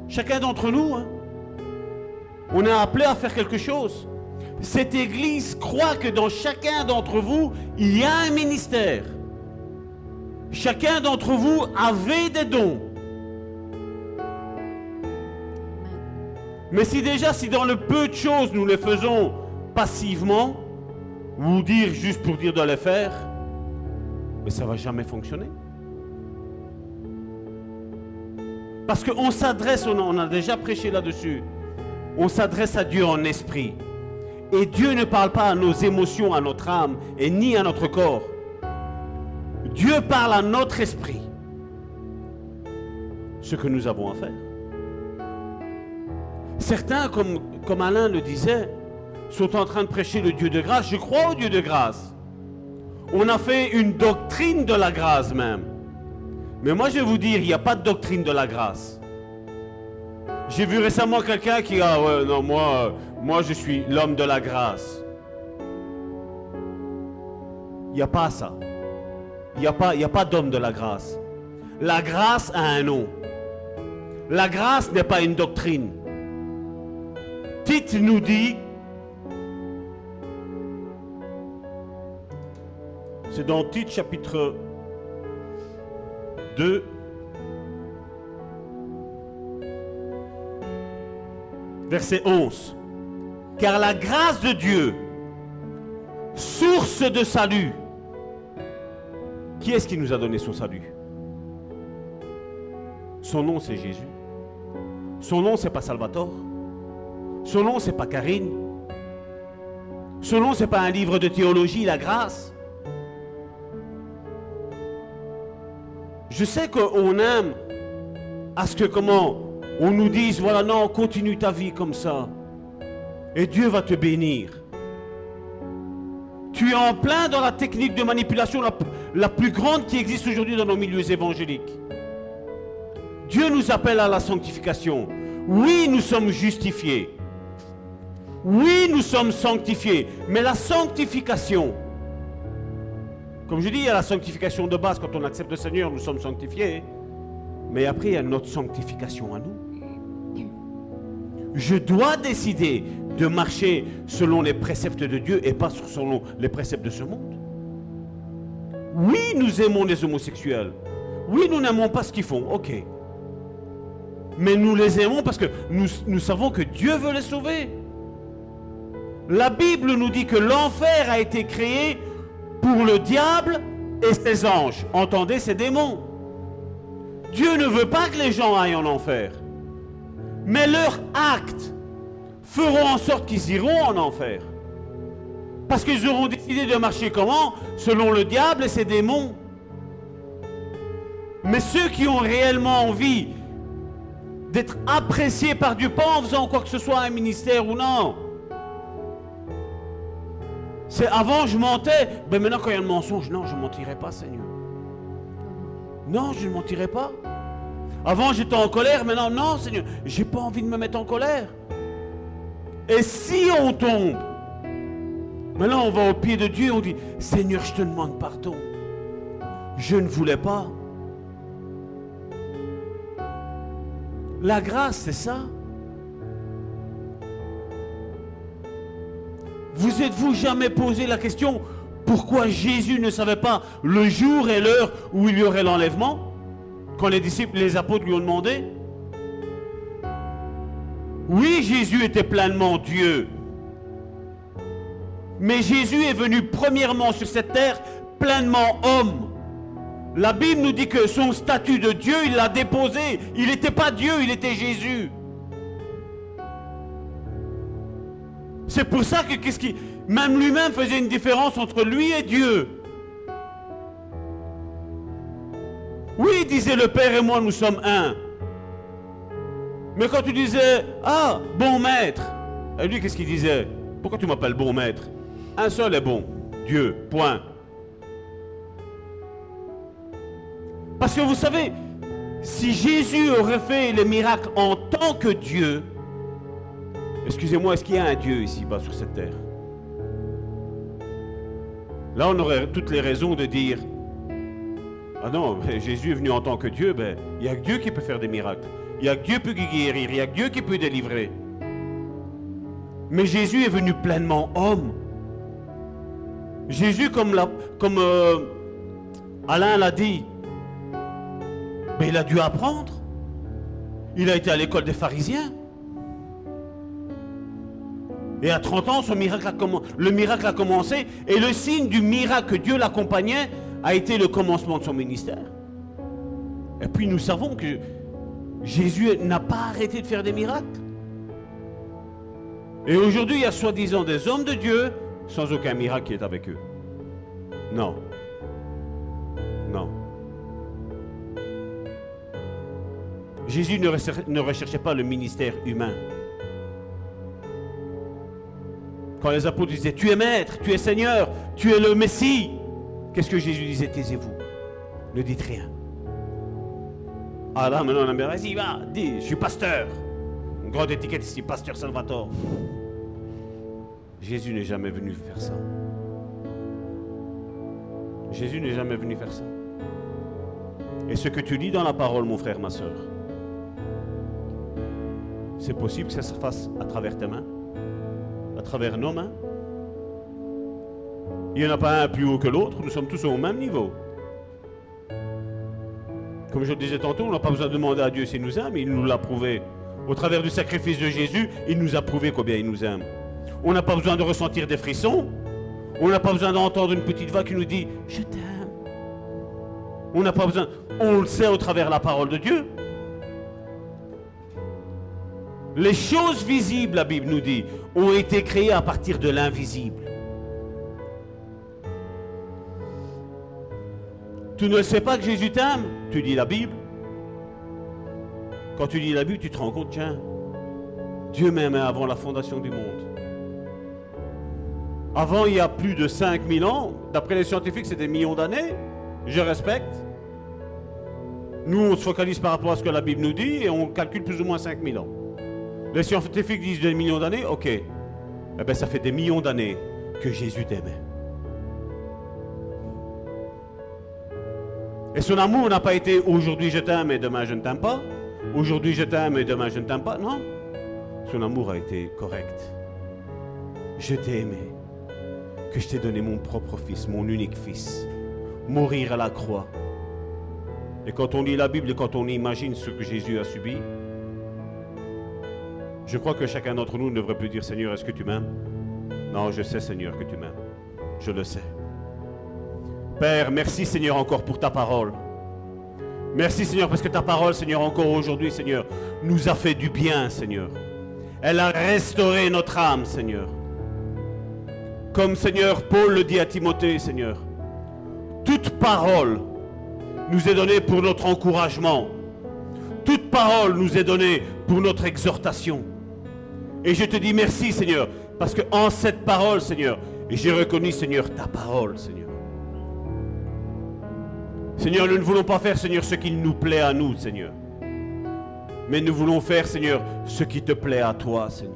Chacun d'entre nous, hein, on est appelé à faire quelque chose. Cette Église croit que dans chacun d'entre vous, il y a un ministère. Chacun d'entre vous avait des dons. Mais si déjà, si dans le peu de choses nous les faisons passivement, ou dire juste pour dire de les faire, mais ça va jamais fonctionner. Parce qu'on s'adresse, on a déjà prêché là-dessus, on s'adresse à Dieu en esprit. Et Dieu ne parle pas à nos émotions, à notre âme, et ni à notre corps. Dieu parle à notre esprit. Ce que nous avons à faire. Certains, comme, comme Alain le disait, sont en train de prêcher le Dieu de grâce. Je crois au Dieu de grâce. On a fait une doctrine de la grâce même. Mais moi, je vais vous dire, il n'y a pas de doctrine de la grâce. J'ai vu récemment quelqu'un qui a, ouais, non, moi, euh, moi, je suis l'homme de la grâce. Il n'y a pas ça. Il n'y a pas, a pas d'homme de la grâce. La grâce a un nom. La grâce n'est pas une doctrine. Tite nous dit, c'est dans Tite chapitre 2, verset 11. Car la grâce de Dieu, source de salut, qui est-ce qui nous a donné son salut? Son nom c'est Jésus. Son nom c'est pas Salvatore. Son nom c'est pas Karine. Son nom c'est pas un livre de théologie, la grâce. Je sais qu'on aime à ce que comment on nous dise voilà non continue ta vie comme ça et Dieu va te bénir. Tu es en plein dans la technique de manipulation la, la plus grande qui existe aujourd'hui dans nos milieux évangéliques. Dieu nous appelle à la sanctification. Oui, nous sommes justifiés. Oui, nous sommes sanctifiés. Mais la sanctification, comme je dis, il y a la sanctification de base. Quand on accepte le Seigneur, nous sommes sanctifiés. Mais après, il y a notre sanctification à nous. Je dois décider de marcher selon les préceptes de Dieu et pas selon les préceptes de ce monde. Oui, nous aimons les homosexuels. Oui, nous n'aimons pas ce qu'ils font. Ok. Mais nous les aimons parce que nous, savons que Dieu veut les sauver. La Bible nous dit que l'enfer a été créé pour le diable et ses anges. Entendez, ces démons. Dieu ne veut pas que les gens aillent en enfer. Mais leurs actes feront en sorte qu'ils iront en enfer. Parce qu'ils auront décidé de marcher comment? Selon le diable et ses démons. Mais ceux qui ont réellement envie d'être appréciés par Dieu, pas en faisant quoi que ce soit un ministère ou non. C'est avant je mentais, mais maintenant quand il y a le mensonge, non, je ne mentirai pas, Seigneur. Non, je ne mentirai pas. Avant j'étais en colère, maintenant non, Seigneur, j'ai pas envie de me mettre en colère. Et si on tombe, maintenant on va au pied de Dieu, on dit, Seigneur, je te demande pardon. Je ne voulais pas. La grâce, c'est ça. Vous êtes-vous jamais posé la question pourquoi Jésus ne savait pas le jour et l'heure où il y aurait l'enlèvement? Quand les disciples, les apôtres lui ont demandé Oui, Jésus était pleinement Dieu. Mais Jésus est venu premièrement sur cette terre pleinement homme. La Bible nous dit que son statut de Dieu, il l'a déposé. Il n'était pas Dieu, il était Jésus. C'est pour ça que même lui-même faisait une différence entre lui et Dieu. Oui, disait le Père et moi, nous sommes un. Mais quand tu disais, ah, bon maître, et lui, qu'est-ce qu'il disait? Pourquoi tu m'appelles bon maître? Un seul est bon, Dieu, point. Parce que vous savez, si Jésus aurait fait les miracles en tant que Dieu, excusez-moi, est-ce qu'il y a un Dieu ici-bas sur cette terre? Là, on aurait toutes les raisons de dire, ah non, Jésus est venu en tant que Dieu, ben, il n'y a que Dieu qui peut faire des miracles. Il n'y a que Dieu qui peut guérir, il n'y a que Dieu qui peut délivrer. Mais Jésus est venu pleinement homme. Jésus, comme, la- comme euh, Alain l'a dit, mais il a dû apprendre. Il a été à l'école des pharisiens. Et à 30 ans, le miracle a commencé. Et le signe du miracle que Dieu l'accompagnait a été le commencement de son ministère. Et puis nous savons que Jésus n'a pas arrêté de faire des miracles. Et aujourd'hui, il y a soi-disant des hommes de Dieu sans aucun miracle qui est avec eux. Non. Non. Jésus ne recher- ne recherchait pas le ministère humain. Quand les apôtres disaient, tu es maître, tu es Seigneur, tu es le Messie, qu'est-ce que Jésus disait Taisez-vous, ne dites rien. Ah là, maintenant, vas-y, va, dis, je suis pasteur. Une grande étiquette ici, pasteur Salvatore. Jésus n'est jamais venu faire ça. Jésus n'est jamais venu faire ça. Et ce que tu lis dans la parole, mon frère, ma soeur, c'est possible que ça se fasse à travers tes mains, à travers nos mains. Il n'y en a pas un plus haut que l'autre, nous sommes tous au même niveau. Comme je le disais tantôt, on n'a pas besoin de demander à Dieu s'il nous aime, il nous l'a prouvé. Au travers du sacrifice de Jésus, il nous a prouvé combien il nous aime. On n'a pas besoin de ressentir des frissons. On n'a pas besoin d'entendre une petite voix qui nous dit Je t'aime. On n'a pas besoin. On le sait au travers de la parole de Dieu. Les choses visibles, la Bible nous dit, ont été créées à partir de l'invisible. Tu ne sais pas que Jésus t'aime? Tu lis la Bible. Quand tu lis la Bible, tu te rends compte, tiens, Dieu m'aimait avant la fondation du monde. Avant, il y a plus de 5000 ans, d'après les scientifiques, c'est des millions d'années. Je respecte. Nous, on se focalise par rapport à ce que la Bible nous dit et on calcule plus ou moins 5000 ans. Les scientifiques disent des millions d'années, ok. Eh bien, ça fait des millions d'années que Jésus t'aimait. Et son amour n'a pas été aujourd'hui je t'aime et demain je ne t'aime pas. Aujourd'hui je t'aime et demain je ne t'aime pas. Non. Son amour a été correct. Je t'ai aimé. Que je t'ai donné mon propre fils, mon unique fils. Mourir à la croix. Et quand on lit la Bible et quand on imagine ce que Jésus a subi, je crois que chacun d'entre nous ne devrait plus dire Seigneur, est-ce que tu m'aimes? Non, je sais Seigneur que tu m'aimes. Je le sais. Père, merci Seigneur encore pour ta parole. Merci Seigneur parce que ta parole Seigneur encore aujourd'hui Seigneur nous a fait du bien Seigneur. Elle a restauré notre âme Seigneur. Comme Seigneur Paul le dit à Timothée Seigneur. Toute parole nous est donnée pour notre encouragement. Toute parole nous est donnée pour notre exhortation. Et je te dis merci Seigneur parce que en cette parole Seigneur, j'ai reconnu Seigneur ta parole Seigneur. Seigneur, nous ne voulons pas faire, Seigneur, ce qui nous plaît à nous, Seigneur. Mais nous voulons faire, Seigneur, ce qui te plaît à toi, Seigneur.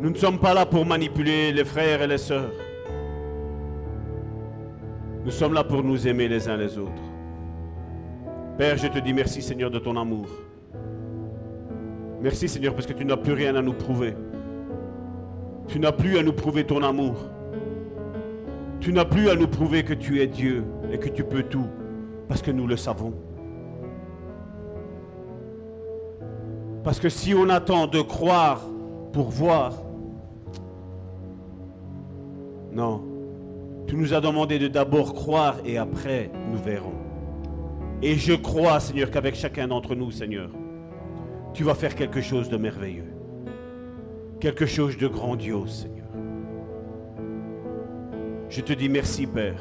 Nous ne sommes pas là pour manipuler les frères et les sœurs. Nous sommes là pour nous aimer les uns les autres. Père, je te dis merci, Seigneur, de ton amour. Merci, Seigneur, parce que tu n'as plus rien à nous prouver. Tu n'as plus à nous prouver ton amour. Tu n'as plus à nous prouver que tu es Dieu et que tu peux tout, parce que nous le savons. Parce que si on attend de croire pour voir, non, tu nous as demandé de d'abord croire et après nous verrons. Et je crois, Seigneur, qu'avec chacun d'entre nous, Seigneur, tu vas faire quelque chose de merveilleux, quelque chose de grandiose. Je te dis merci, Père,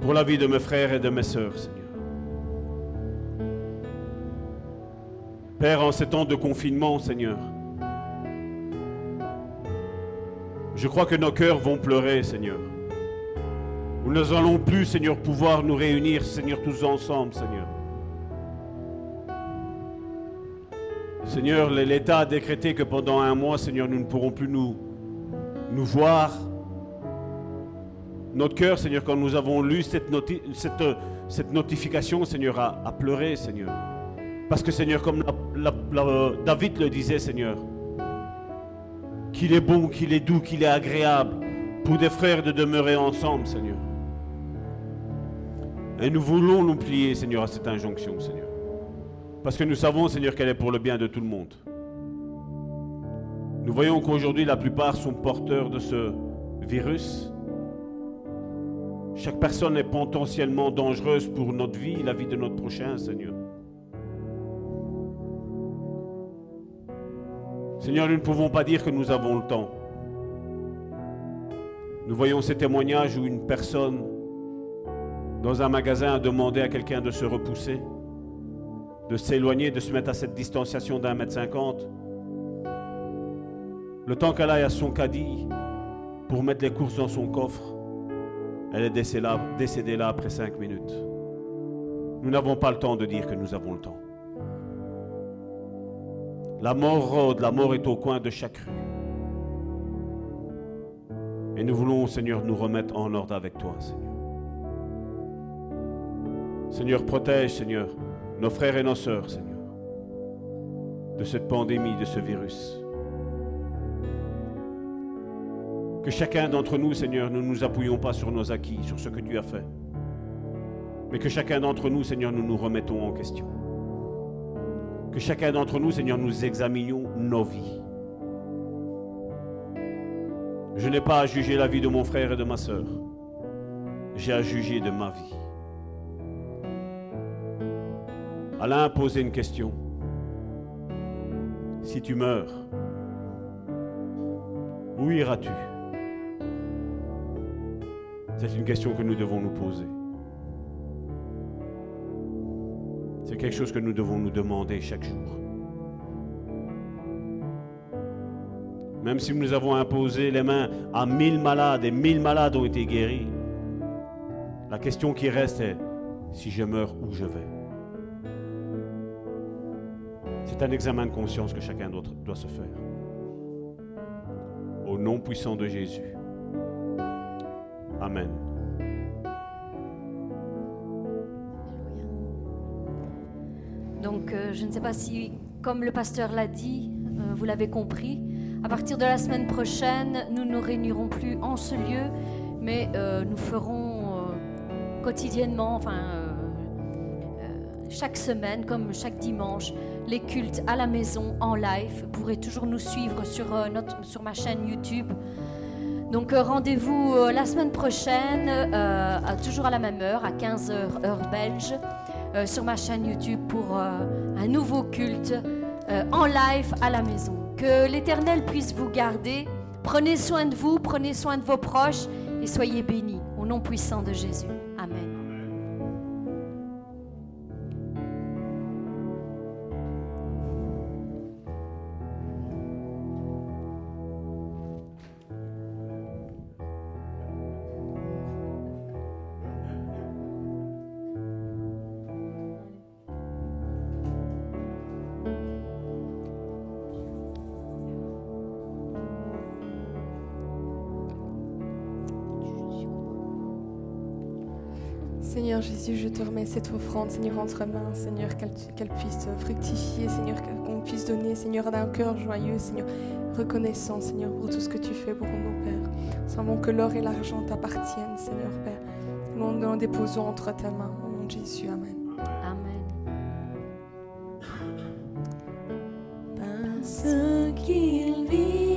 pour la vie de mes frères et de mes sœurs, Seigneur. Père, en ces temps de confinement, Seigneur, je crois que nos cœurs vont pleurer, Seigneur. Nous ne allons plus, Seigneur, pouvoir nous réunir, Seigneur, tous ensemble, Seigneur. Seigneur, l'État a décrété que pendant un mois, Seigneur, nous ne pourrons plus nous, nous voir, notre cœur, Seigneur, quand nous avons lu cette, notification, Seigneur, a, pleuré, Seigneur. Parce que, Seigneur, comme David le disait, Seigneur, qu'il est bon, qu'il est doux, qu'il est agréable pour des frères de demeurer ensemble, Seigneur. Et nous voulons nous plier, Seigneur, à cette injonction, Seigneur. Parce que nous savons, Seigneur, qu'elle est pour le bien de tout le monde. Nous voyons qu'aujourd'hui, la plupart sont porteurs de ce virus. Chaque personne est potentiellement dangereuse pour notre vie, la vie de notre prochain, Seigneur. Seigneur, nous ne pouvons pas dire que nous avons le temps. Nous voyons ces témoignages où une personne dans un magasin a demandé à quelqu'un de se repousser, de s'éloigner, de se mettre à cette distanciation d'un mètre cinquante. Le temps qu'elle aille à son caddie pour mettre les courses dans son coffre, elle est décédée là, après cinq minutes. Nous n'avons pas le temps de dire que nous avons le temps. La mort rôde, la mort est au coin de chaque rue. Et nous voulons, Seigneur, nous remettre en ordre avec toi, Seigneur. Seigneur, protège, Seigneur, nos frères et nos sœurs, Seigneur, de cette pandémie, de ce virus. Que chacun d'entre nous, Seigneur, ne nous appuyons pas sur nos acquis, sur ce que tu as fait. Mais que chacun d'entre nous, Seigneur, nous nous remettons en question. Que chacun d'entre nous, Seigneur, nous examinions nos vies. Je n'ai pas à juger la vie de mon frère et de ma sœur. J'ai à juger de ma vie. Alain a posé une question. Si tu meurs, où iras-tu? C'est une question que nous devons nous poser. C'est quelque chose que nous devons nous demander chaque jour. Même si nous avons imposé les mains à mille malades et mille malades ont été guéris, la question qui reste est si je meurs, où je vais? C'est un examen de conscience que chacun d'autre doit se faire. Au nom puissant de Jésus. Amen. Donc, euh, je ne sais pas si, comme le pasteur l'a dit, euh, vous l'avez compris, à partir de la semaine prochaine, nous ne nous réunirons plus en ce lieu, mais euh, nous ferons quotidiennement, enfin, chaque semaine, comme chaque dimanche, les cultes à la maison en live. Vous pourrez toujours nous suivre sur ma chaîne YouTube. Donc euh, rendez-vous euh, la semaine prochaine, euh, toujours à la même heure, à 15h heure belge, sur ma chaîne YouTube pour un nouveau culte en live à la maison. Que l'Éternel puisse vous garder. Prenez soin de vous, prenez soin de vos proches et soyez bénis au nom puissant de Jésus. Seigneur Jésus, je te remets cette offrande, Seigneur, entre mains, Seigneur, qu'elle qu'elle puisse fructifier, Seigneur, qu'on puisse donner, Seigneur, d'un cœur joyeux, Seigneur, reconnaissant, Seigneur, pour tout ce que tu fais pour nous, Père. Nous savons que l'or et l'argent t'appartiennent, Seigneur, Père. Nous nous en déposons entre tes mains, au nom de Jésus, Amen. Amen. Parce qu'il vit,